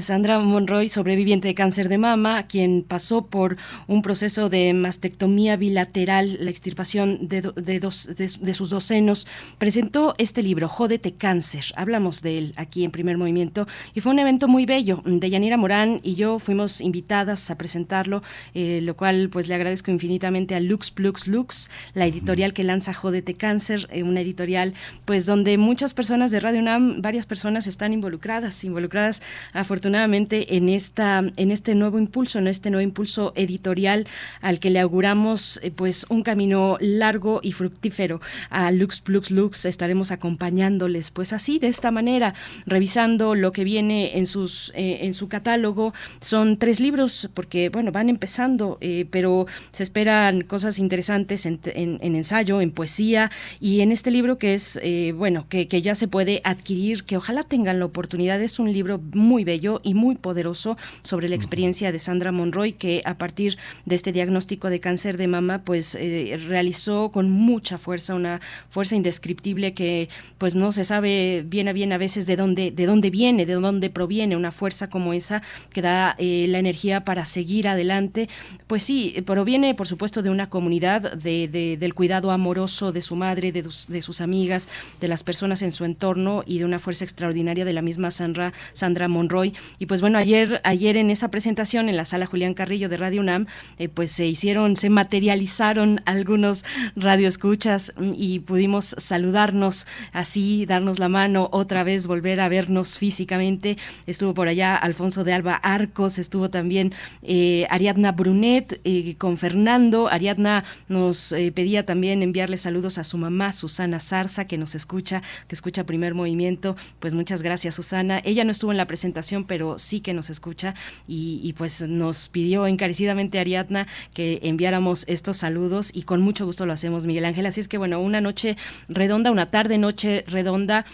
Sandra Monroy, sobreviviente de cáncer de mama, quien pasó por un proceso de mastectomía bilateral, la extirpación de, de, dos, de, sus dos senos, presentó este libro, Jódete Cáncer. Hablamos de él aquí en Primer Movimiento y fue un evento muy bello. De Yanira Morán y yo fuimos invitadas a presentarlo, eh, lo cual pues le agradezco infinitamente a Lux Plux Lux, la editorial que lanza Jodete Cáncer, eh, una editorial pues donde muchas personas de Radio UNAM, varias personas están involucradas, involucradas afortunadamente en esta en este nuevo impulso, en este nuevo impulso editorial al que le auguramos eh, pues un camino largo y fructífero. A Lux Plux Lux estaremos acompañándoles pues así de esta manera, revisando lo que viene en sus en su catálogo, son tres libros porque, bueno, van empezando, eh, pero se esperan cosas interesantes en, ensayo, en poesía y en este libro que es, eh, bueno, que, ya se puede adquirir, que ojalá tengan la oportunidad. Es un libro muy bello y muy poderoso sobre la experiencia de Sandra Monroy, que a partir de este diagnóstico de cáncer de mama, pues eh, realizó con mucha fuerza, una fuerza indescriptible que pues no se sabe bien a bien a veces de dónde, de dónde viene, de dónde proviene una fuerza como esa que da eh, la energía para seguir adelante. Pues sí, proviene por supuesto de una comunidad, de, del cuidado amoroso de su madre, de, sus amigas, de las personas en su entorno y de una fuerza extraordinaria de la misma Sandra, Sandra Monroy. Y pues bueno, ayer, ayer en esa presentación en la sala Julián Carrillo de Radio UNAM, eh, pues se hicieron, se materializaron algunos radioescuchas y pudimos saludarnos así, darnos la mano, otra vez volver a vernos físicamente. Estuvo por allá Alfonso de Alba Arco, estuvo también eh, Ariadna Brunet eh, con Fernando. Ariadna nos eh, pedía también enviarle saludos a su mamá, Susana Zarza, que nos escucha, que escucha primer movimiento. Pues muchas gracias, Susana. Ella no estuvo en la presentación, pero sí que nos escucha y, pues nos pidió encarecidamente Ariadna que enviáramos estos saludos y con mucho gusto lo hacemos, Miguel Ángel. Así es que bueno, una noche redonda, una tarde, noche redonda,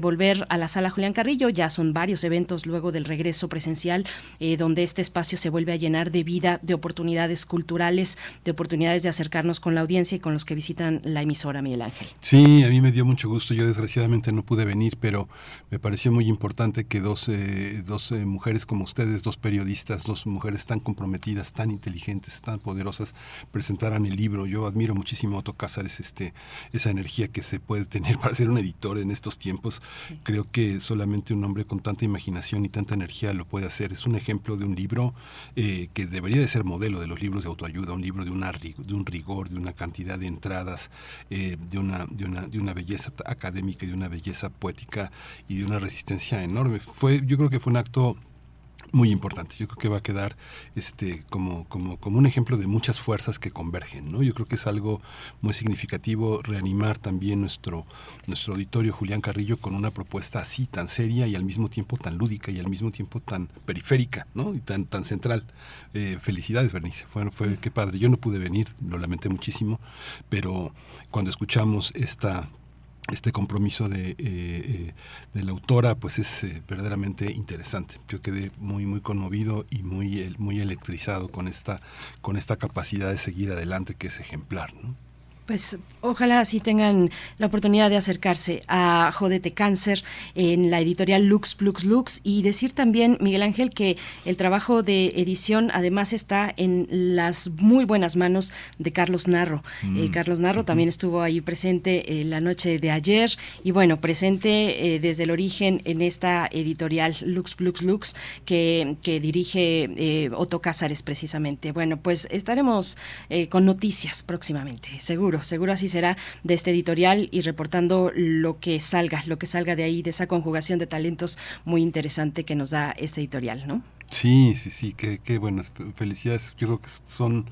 volver a la sala Julián Carrillo. Ya son varios eventos luego del regreso presencial, donde este espacio se vuelve a llenar de vida, de oportunidades culturales, de oportunidades de acercarnos con la audiencia y con los que visitan la emisora, Miguel Ángel. Sí, a mí me dio mucho gusto. Yo desgraciadamente no pude venir, pero me pareció muy importante que dos, eh, dos eh, mujeres como ustedes, dos periodistas, dos mujeres tan comprometidas, tan inteligentes, tan poderosas, presentaran el libro. Yo admiro muchísimo a Otto Cázares, este, esa energía que se puede tener para ser un editor en estos tiempos. Creo que solamente un hombre con tanta imaginación y tanta energía lo puede hacer. Es un ejemplo de un libro eh, que debería de ser modelo de los libros de autoayuda, un libro de, una, de un rigor, de una cantidad de entradas, eh, de, una, de, una, de una belleza académica de una belleza poética y de una resistencia enorme. Fue, yo creo que fue un acto muy importante. Yo creo que va a quedar este como, como, como un ejemplo de muchas fuerzas que convergen. ¿no? Yo creo que es algo muy significativo reanimar también nuestro, nuestro auditorio Julián Carrillo con una propuesta así, tan seria y al mismo tiempo tan lúdica y al mismo tiempo tan periférica ¿no? y tan, tan central. Eh, felicidades, Bernice. Bueno, fue qué padre. Yo no pude venir, lo lamenté muchísimo, pero cuando escuchamos esta este compromiso de, eh, eh, de, la autora pues es eh, verdaderamente interesante. Yo quedé muy muy conmovido y muy muy electrizado con esta con esta capacidad de seguir adelante que es ejemplar. Pues ojalá así tengan la oportunidad de acercarse a Jodete Cáncer en la editorial Lux Plux Lux y decir también, Miguel Ángel, que el trabajo de edición además está en las muy buenas manos de Carlos Narro. Mm. Eh, Carlos Narro también estuvo ahí presente en la noche de ayer y bueno, presente eh, desde el origen en esta editorial Lux Plux Lux que, que dirige eh, Otto Cázares precisamente. Bueno, pues estaremos con noticias próximamente, seguro seguro, así será de este editorial y reportando lo que salga, lo que salga de ahí, de esa conjugación de talentos muy interesante que nos da este editorial, ¿no? Sí, sí, sí, qué, qué buenas felicidades. Yo creo que son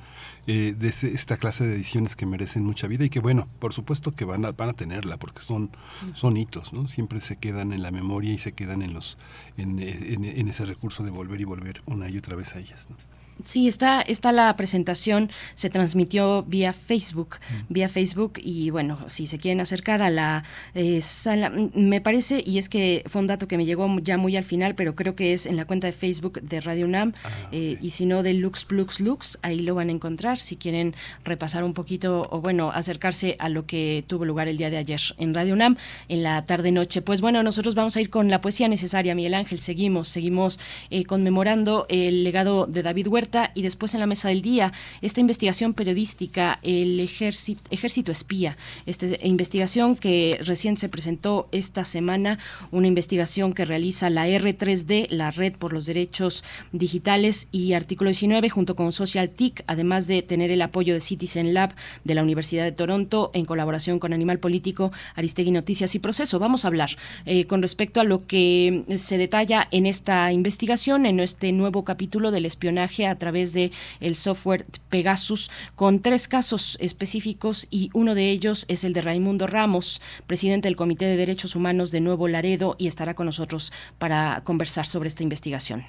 eh, de esta clase de ediciones que merecen mucha vida y que bueno, por supuesto que van a, van a tenerla porque son, son hitos, ¿no? Siempre se quedan en la memoria y se quedan en los en, en, en ese recurso de volver y volver una y otra vez a ellas, ¿no? Sí, está, está la presentación, se transmitió vía Facebook, mm. vía Facebook y bueno, si se quieren acercar a la eh, sala, me parece, y es que fue un dato que me llegó ya muy al final, pero creo que es en la cuenta de Facebook de Radio UNAM ah, eh, y si no de Lux Plux Lux, ahí lo van a encontrar si quieren repasar un poquito o bueno, acercarse a lo que tuvo lugar el día de ayer en Radio UNAM en la tarde-noche. Pues bueno, nosotros vamos a ir con la poesía necesaria, Miguel Ángel, seguimos, seguimos eh, conmemorando el legado de David Huerta y después en la mesa del día esta investigación periodística, el ejército, espía, esta investigación que recién se presentó esta semana, una investigación que realiza la R3D, la Red por los Derechos Digitales y Artículo 19 junto con Social TIC, además de tener el apoyo de Citizen Lab de la Universidad de Toronto en colaboración con Animal Político, Aristegui Noticias y Proceso. Vamos a hablar eh, con respecto a lo que se detalla en esta investigación, en este nuevo capítulo del espionaje a través de el software Pegasus con tres casos específicos y uno de ellos es el de Raimundo Ramos, presidente del Comité de Derechos Humanos de Nuevo Laredo y estará con nosotros para conversar sobre esta investigación.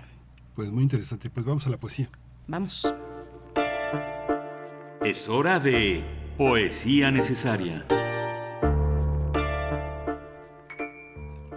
Pues muy interesante, pues vamos a la poesía. Vamos. Es hora de poesía necesaria.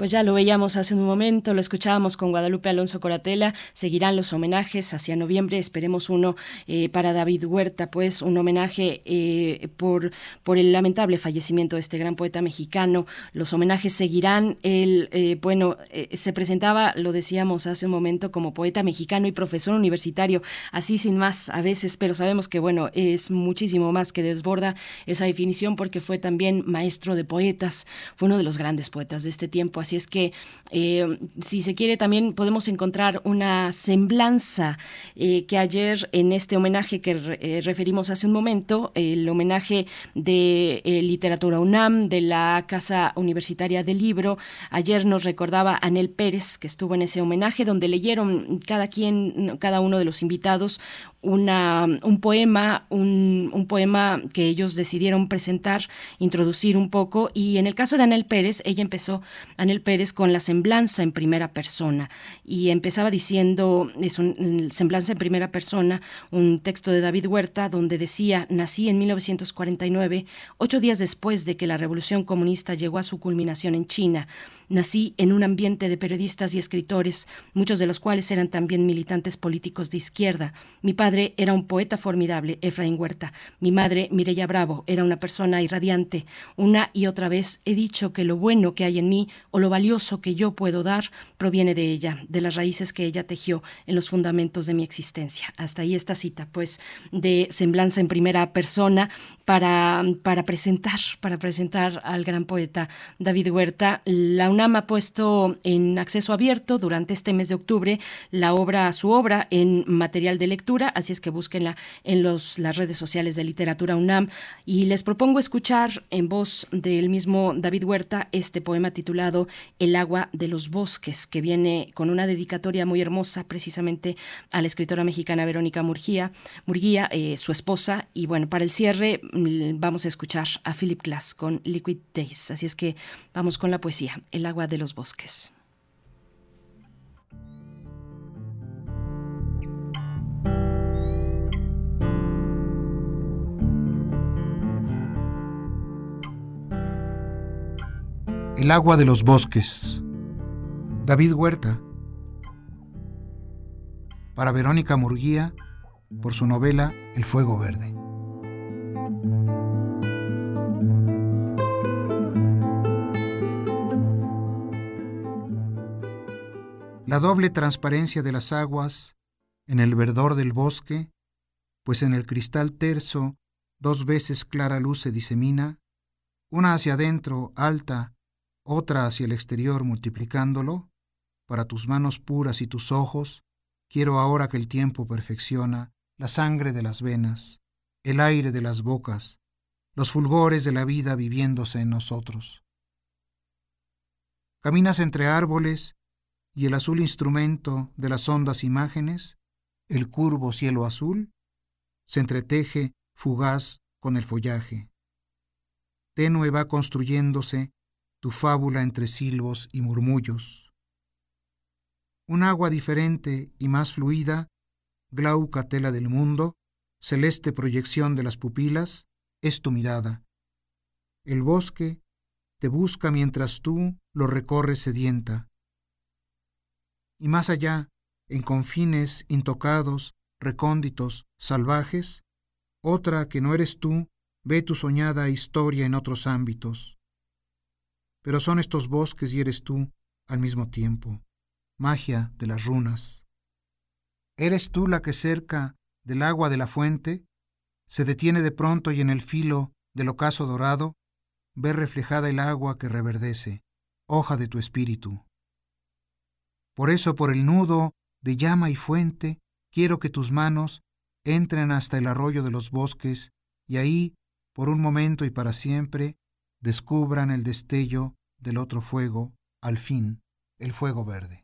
Pues ya lo veíamos hace un momento, lo escuchábamos con Guadalupe Alonso Coratela, seguirán los homenajes hacia noviembre, esperemos uno eh, para David Huerta, pues un homenaje eh, por, por el lamentable fallecimiento de este gran poeta mexicano, los homenajes seguirán, el, eh, bueno, se presentaba, lo decíamos hace un momento, como poeta mexicano y profesor universitario, así sin más a veces, pero sabemos que bueno, es muchísimo más que desborda esa definición porque fue también maestro de poetas, fue uno de los grandes poetas de este tiempo, así Así es que, eh, si se quiere, también podemos encontrar una semblanza eh, que ayer en este homenaje que eh, referimos hace un momento, el homenaje de literatura UNAM, de la Casa Universitaria del Libro, ayer nos recordaba Anel Pérez, que estuvo en ese homenaje, donde leyeron cada quien, cada uno de los invitados, una, un poema, un, un, poema que ellos decidieron presentar, introducir un poco, y en el caso de Anel Pérez, ella empezó, Anel Pérez, con la semblanza en primera persona, y empezaba diciendo, es un semblanza en primera persona, un texto de David Huerta, donde decía, nací en 1949, ocho días después de que la revolución comunista llegó a su culminación en China, Nací en un ambiente de periodistas y escritores, muchos de los cuales eran también militantes políticos de izquierda. Mi padre era un poeta formidable, Efraín Huerta. Mi madre, Mireya Bravo, era una persona irradiante. Una y otra vez he dicho que lo bueno que hay en mí o lo valioso que yo puedo dar proviene de ella, de las raíces que ella tejió en los fundamentos de mi existencia. Hasta ahí esta cita, pues, de semblanza en primera persona para, para presentar, para presentar al gran poeta David Huerta. La UNAM ha puesto en acceso abierto durante este mes de octubre la obra, su obra en material de lectura, así es que búsquenla en los, las redes sociales de Literatura UNAM. Y les propongo escuchar en voz del mismo David Huerta este poema titulado El agua de los bosques, que viene con una dedicatoria muy hermosa precisamente a la escritora mexicana Verónica Murguía, Murguía eh, su esposa, y bueno, para el cierre Mm, vamos a escuchar a Philip Glass con Liquid Days. Así es que vamos con la poesía, El agua de los bosques. El agua de los bosques. David Huerta. Para Verónica Murguía, por su novela El Fuego Verde. La doble transparencia de las aguas en el verdor del bosque, pues en el cristal terso dos veces clara luz se disemina, una hacia adentro, alta, otra hacia el exterior multiplicándolo, para tus manos puras y tus ojos, quiero ahora que el tiempo perfecciona la sangre de las venas, el aire de las bocas, los fulgores de la vida viviéndose en nosotros. Caminas entre árboles y el azul instrumento de las hondas imágenes, el curvo cielo azul, se entreteje fugaz con el follaje. Tenue va construyéndose tu fábula entre silbos y murmullos. Un agua diferente y más fluida, glauca tela del mundo, celeste proyección de las pupilas, es tu mirada. El bosque te busca mientras tú lo recorres sedienta y más allá, en confines intocados, recónditos, salvajes, otra que no eres tú ve tu soñada historia en otros ámbitos. Pero son estos bosques y eres tú al mismo tiempo, magia de las runas. ¿Eres tú la que cerca del agua de la fuente se detiene de pronto y en el filo del ocaso dorado ve reflejada el agua que reverdece, hoja de tu espíritu? Por eso, por el nudo de llama y fuente, quiero que tus manos entren hasta el arroyo de los bosques y ahí, por un momento y para siempre, descubran el destello del otro fuego, al fin, el fuego verde.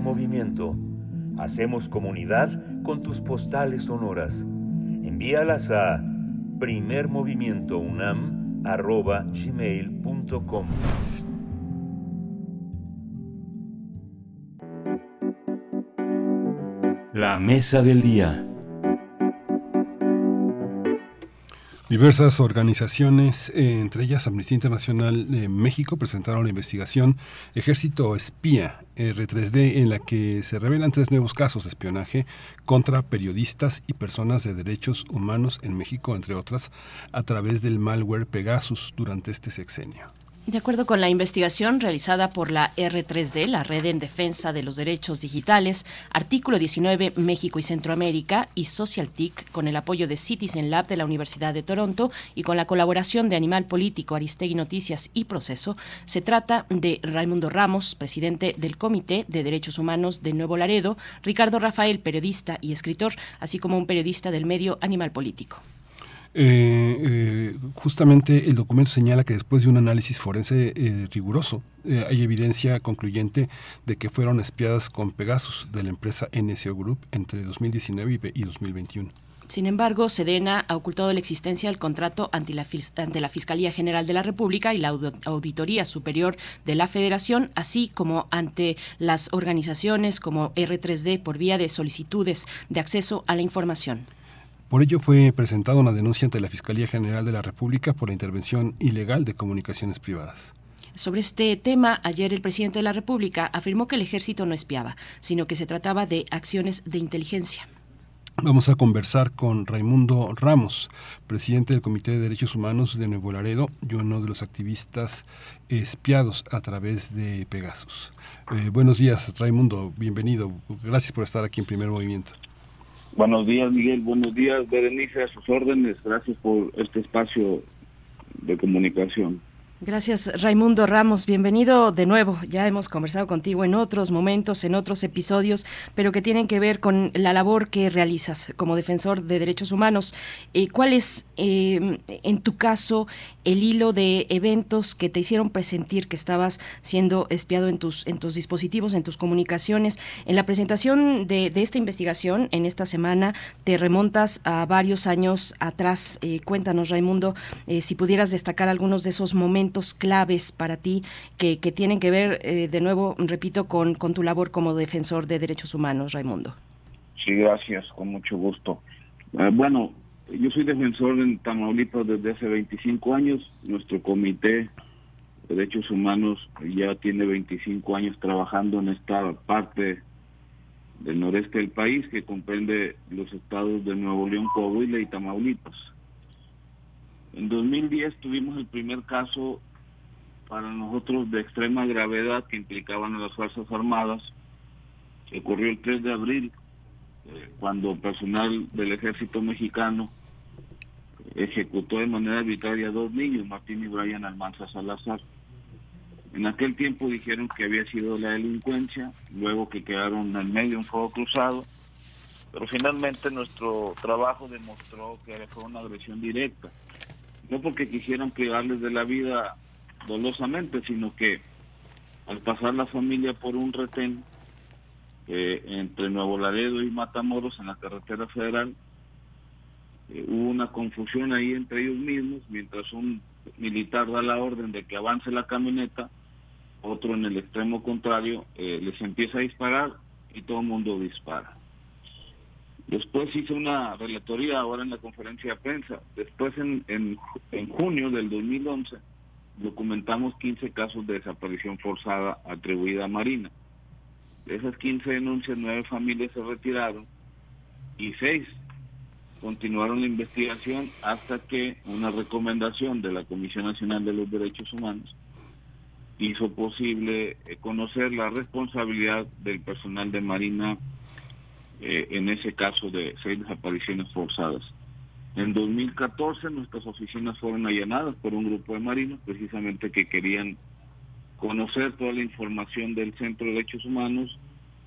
Movimiento. Hacemos comunidad con tus postales sonoras. Envíalas a primermovimientounam.gmail.com La mesa del día. Diversas organizaciones, eh, entre ellas Amnistía Internacional de México, presentaron la investigación Ejército Espía R3D en la que se revelan tres nuevos casos de espionaje contra periodistas y personas de derechos humanos en México, entre otras, a través del malware Pegasus durante este sexenio. De acuerdo con la investigación realizada por la R3D, la Red en Defensa de los Derechos Digitales, Artículo 19 México y Centroamérica y SocialTIC, con el apoyo de Citizen Lab de la Universidad de Toronto y con la colaboración de Animal Político, Aristegui Noticias y Proceso, se trata de Raimundo Ramos, presidente del Comité de Derechos Humanos de Nuevo Laredo, Ricardo Rafael, periodista y escritor, así como un periodista del medio Animal Político. Eh, eh, justamente el documento señala que después de un análisis forense eh, riguroso, hay evidencia concluyente de que fueron espiadas con Pegasus de la empresa NSO Group entre 2019 y 2021. Sin embargo, Sedena ha ocultado la existencia del contrato ante la, ante la, Fiscalía General de la República y la Auditoría Superior de la Federación, así como ante las organizaciones como R3D por vía de solicitudes de acceso a la información. Por ello fue presentada una denuncia ante la Fiscalía General de la República por la intervención ilegal de comunicaciones privadas. sobre este tema, ayer el presidente de la República afirmó que el ejército no espiaba, sino que se trataba de acciones de inteligencia. Vamos a conversar con Raimundo Ramos, presidente del Comité de Derechos Humanos de Nuevo Laredo y uno de los activistas espiados a través de Pegasus. Eh, buenos días, Raimundo, bienvenido. Gracias por estar aquí en Primer Movimiento. Buenos días, Miguel. Buenos días, Berenice, a sus órdenes. Gracias por este espacio de comunicación. Gracias, Raimundo Ramos. Bienvenido de nuevo. Ya hemos conversado contigo en otros momentos, en otros episodios, pero que tienen que ver con la labor que realizas como defensor de derechos humanos. Eh, ¿Cuál es, eh, en tu caso, el hilo de eventos que te hicieron presentir que estabas siendo espiado en tus, en tus dispositivos, en tus comunicaciones? En la presentación de, esta investigación, en esta semana, te remontas a varios años atrás. Eh, cuéntanos, Raimundo, si pudieras destacar algunos de esos momentos claves para ti que, tienen que ver, eh, de nuevo, repito, con, con tu labor como defensor de derechos humanos, Raimundo? Sí, gracias, con mucho gusto. Eh, bueno, yo soy defensor en Tamaulipas desde hace 25 años. Nuestro comité de derechos humanos ya tiene 25 años trabajando en esta parte del noreste del país que comprende los estados de Nuevo León, Coahuila y Tamaulipas. En 2010 tuvimos el primer caso para nosotros de extrema gravedad que implicaban a las Fuerzas Armadas, que ocurrió el 3 de abril, eh, cuando personal del ejército mexicano ejecutó de manera arbitraria a dos niños, Martín y Brian Almanza Salazar. En aquel tiempo dijeron que había sido la delincuencia, luego que quedaron en medio un fuego cruzado, pero finalmente nuestro trabajo demostró que fue una agresión directa no porque quisieran privarles de la vida dolosamente, sino que al pasar la familia por un retén eh, entre Nuevo Laredo y Matamoros en la carretera federal, eh, hubo una confusión ahí entre ellos mismos, mientras un militar da la orden de que avance la camioneta, otro en el extremo contrario eh, les empieza a disparar y todo el mundo dispara. Después hice una relatoría ahora en la conferencia de prensa. Después, en, en, junio del 2011, documentamos 15 casos de desaparición forzada atribuida a Marina. De esas 15 denuncias, nueve familias se retiraron y seis continuaron la investigación hasta que una recomendación de la Comisión Nacional de los Derechos Humanos hizo posible eh, conocer la responsabilidad del personal de Marina eh, en ese caso de seis desapariciones forzadas. En 2014 nuestras oficinas fueron allanadas por un grupo de marinos precisamente que querían conocer toda la información del Centro de Derechos Humanos,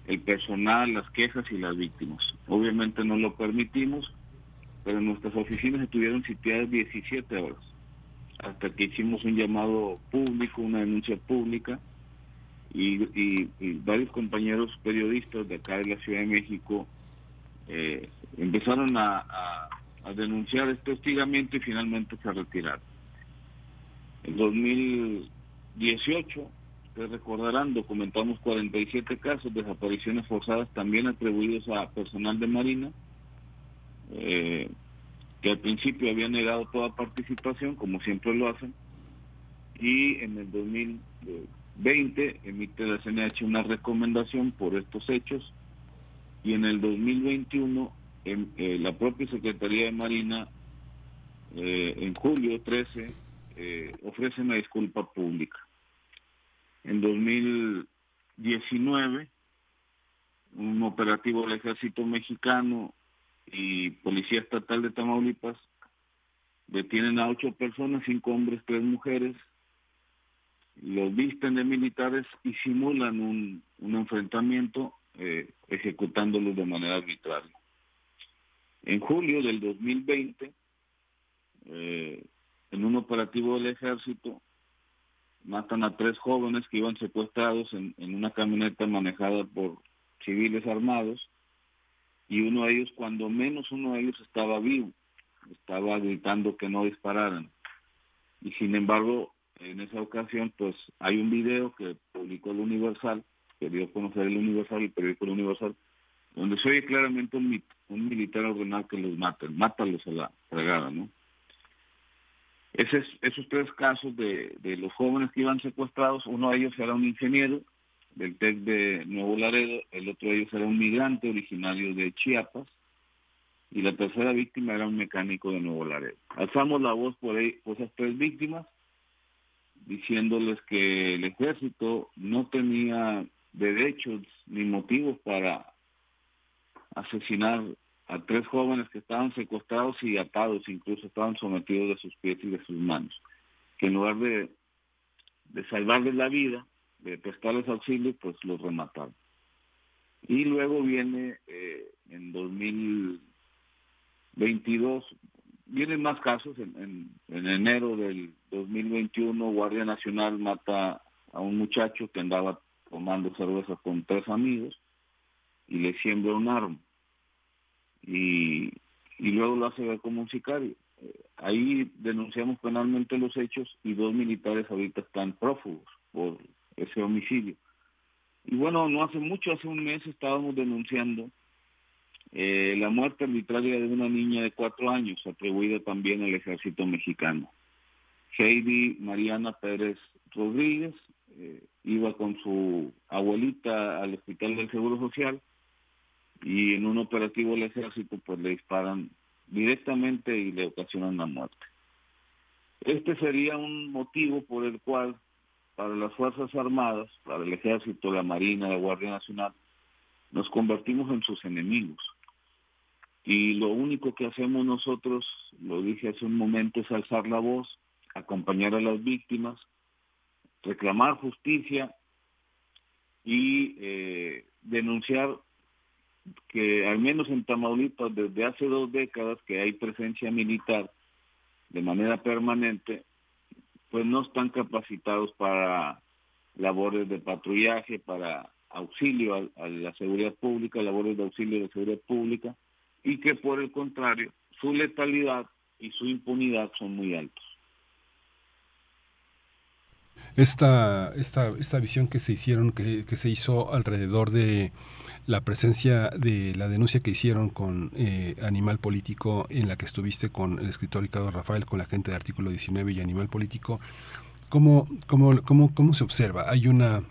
el personal, las quejas y las víctimas. Obviamente no lo permitimos, pero nuestras oficinas estuvieron sitiadas 17 horas, hasta que hicimos un llamado público, una denuncia pública, y, varios compañeros periodistas de acá de la Ciudad de México eh, empezaron a, denunciar este hostigamiento y finalmente se retiraron. En 2018, ustedes recordarán, documentamos 47 casos de desapariciones forzadas también atribuidos a personal de Marina, eh, que al principio habían negado toda participación, como siempre lo hacen, y en el 2000, 20 emite la CNH una recomendación por estos hechos y en el 2021 en, eh, la propia Secretaría de Marina eh, en julio 13 eh, ofrece una disculpa pública. En 2019 un operativo del ejército mexicano y policía estatal de Tamaulipas detienen a ocho personas, cinco hombres, tres mujeres, los visten de militares y simulan un, enfrentamiento eh, ejecutándolos de manera arbitraria. En julio del 2020, eh, en un operativo del ejército, matan a tres jóvenes que iban secuestrados en, en una camioneta manejada por civiles armados y uno de ellos, cuando menos uno de ellos estaba vivo, estaba gritando que no dispararan. Y sin embargo, en esa ocasión, pues hay un video que publicó el Universal, que dio a conocer el Universal, el periódico El Universal, donde se oye claramente un, militar ordenado que los maten, mátalos a la fregada, ¿no? Es esos tres casos de, de los jóvenes que iban secuestrados, uno de ellos era un ingeniero del TEC de Nuevo Laredo, el otro de ellos era un migrante originario de Chiapas, y la tercera víctima era un mecánico de Nuevo Laredo. Alzamos la voz por, ahí, por esas tres víctimas, diciéndoles que el ejército no tenía derechos ni motivos para asesinar a tres jóvenes que estaban secuestrados y atados, incluso estaban sometidos de sus pies y de sus manos, que en lugar de, de salvarles la vida, de prestarles auxilio, pues los remataron. Y luego viene eh, en 2022, vienen más casos, en, en, enero del 2021 Guardia Nacional mata a un muchacho que andaba tomando cerveza con tres amigos y le siembra un arma. Y, y luego lo hace ver como un sicario. Eh, ahí denunciamos penalmente los hechos y dos militares ahorita están prófugos por ese homicidio. Y bueno, no hace mucho, hace un mes estábamos denunciando eh, la muerte arbitraria de una niña de cuatro años, atribuida también al ejército mexicano. Heidi Mariana Pérez Rodríguez eh, iba con su abuelita al hospital del Seguro Social y en un operativo del ejército pues le disparan directamente y le ocasionan la muerte. Este sería un motivo por el cual para las Fuerzas Armadas, para el Ejército, la Marina, la Guardia Nacional, nos convertimos en sus enemigos. Y lo único que hacemos nosotros, lo dije hace un momento, es alzar la voz, acompañar a las víctimas, reclamar justicia y eh, denunciar que al menos en Tamaulipas desde hace dos décadas que hay presencia militar de manera permanente pues no están capacitados para labores de patrullaje, para auxilio a, la seguridad pública, labores de auxilio de seguridad pública, y que por el contrario, su letalidad y su impunidad son muy altos. Esta, esta, esta visión que se hicieron, que, que se hizo alrededor de la presencia de la denuncia que hicieron con eh, Animal Político, en la que estuviste con el escritor Ricardo Rafael, con la gente de Artículo 19 y Animal Político, ¿cómo, cómo, cómo, cómo se observa? Hay una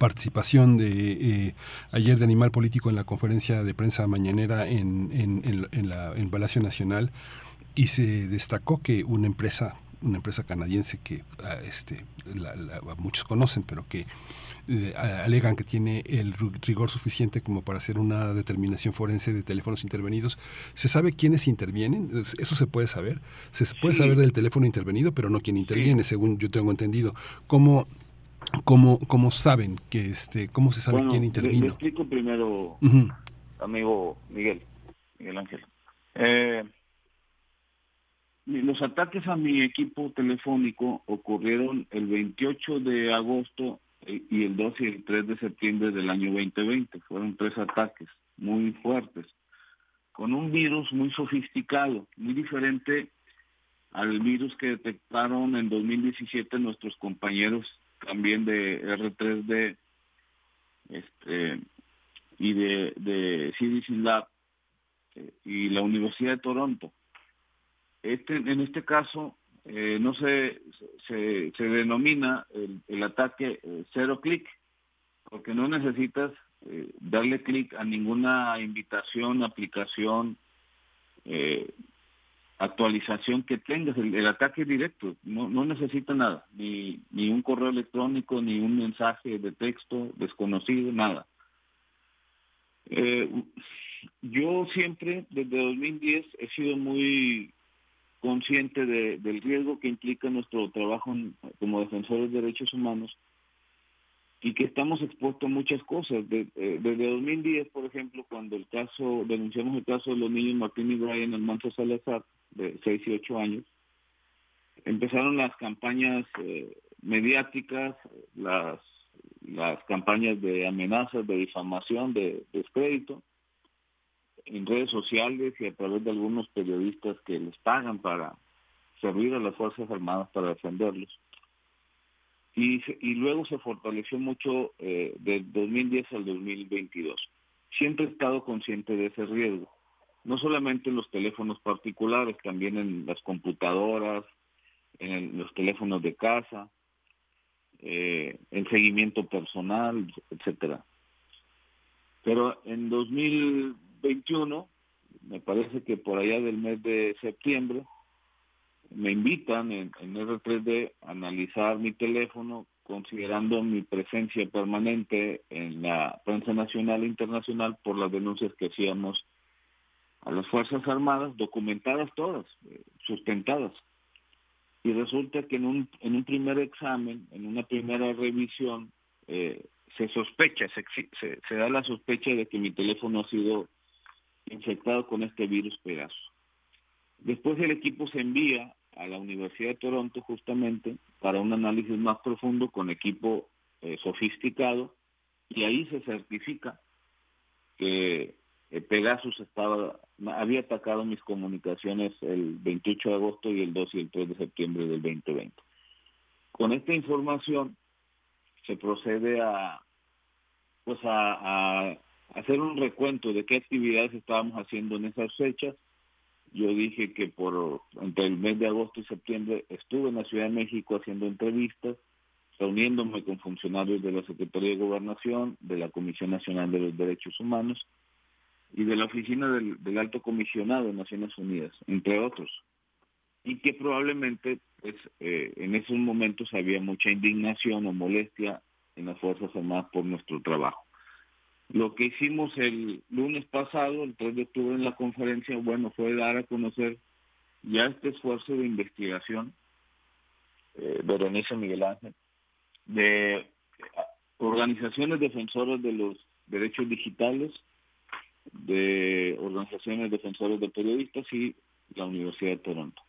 participación de eh, ayer de Animal Político en la conferencia de prensa mañanera en, en, en, la, en Palacio Nacional y se destacó que una empresa una empresa canadiense que ah, este, muchos conocen, pero que eh, alegan que tiene el rigor suficiente como para hacer una determinación forense de teléfonos intervenidos. ¿Se sabe quiénes intervienen? ¿Eso se puede saber? Se puede saber del teléfono intervenido, pero no quién interviene, según yo tengo entendido. ¿Cómo, cómo, cómo saben que este, cómo se sabe quién intervino? Le, explico primero, amigo Miguel, Miguel Ángel. Eh, los ataques a mi equipo telefónico ocurrieron el 28 de agosto y el 2 y el 3 de septiembre del año 2020. Fueron tres ataques muy fuertes, con un virus muy sofisticado, muy diferente al virus que detectaron en 2017 nuestros compañeros también de R3D este, y de, de CDC Lab eh, y la Universidad de Toronto. Este, en este caso, eh, no se, se, denomina el, el ataque eh, cero clic, porque no necesitas eh, darle clic a ninguna invitación, aplicación, actualización que tengas. El, ataque directo no, no necesita nada, ni, ni un correo electrónico, ni un mensaje de texto desconocido, nada. yo siempre, desde 2010, he sido muy consciente de, del riesgo que implica nuestro trabajo como defensores de derechos humanos y que estamos expuestos a muchas cosas. Eh, desde 2010, por ejemplo, cuando el caso, denunciamos el caso de los niños Martín y Brian Almanza Salazar, de 6 y 8 años, empezaron las campañas eh, mediáticas, las, las campañas de amenazas, de difamación, de descrédito, en redes sociales y a través de algunos periodistas que les pagan para servir a las Fuerzas Armadas para defenderlos. Y, y luego se fortaleció mucho eh, del 2010 al 2022. Siempre he estado consciente de ese riesgo, no solamente en los teléfonos particulares, también en las computadoras, en los teléfonos de casa, eh, el seguimiento personal, etcétera. Pero en 2021, me parece que por allá del mes de septiembre, me invitan en, en R3D a analizar mi teléfono considerando mi presencia permanente en la prensa nacional e internacional por las denuncias que hacíamos a las Fuerzas Armadas, documentadas todas, eh, sustentadas. Y resulta que en un, en un primer examen, en una primera revisión, eh, se sospecha, se, se, da la sospecha de que mi teléfono ha sido infectado con este virus Pegaso. Después el equipo se envía a la Universidad de Toronto justamente para un análisis más profundo con equipo eh, sofisticado y ahí se certifica que eh, Pegasus estaba había atacado mis comunicaciones el 28 de agosto y el 2 y el 3 de septiembre del 2020. Con esta información se procede a pues a hacer un recuento de qué actividades estábamos haciendo en esas fechas yo dije que por entre el mes de agosto y septiembre estuve en la Ciudad de México haciendo entrevistas, reuniéndome con funcionarios de la Secretaría de Gobernación, de la Comisión Nacional de los Derechos Humanos y de la Oficina del, Alto Comisionado de Naciones Unidas, entre otros. Y que probablemente pues, eh, en esos momentos había mucha indignación o molestia en las Fuerzas Armadas por nuestro trabajo. Lo que hicimos el lunes pasado, el 3 de octubre en la conferencia, bueno, fue dar a conocer ya este esfuerzo de investigación, eh, Berenice Miguel Ángel, de organizaciones defensoras de los derechos digitales, de organizaciones defensoras de periodistas y la Universidad de Toronto.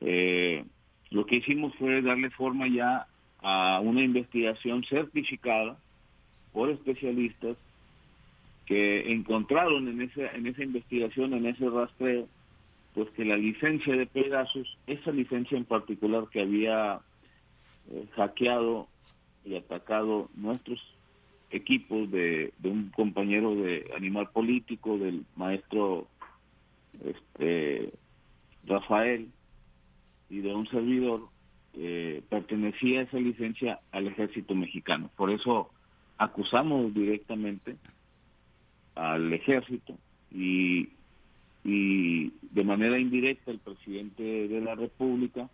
Eh, lo que hicimos fue darle forma ya a una investigación certificada por especialistas que encontraron en esa, en esa investigación, en ese rastreo, pues que la licencia de Pegasus, esa licencia en particular que había eh, hackeado y atacado nuestros equipos de, un compañero de animal político, del maestro este, Rafael y de un servidor, eh, pertenecía esa licencia al ejército mexicano. Por eso acusamos directamente al ejército y, y de manera indirecta el presidente de la República,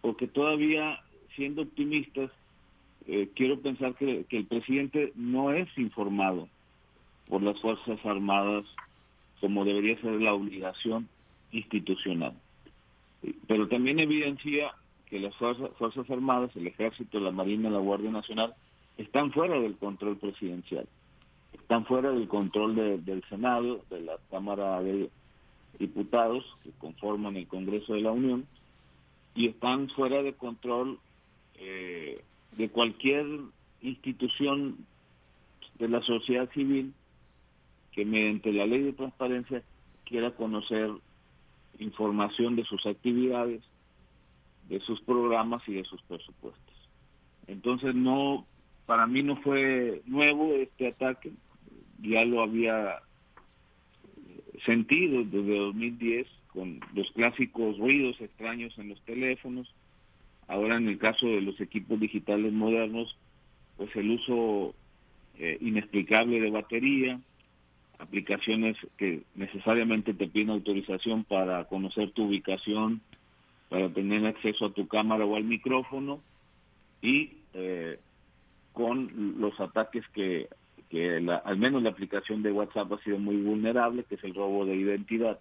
porque todavía siendo optimistas, eh, quiero pensar que, que el presidente no es informado por las Fuerzas Armadas como debería ser la obligación institucional. Pero también evidencia que las fuerzas, fuerzas Armadas, el Ejército, la Marina, la Guardia Nacional, están fuera del control presidencial, están fuera del control del Senado, de la Cámara de Diputados que conforman el Congreso de la Unión, y están fuera de control eh, de cualquier institución de la sociedad civil que mediante la ley de transparencia quiera conocer información de sus actividades, de sus programas y de sus presupuestos. Entonces no para mí no fue nuevo este ataque, ya lo había sentido desde 2010 con los clásicos ruidos extraños en los teléfonos. Ahora en el caso de los equipos digitales modernos, pues el uso eh, inexplicable de batería, aplicaciones que necesariamente te piden autorización para conocer tu ubicación, para tener acceso a tu cámara o al micrófono y eh, con los ataques que, al menos la aplicación de WhatsApp ha sido muy vulnerable, que es el robo de identidad.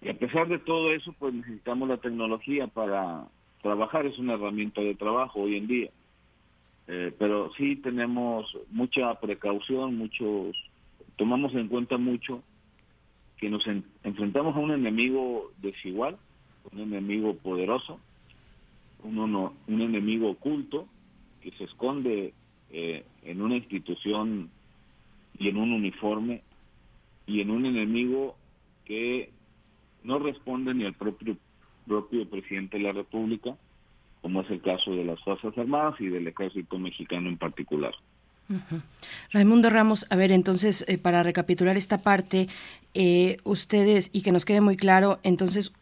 Y a pesar de todo eso, pues necesitamos la tecnología para trabajar, es una herramienta de trabajo hoy en día. Eh, pero sí tenemos mucha precaución, muchos, tomamos en cuenta mucho que nos enfrentamos a un enemigo desigual, un enemigo poderoso, un, un enemigo oculto, que se esconde eh, en una institución y en un uniforme y en un enemigo que no responde ni al propio, propio presidente de la República, como es el caso de las Fuerzas Armadas y del ejército mexicano en particular. Raimundo Ramos, a ver, entonces, eh, para recapitular esta parte, eh, ustedes, y que nos quede muy claro, entonces,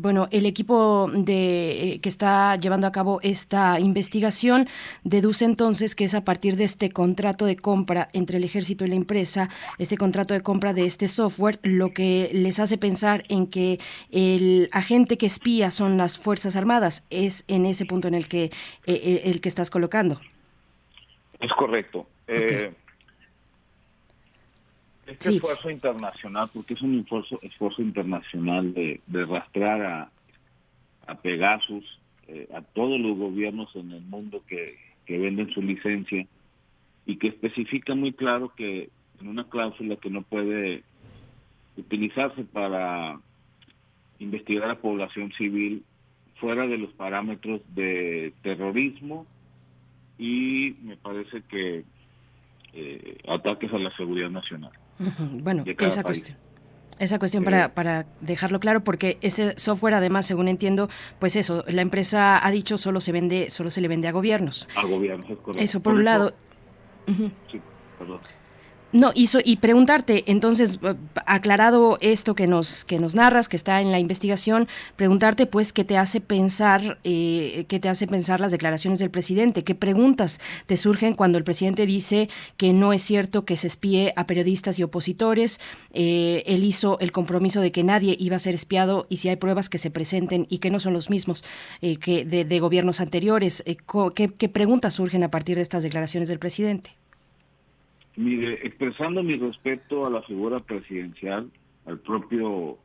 bueno, el equipo de, eh, que está llevando a cabo esta investigación deduce entonces que es a partir de este contrato de compra entre el ejército y la empresa, este contrato de compra de este software, lo que les hace pensar en que el agente que espía son las Fuerzas Armadas. Es en ese punto en el que, el que estás colocando. Es correcto. Eh, este esfuerzo internacional, porque es un esfuerzo, esfuerzo internacional de, rastrear a, a Pegasus, eh, a todos los gobiernos en el mundo que, que venden su licencia y que especifica muy claro que en una cláusula que no puede utilizarse para investigar a población civil fuera de los parámetros de terrorismo y me parece que eh, ataques a la seguridad nacional. Bueno, esa cuestión. Esa cuestión para, para dejarlo claro, porque este software, además, según entiendo, pues eso, la empresa ha dicho solo se vende, solo se le vende a gobiernos. A gobiernos, es correcto. Eso por, un lado. Sí, perdón. No, y preguntarte, entonces, eh, aclarado esto que nos, que nos narras, que está en la investigación, preguntarte, pues, qué te hace pensar, eh, qué te hace pensar las declaraciones del presidente, qué preguntas te surgen cuando el presidente dice que no es cierto que se espíe a periodistas y opositores, eh, él hizo el compromiso de que nadie iba a ser espiado y si hay pruebas que se presenten y que no son los mismos que de, gobiernos anteriores, ¿qué preguntas surgen a partir de estas declaraciones del presidente? Mire, expresando mi respeto a la figura presidencial, al propio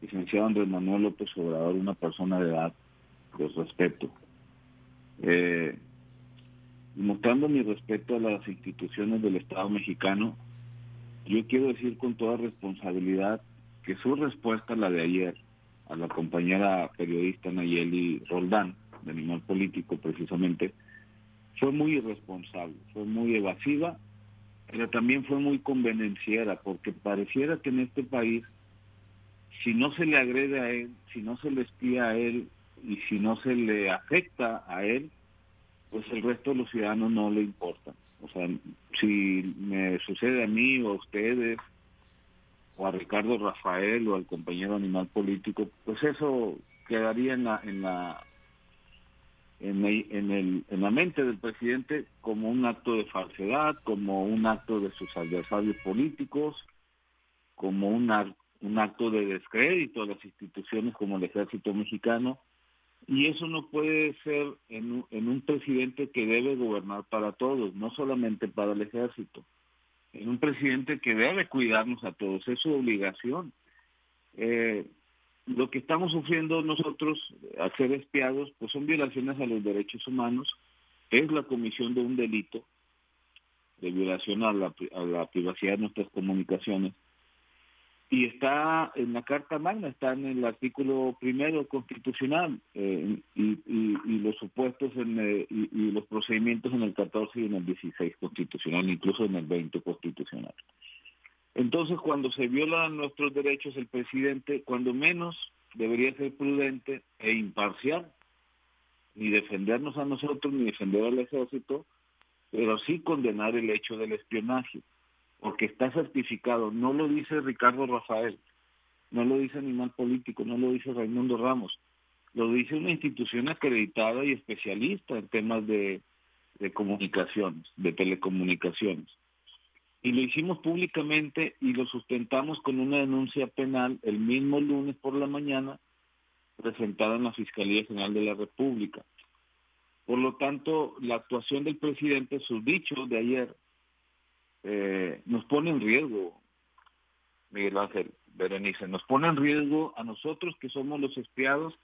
licenciado Andrés Manuel López Obrador, una persona de edad, pues respeto. Eh, mostrando mi respeto a las instituciones del Estado mexicano, yo quiero decir con toda responsabilidad que su respuesta, la de ayer, a la compañera periodista Nayeli Roldán, de Animal Político precisamente, fue muy irresponsable, fue muy evasiva pero también fue muy convenenciera, porque pareciera que en este país, si no se le agrede a él, si no se le espía a él y si no se le afecta a él, pues el resto de los ciudadanos no le importa. O sea, si me sucede a mí o a ustedes, o a Ricardo Rafael o al compañero animal político, pues eso quedaría en la, en la en, el, en la mente del presidente como un acto de falsedad, como un acto de sus adversarios políticos, como un, un acto de descrédito a las instituciones como el ejército mexicano. Y eso no puede ser en, en un presidente que debe gobernar para todos, no solamente para el ejército. En un presidente que debe cuidarnos a todos, es su obligación. Eh, lo que estamos sufriendo nosotros al ser espiados, pues son violaciones a los derechos humanos, es la comisión de un delito de violación a la, privacidad de nuestras comunicaciones. Y está en la Carta Magna, está en el artículo primero constitucional eh, y, los supuestos en, eh, y, los procedimientos en el 14 y en el 16 constitucional, incluso en el 20 constitucional. Entonces, cuando se violan nuestros derechos, el presidente, cuando menos, debería ser prudente e imparcial, ni defendernos a nosotros, ni defender al ejército, pero sí condenar el hecho del espionaje, porque está certificado, no lo dice Ricardo Rafael, no lo dice Animal Político, no lo dice Raimundo Ramos, lo dice una institución acreditada y especialista en temas de comunicaciones, de telecomunicaciones y lo hicimos públicamente y lo sustentamos con una denuncia penal el mismo lunes por la mañana presentada en la Fiscalía General de la República. Por lo tanto, la actuación del presidente, sus dichos de ayer, eh, nos pone en riesgo, Miguel Ángel, Berenice, nos pone en riesgo a nosotros que somos los espiados,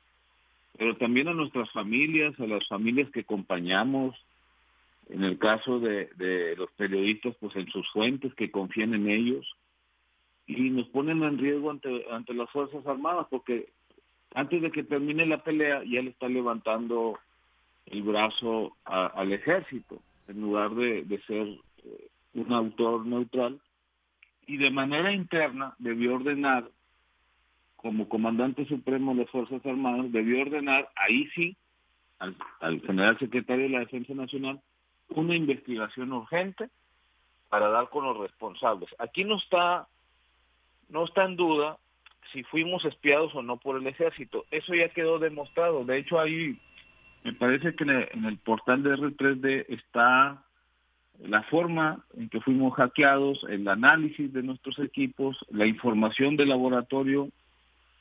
pero también a nuestras familias, a las familias que acompañamos, en el caso de, de los periodistas, pues en sus fuentes, que confían en ellos, y nos ponen en riesgo ante, ante las Fuerzas Armadas, porque antes de que termine la pelea ya le está levantando el brazo al ejército, en lugar de, de ser eh, un autor neutral, y de manera interna debió ordenar, como comandante supremo de las Fuerzas Armadas, debió ordenar, ahí sí, al, al general secretario de la Defensa Nacional, una investigación urgente para dar con los responsables. Aquí no está, no está en duda si fuimos espiados o no por el ejército. Eso ya quedó demostrado. De hecho, ahí me parece que en el, portal de R3D está la forma en que fuimos hackeados, el análisis de nuestros equipos, la información del laboratorio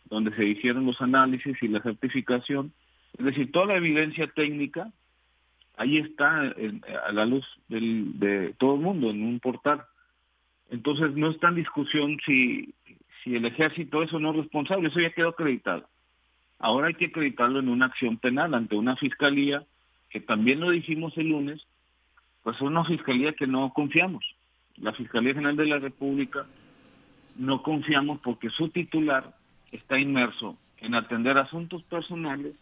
donde se hicieron los análisis y la certificación. Es decir, toda la evidencia técnica ahí está a la luz de todo el mundo en un portal. Entonces no está en discusión si, si el ejército es o no responsable, eso ya quedó acreditado. Ahora hay que acreditarlo en una acción penal ante una fiscalía, que también lo dijimos el lunes, pues es una fiscalía que no confiamos. La Fiscalía General de la República no confiamos porque su titular está inmerso en atender asuntos personales,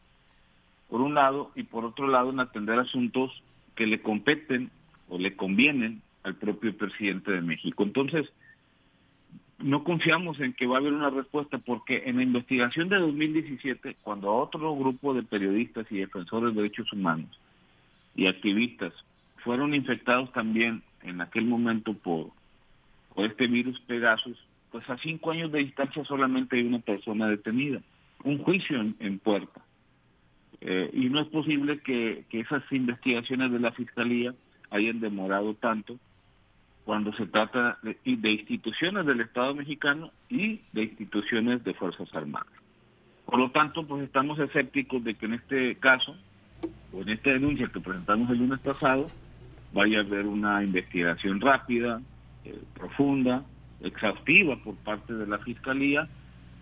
por un lado, y por otro lado en atender asuntos que le competen o le convienen al propio presidente de México. Entonces, no confiamos en que va a haber una respuesta porque en la investigación de 2017, cuando otro grupo de periodistas y defensores de derechos humanos y activistas fueron infectados también en aquel momento por este virus Pegasus, pues a cinco años de distancia solamente hay una persona detenida, un juicio en, puerta. Eh, y no es posible que, que esas investigaciones de la Fiscalía hayan demorado tanto cuando se trata de, de, instituciones del Estado mexicano y de instituciones de Fuerzas Armadas. Por lo tanto, pues estamos escépticos de que en este caso, o en esta denuncia que presentamos el lunes pasado, vaya a haber una investigación rápida, eh, profunda, exhaustiva por parte de la Fiscalía,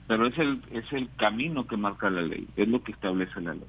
pero es el, es el camino que marca la ley, es lo que establece la ley.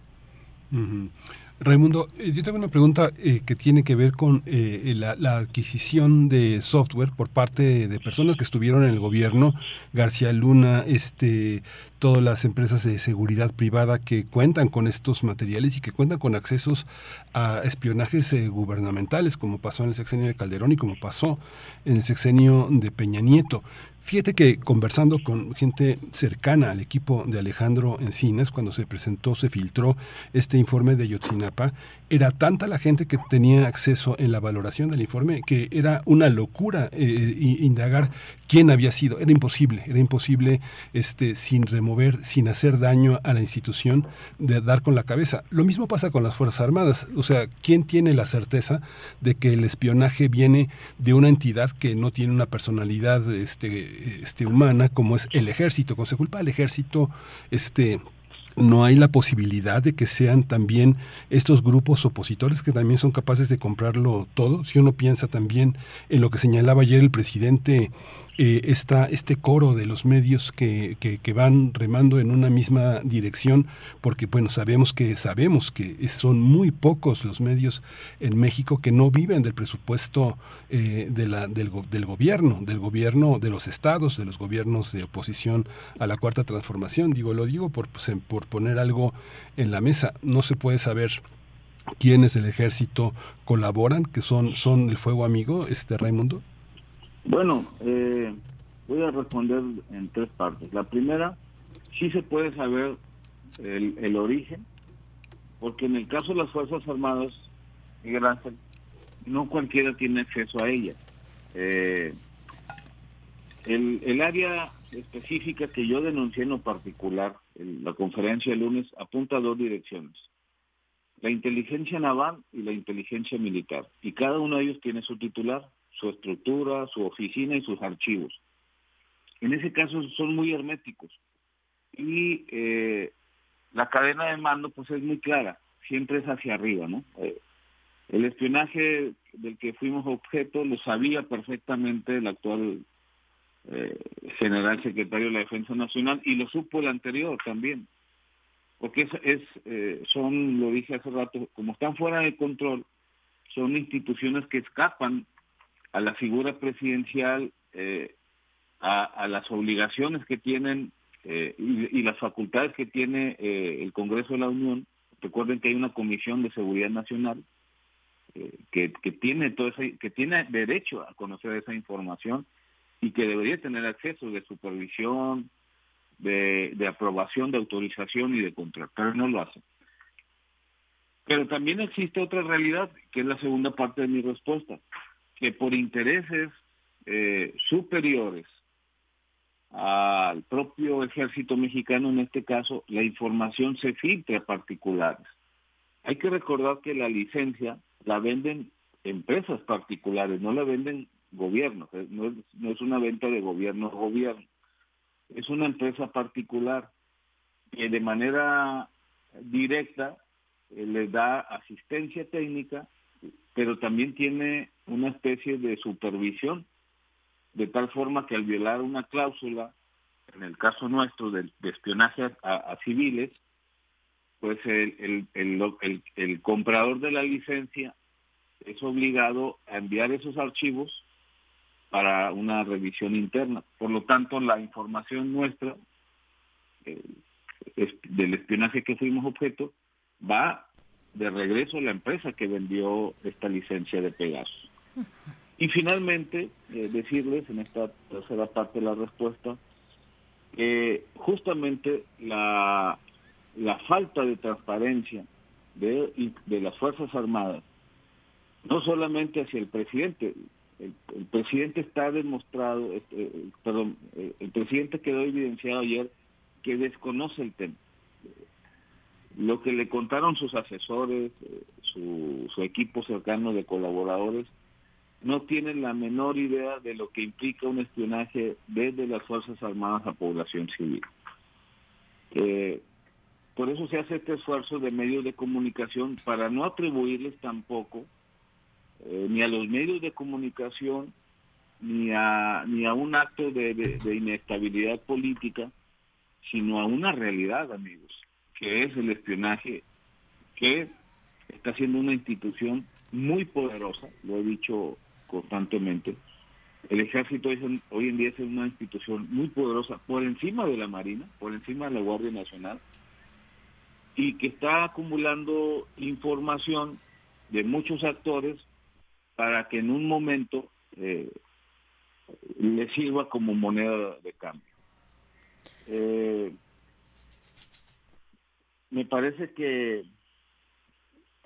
Raimundo, eh, yo tengo una pregunta eh, que tiene que ver con eh, la, adquisición de software por parte de personas que estuvieron en el gobierno, García Luna, este, todas las empresas de seguridad privada que cuentan con estos materiales y que cuentan con accesos a espionajes gubernamentales, como pasó en el sexenio de Calderón y como pasó en el sexenio de Peña Nieto. Fíjate que conversando con gente cercana al equipo de Alejandro Encinas, cuando se presentó, se filtró este informe de Yotzinapa, era tanta la gente que tenía acceso en la valoración del informe que era una locura eh, indagar quién había sido. Era imposible, era imposible este, sin remover, sin hacer daño a la institución, de dar con la cabeza. Lo mismo pasa con las Fuerzas Armadas. O sea, ¿quién tiene la certeza de que el espionaje viene de una entidad que no tiene una personalidad este, este, humana como es el ejército? Cuando se culpa al ejército, este no hay la posibilidad de que sean también estos grupos opositores que también son capaces de comprarlo todo. Si uno piensa también en lo que señalaba ayer el presidente eh, está este coro de los medios que, que, van remando en una misma dirección, porque bueno, sabemos que sabemos que son muy pocos los medios en México que no viven del presupuesto eh, del, del, gobierno, del gobierno de los estados, de los gobiernos de oposición a la cuarta transformación. Digo, lo digo por, pues, por poner algo en la mesa. No se puede saber quiénes del ejército colaboran, que son, son el fuego amigo, este Raimundo. Bueno, eh, voy a responder en tres partes. La primera, sí se puede saber el, origen, porque en el caso de las Fuerzas Armadas, Miguel no cualquiera tiene acceso a ellas. Eh, el, el área específica que yo denuncié en lo particular, en la conferencia el lunes, apunta a dos direcciones. La inteligencia naval y la inteligencia militar. Y cada uno de ellos tiene su titular su estructura, su oficina y sus archivos. En ese caso son muy herméticos. Y eh, la cadena de mando pues es muy clara, siempre es hacia arriba, ¿no? Eh, el espionaje del que fuimos objeto lo sabía perfectamente el actual eh, general secretario de la Defensa Nacional y lo supo el anterior también. Porque es, es son, lo dije hace rato, como están fuera de control, son instituciones que escapan a la figura presidencial, eh, a, las obligaciones que tienen eh, y, las facultades que tiene eh, el Congreso de la Unión. Recuerden que hay una Comisión de Seguridad Nacional que, tiene todo que tiene derecho a conocer esa información y que debería tener acceso de supervisión, de, aprobación, de autorización y de control, pero no lo hace. Pero también existe otra realidad, que es la segunda parte de mi respuesta, que por intereses eh, superiores al propio ejército mexicano, en este caso, la información se filtra a particulares. Hay que recordar que la licencia la venden empresas particulares, no la venden gobiernos, no es, no es una venta de gobierno a gobierno, es una empresa particular que de manera directa eh, le da asistencia técnica, pero también tiene una especie de supervisión de tal forma que al violar una cláusula, en el caso nuestro de, espionaje a, civiles, pues el, el, el, comprador de la licencia es obligado a enviar esos archivos para una revisión interna. Por lo tanto, la información nuestra eh, del espionaje que fuimos objeto va de regreso la empresa que vendió esta licencia de Pegasus. Y finalmente, eh, decirles en esta tercera parte de la respuesta, que justamente la, la falta de transparencia de, de las Fuerzas Armadas, no solamente hacia el presidente, el, presidente está demostrado, este, perdón, el presidente quedó evidenciado ayer que desconoce el tema. Lo que le contaron sus asesores, eh, su, equipo cercano de colaboradores, no tienen la menor idea de lo que implica un espionaje desde las Fuerzas Armadas a población civil. Eh, por eso se hace este esfuerzo de medios de comunicación para no atribuirles tampoco eh, ni a los medios de comunicación ni a, ni a un acto de, de inestabilidad política, sino a una realidad, amigos, que es el espionaje que está siendo una institución muy poderosa, lo he dicho constantemente. El ejército hoy en día es una institución muy poderosa por encima de la Marina, por encima de la Guardia Nacional, y que está acumulando información de muchos actores para que en un momento eh, le sirva como moneda de cambio. Eh, me parece que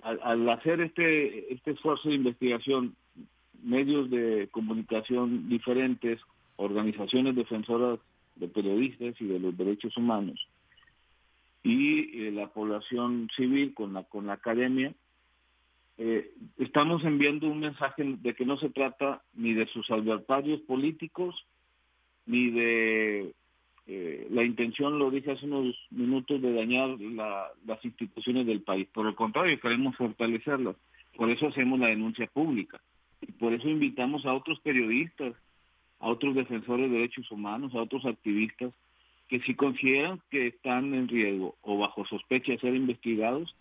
al, hacer este, este esfuerzo de investigación medios de comunicación diferentes, organizaciones defensoras de periodistas y de los derechos humanos, y eh, la población civil con la, con la academia, eh, estamos enviando un mensaje de que no se trata ni de sus adversarios políticos, ni de eh, la intención, lo dije hace unos minutos, de dañar las instituciones del país. Por el contrario, queremos fortalecerlas. Por eso hacemos la denuncia pública. Y por eso invitamos a otros periodistas, a otros defensores de derechos humanos, a otros activistas, que si consideran que están en riesgo o bajo sospecha de ser investigados,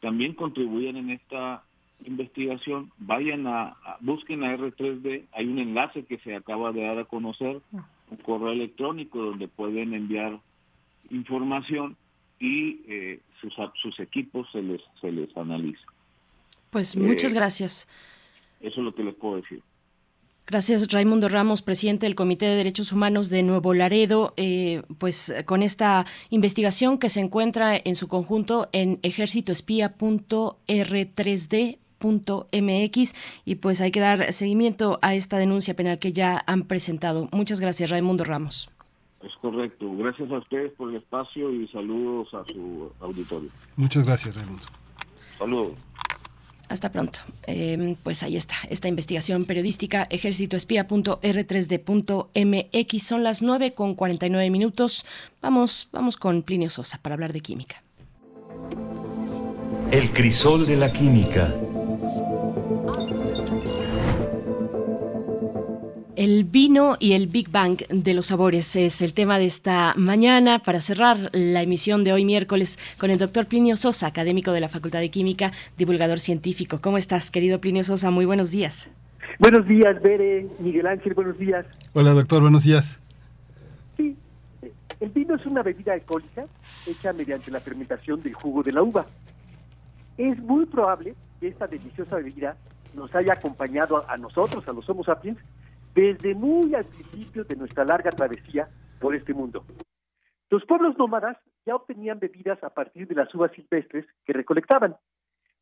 también contribuyan en esta investigación, vayan a, busquen a R3D, hay un enlace que se acaba de dar a conocer, un correo electrónico donde pueden enviar información y eh, sus, sus equipos se les, se les analiza. Pues muchas eh, gracias. Eso es lo que les puedo decir. Gracias, Raimundo Ramos, presidente del Comité de Derechos Humanos de Nuevo Laredo. Eh, pues con esta investigación que se encuentra en su conjunto en ejércitoespía.r3d.mx y pues hay que dar seguimiento a esta denuncia penal que ya han presentado. Muchas gracias, Raimundo Ramos. Es correcto. Gracias a ustedes por el espacio y saludos a su auditorio. Muchas gracias, Raimundo. Saludos. Hasta pronto. Em, pues ahí está, esta investigación periodística, ejércitoespía.r3d.mx. Son las 9 con 49 minutos. Vamos, vamos con Plinio Sosa para hablar de química. El crisol de la química. El vino y el Big Bang de los sabores es el tema de esta mañana para cerrar la emisión de hoy miércoles con el doctor Plinio Sosa, académico de la Facultad de Química, divulgador científico. ¿Cómo estás, querido Plinio Sosa? Muy buenos días. Buenos días, Bere, Miguel Ángel, buenos días. Hola, doctor, buenos días. Sí, el vino es una bebida alcohólica hecha mediante la fermentación del jugo de la uva. Es muy probable que esta deliciosa bebida nos haya acompañado a, nosotros, a los Homo sapiens, desde muy al principio de nuestra larga travesía por este mundo. Los pueblos nómadas ya obtenían bebidas a partir de las uvas silvestres que recolectaban.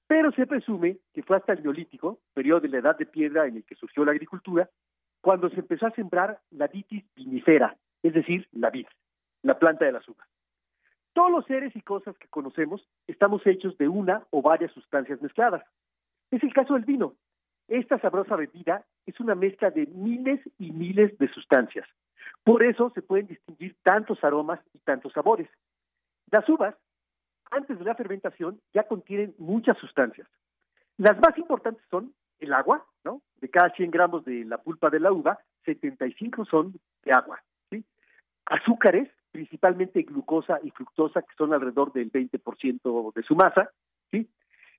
Pero se presume que fue hasta el Neolítico, periodo de la Edad de Piedra en el que surgió la agricultura, cuando se empezó a sembrar la vitis vinifera, es decir, la vid, la planta de las uvas. Todos los seres y cosas que conocemos estamos hechos de una o varias sustancias mezcladas. Es el caso del vino. Esta sabrosa bebida es una mezcla de miles y miles de sustancias. Por eso se pueden distinguir tantos aromas y tantos sabores. Las uvas, antes de la fermentación, ya contienen muchas sustancias. Las más importantes son el agua, ¿no? De cada 100 gramos de la pulpa de la uva, 75 son de agua. Azúcares, principalmente glucosa y fructosa, que son alrededor del 20% de su masa, ¿sí?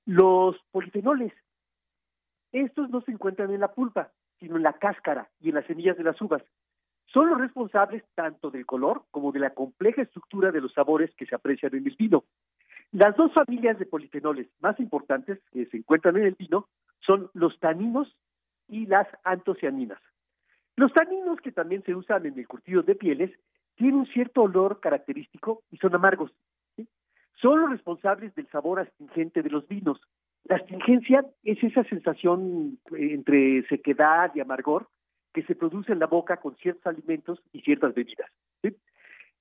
Los polifenoles, estos no se encuentran en la pulpa, sino en la cáscara y en las semillas de las uvas. Son los responsables tanto del color como de la compleja estructura de los sabores que se aprecian en el vino. Las dos familias de polifenoles más importantes que se encuentran en el vino son los taninos y las antocianinas. Los taninos, que también se usan en el curtido de pieles, tienen un cierto olor característico y son amargos. Son los responsables del sabor astringente de los vinos. La astringencia es esa sensación eh, entre sequedad y amargor que se produce en la boca con ciertos alimentos y ciertas bebidas.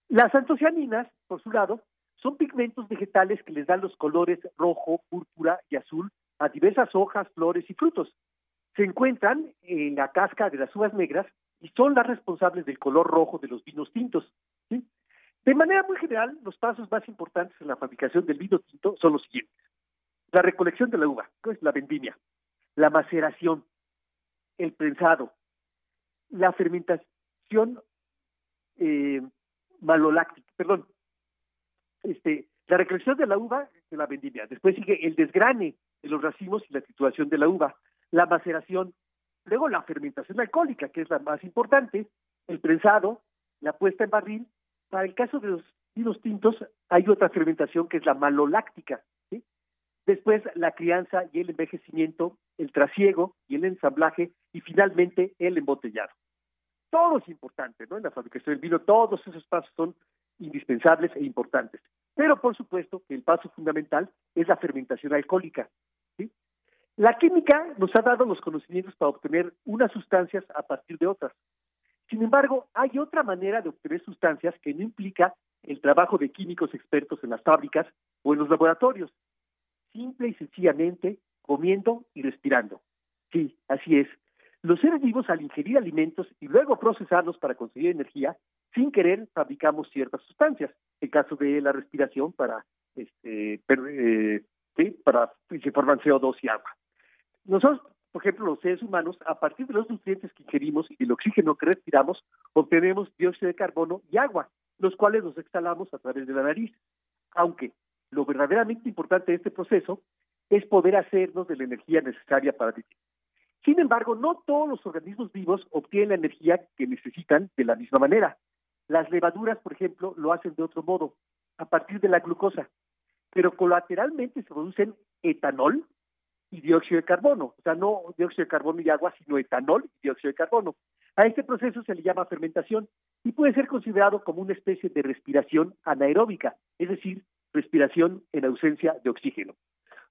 Las antocianinas, por su lado, son pigmentos vegetales que les dan los colores rojo, púrpura y azul a diversas hojas, flores y frutos. Se encuentran en la casca de las uvas negras y son las responsables del color rojo de los vinos tintos. De manera muy general, los pasos más importantes en la fabricación del vino tinto son los siguientes. La recolección de la uva, que es la vendimia, la maceración, el prensado, la fermentación eh, maloláctica, perdón, este, la recolección de la uva de la vendimia. Después sigue el desgrane de los racimos y la titulación de la uva, la maceración, luego la fermentación alcohólica, que es la más importante, el prensado, la puesta en barril. Para el caso de los vinos tintos hay otra fermentación que es la maloláctica. Después la crianza y el envejecimiento, el trasiego y el ensamblaje y finalmente el embotellado. Todo es importante, ¿no? En la fabricación del vino, todos esos pasos son indispensables e importantes. Pero por supuesto el paso fundamental es la fermentación alcohólica. La química nos ha dado los conocimientos para obtener unas sustancias a partir de otras. Sin embargo, hay otra manera de obtener sustancias que no implica el trabajo de químicos expertos en las fábricas o en los laboratorios. Simple y sencillamente comiendo y respirando. Sí, así es. Los seres vivos al ingerir alimentos y luego procesarlos para conseguir energía sin querer fabricamos ciertas sustancias. En caso de la respiración para este eh, para se forman CO2 y agua. Nosotros, por ejemplo, los seres humanos, a partir de los nutrientes que ingerimos y el oxígeno que respiramos, obtenemos dióxido de carbono y agua, los cuales los exhalamos a través de la nariz. Aunque lo verdaderamente importante de este proceso es poder hacernos de la energía necesaria para vivir. Sin embargo, no todos los organismos vivos obtienen la energía que necesitan de la misma manera. Las levaduras, por ejemplo, lo hacen de otro modo, a partir de la glucosa, pero colateralmente se producen etanol y dióxido de carbono, o sea, no dióxido de carbono y agua, sino etanol y dióxido de carbono. A este proceso se le llama fermentación y puede ser considerado como una especie de respiración anaeróbica, es decir, respiración en ausencia de oxígeno.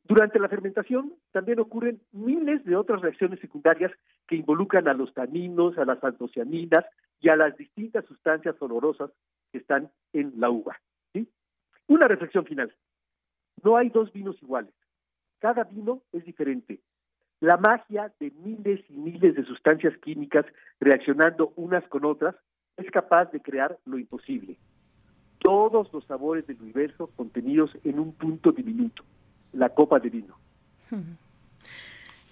Durante la fermentación también ocurren miles de otras reacciones secundarias que involucran a los taninos, a las antocianinas y a las distintas sustancias olorosas que están en la uva. ¿sí? Una reflexión final. No hay dos vinos iguales. Cada vino es diferente. La magia de miles y miles de sustancias químicas reaccionando unas con otras es capaz de crear lo imposible. Todos los sabores del universo contenidos en un punto diminuto la copa de vino.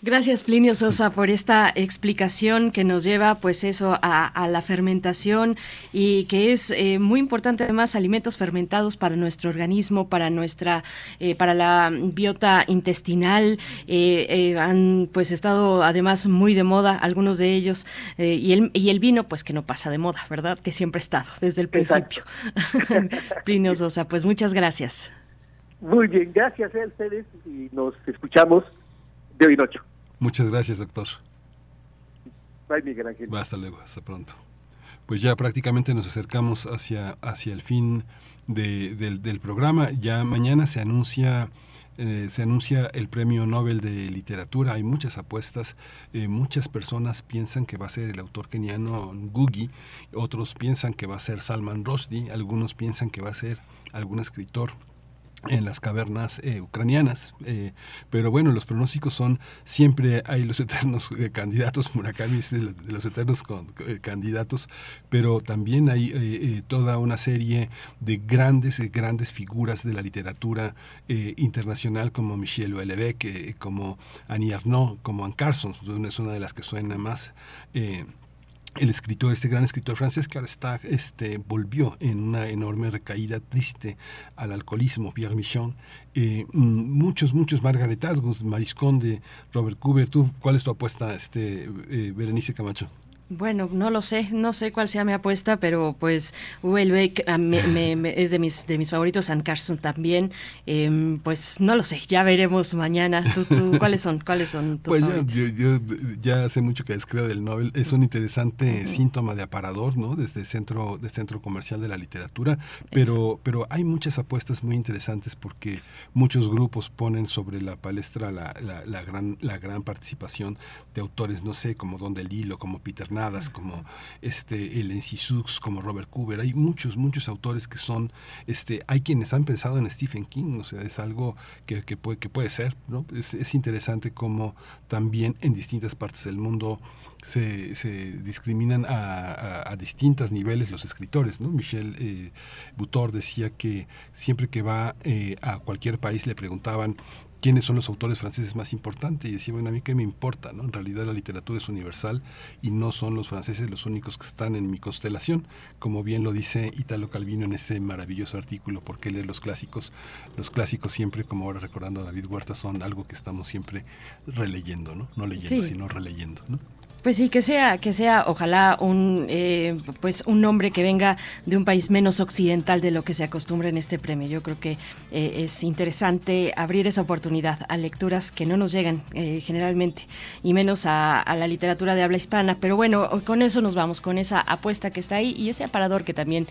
Gracias Plinio Sosa por esta explicación que nos lleva pues eso a, la fermentación y que es eh, muy importante además alimentos fermentados para nuestro organismo, para nuestra, eh, para la biota intestinal eh, han pues estado además muy de moda algunos de ellos y, el, y el vino pues que no pasa de moda, ¿verdad? Que siempre ha estado desde el principio. Plinio Sosa, pues muchas gracias. Muy bien, gracias a ustedes y nos escuchamos de hoy noche. Muchas gracias, doctor. Bye, Miguel Ángel. Hasta luego, hasta pronto. Pues ya prácticamente nos acercamos hacia, hacia el fin del, del programa. Ya mañana se anuncia Eh, se anuncia el Premio Nobel de Literatura, hay muchas apuestas, eh, muchas personas piensan que va a ser el autor keniano Ngugi, otros piensan que va a ser Salman Rushdie, algunos piensan que va a ser algún escritor en las cavernas eh, ucranianas. Eh, pero bueno, los pronósticos son, siempre hay los eternos eh, candidatos, Murakami es de, los eternos candidatos, pero también hay toda una serie de grandes, grandes figuras de la literatura internacional como Michel Houellebecq, como Annie Arnaud, como Anne Carson, es una de las que suena más el escritor, este gran escritor francés que ahora está, este, volvió en una enorme recaída triste al alcoholismo, Pierre Michon, eh, muchos, muchos Margaret Atwood, Marisconde, Robert Cooper, ¿tú cuál es tu apuesta, este, eh, Berenice Camacho? Bueno, no lo sé, no sé cuál sea mi apuesta, pero pues Houellebecq ah, es de mis de mis favoritos, San Carson también, em, pues no lo sé, ya veremos mañana. ¿Tú, cuáles son cuáles son tus Pues yo, yo, ya hace mucho que describo del Nobel, es un interesante síntoma de aparador, ¿no? Desde el centro, del centro comercial de la literatura, pero, pero hay muchas apuestas muy interesantes porque muchos grupos ponen sobre la palestra la, la, gran, la gran participación de autores, no sé, como Don Delilo, como Peter como este el Sux, como Robert Cooper. Hay muchos, muchos autores que son, este, hay quienes han pensado en Stephen King, o sea, es algo que, que puede, que puede ser, ¿no? Es, interesante como también en distintas partes del mundo se, se discriminan a, a, distintos niveles los escritores, ¿no? Michel eh, Butor decía que siempre que va eh, a cualquier país le preguntaban quiénes son los autores franceses más importantes y decía, bueno, a mí qué me importa, ¿no? En realidad la literatura es universal y no son los franceses los únicos que están en mi constelación, como bien lo dice Italo Calvino en ese maravilloso artículo, porque leer los clásicos, los clásicos siempre, como ahora recordando a David Huerta, son algo que estamos siempre releyendo, ¿no? No leyendo, sino releyendo, ¿no? Pues sí, que sea, que sea, ojalá un, eh, pues un nombre que venga de un país menos occidental de lo que se acostumbra en este premio. Yo creo que eh, es interesante abrir esa oportunidad a lecturas que no nos llegan eh, generalmente y menos a, la literatura de habla hispana. Pero bueno, con eso nos vamos, con esa apuesta que está ahí y ese aparador que también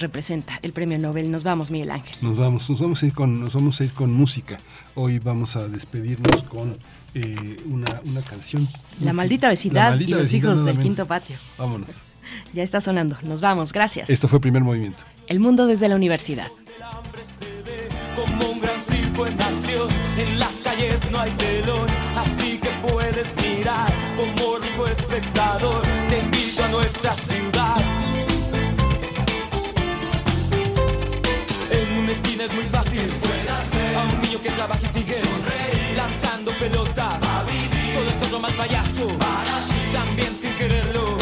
representa el premio Nobel. Nos vamos, Miguel Ángel. Nos vamos, nos vamos a ir con, nos vamos a ir con música. Hoy vamos a despedirnos con eh, una, una, canción. La maldita vecindad y los hijos del quinto patio. Vámonos. ya está sonando. Nos vamos. Gracias. Esto fue Primer Movimiento. El mundo desde la universidad. Como un gran circo en acción, en las calles no hay telón, así que puedes mirar como rico espectador. Te invito a nuestra ciudad. En una esquina es muy fácil, puedas ver a un niño que trabaja y sigue lanzando pelota. Todo es otro mal payaso. También sin quererlo.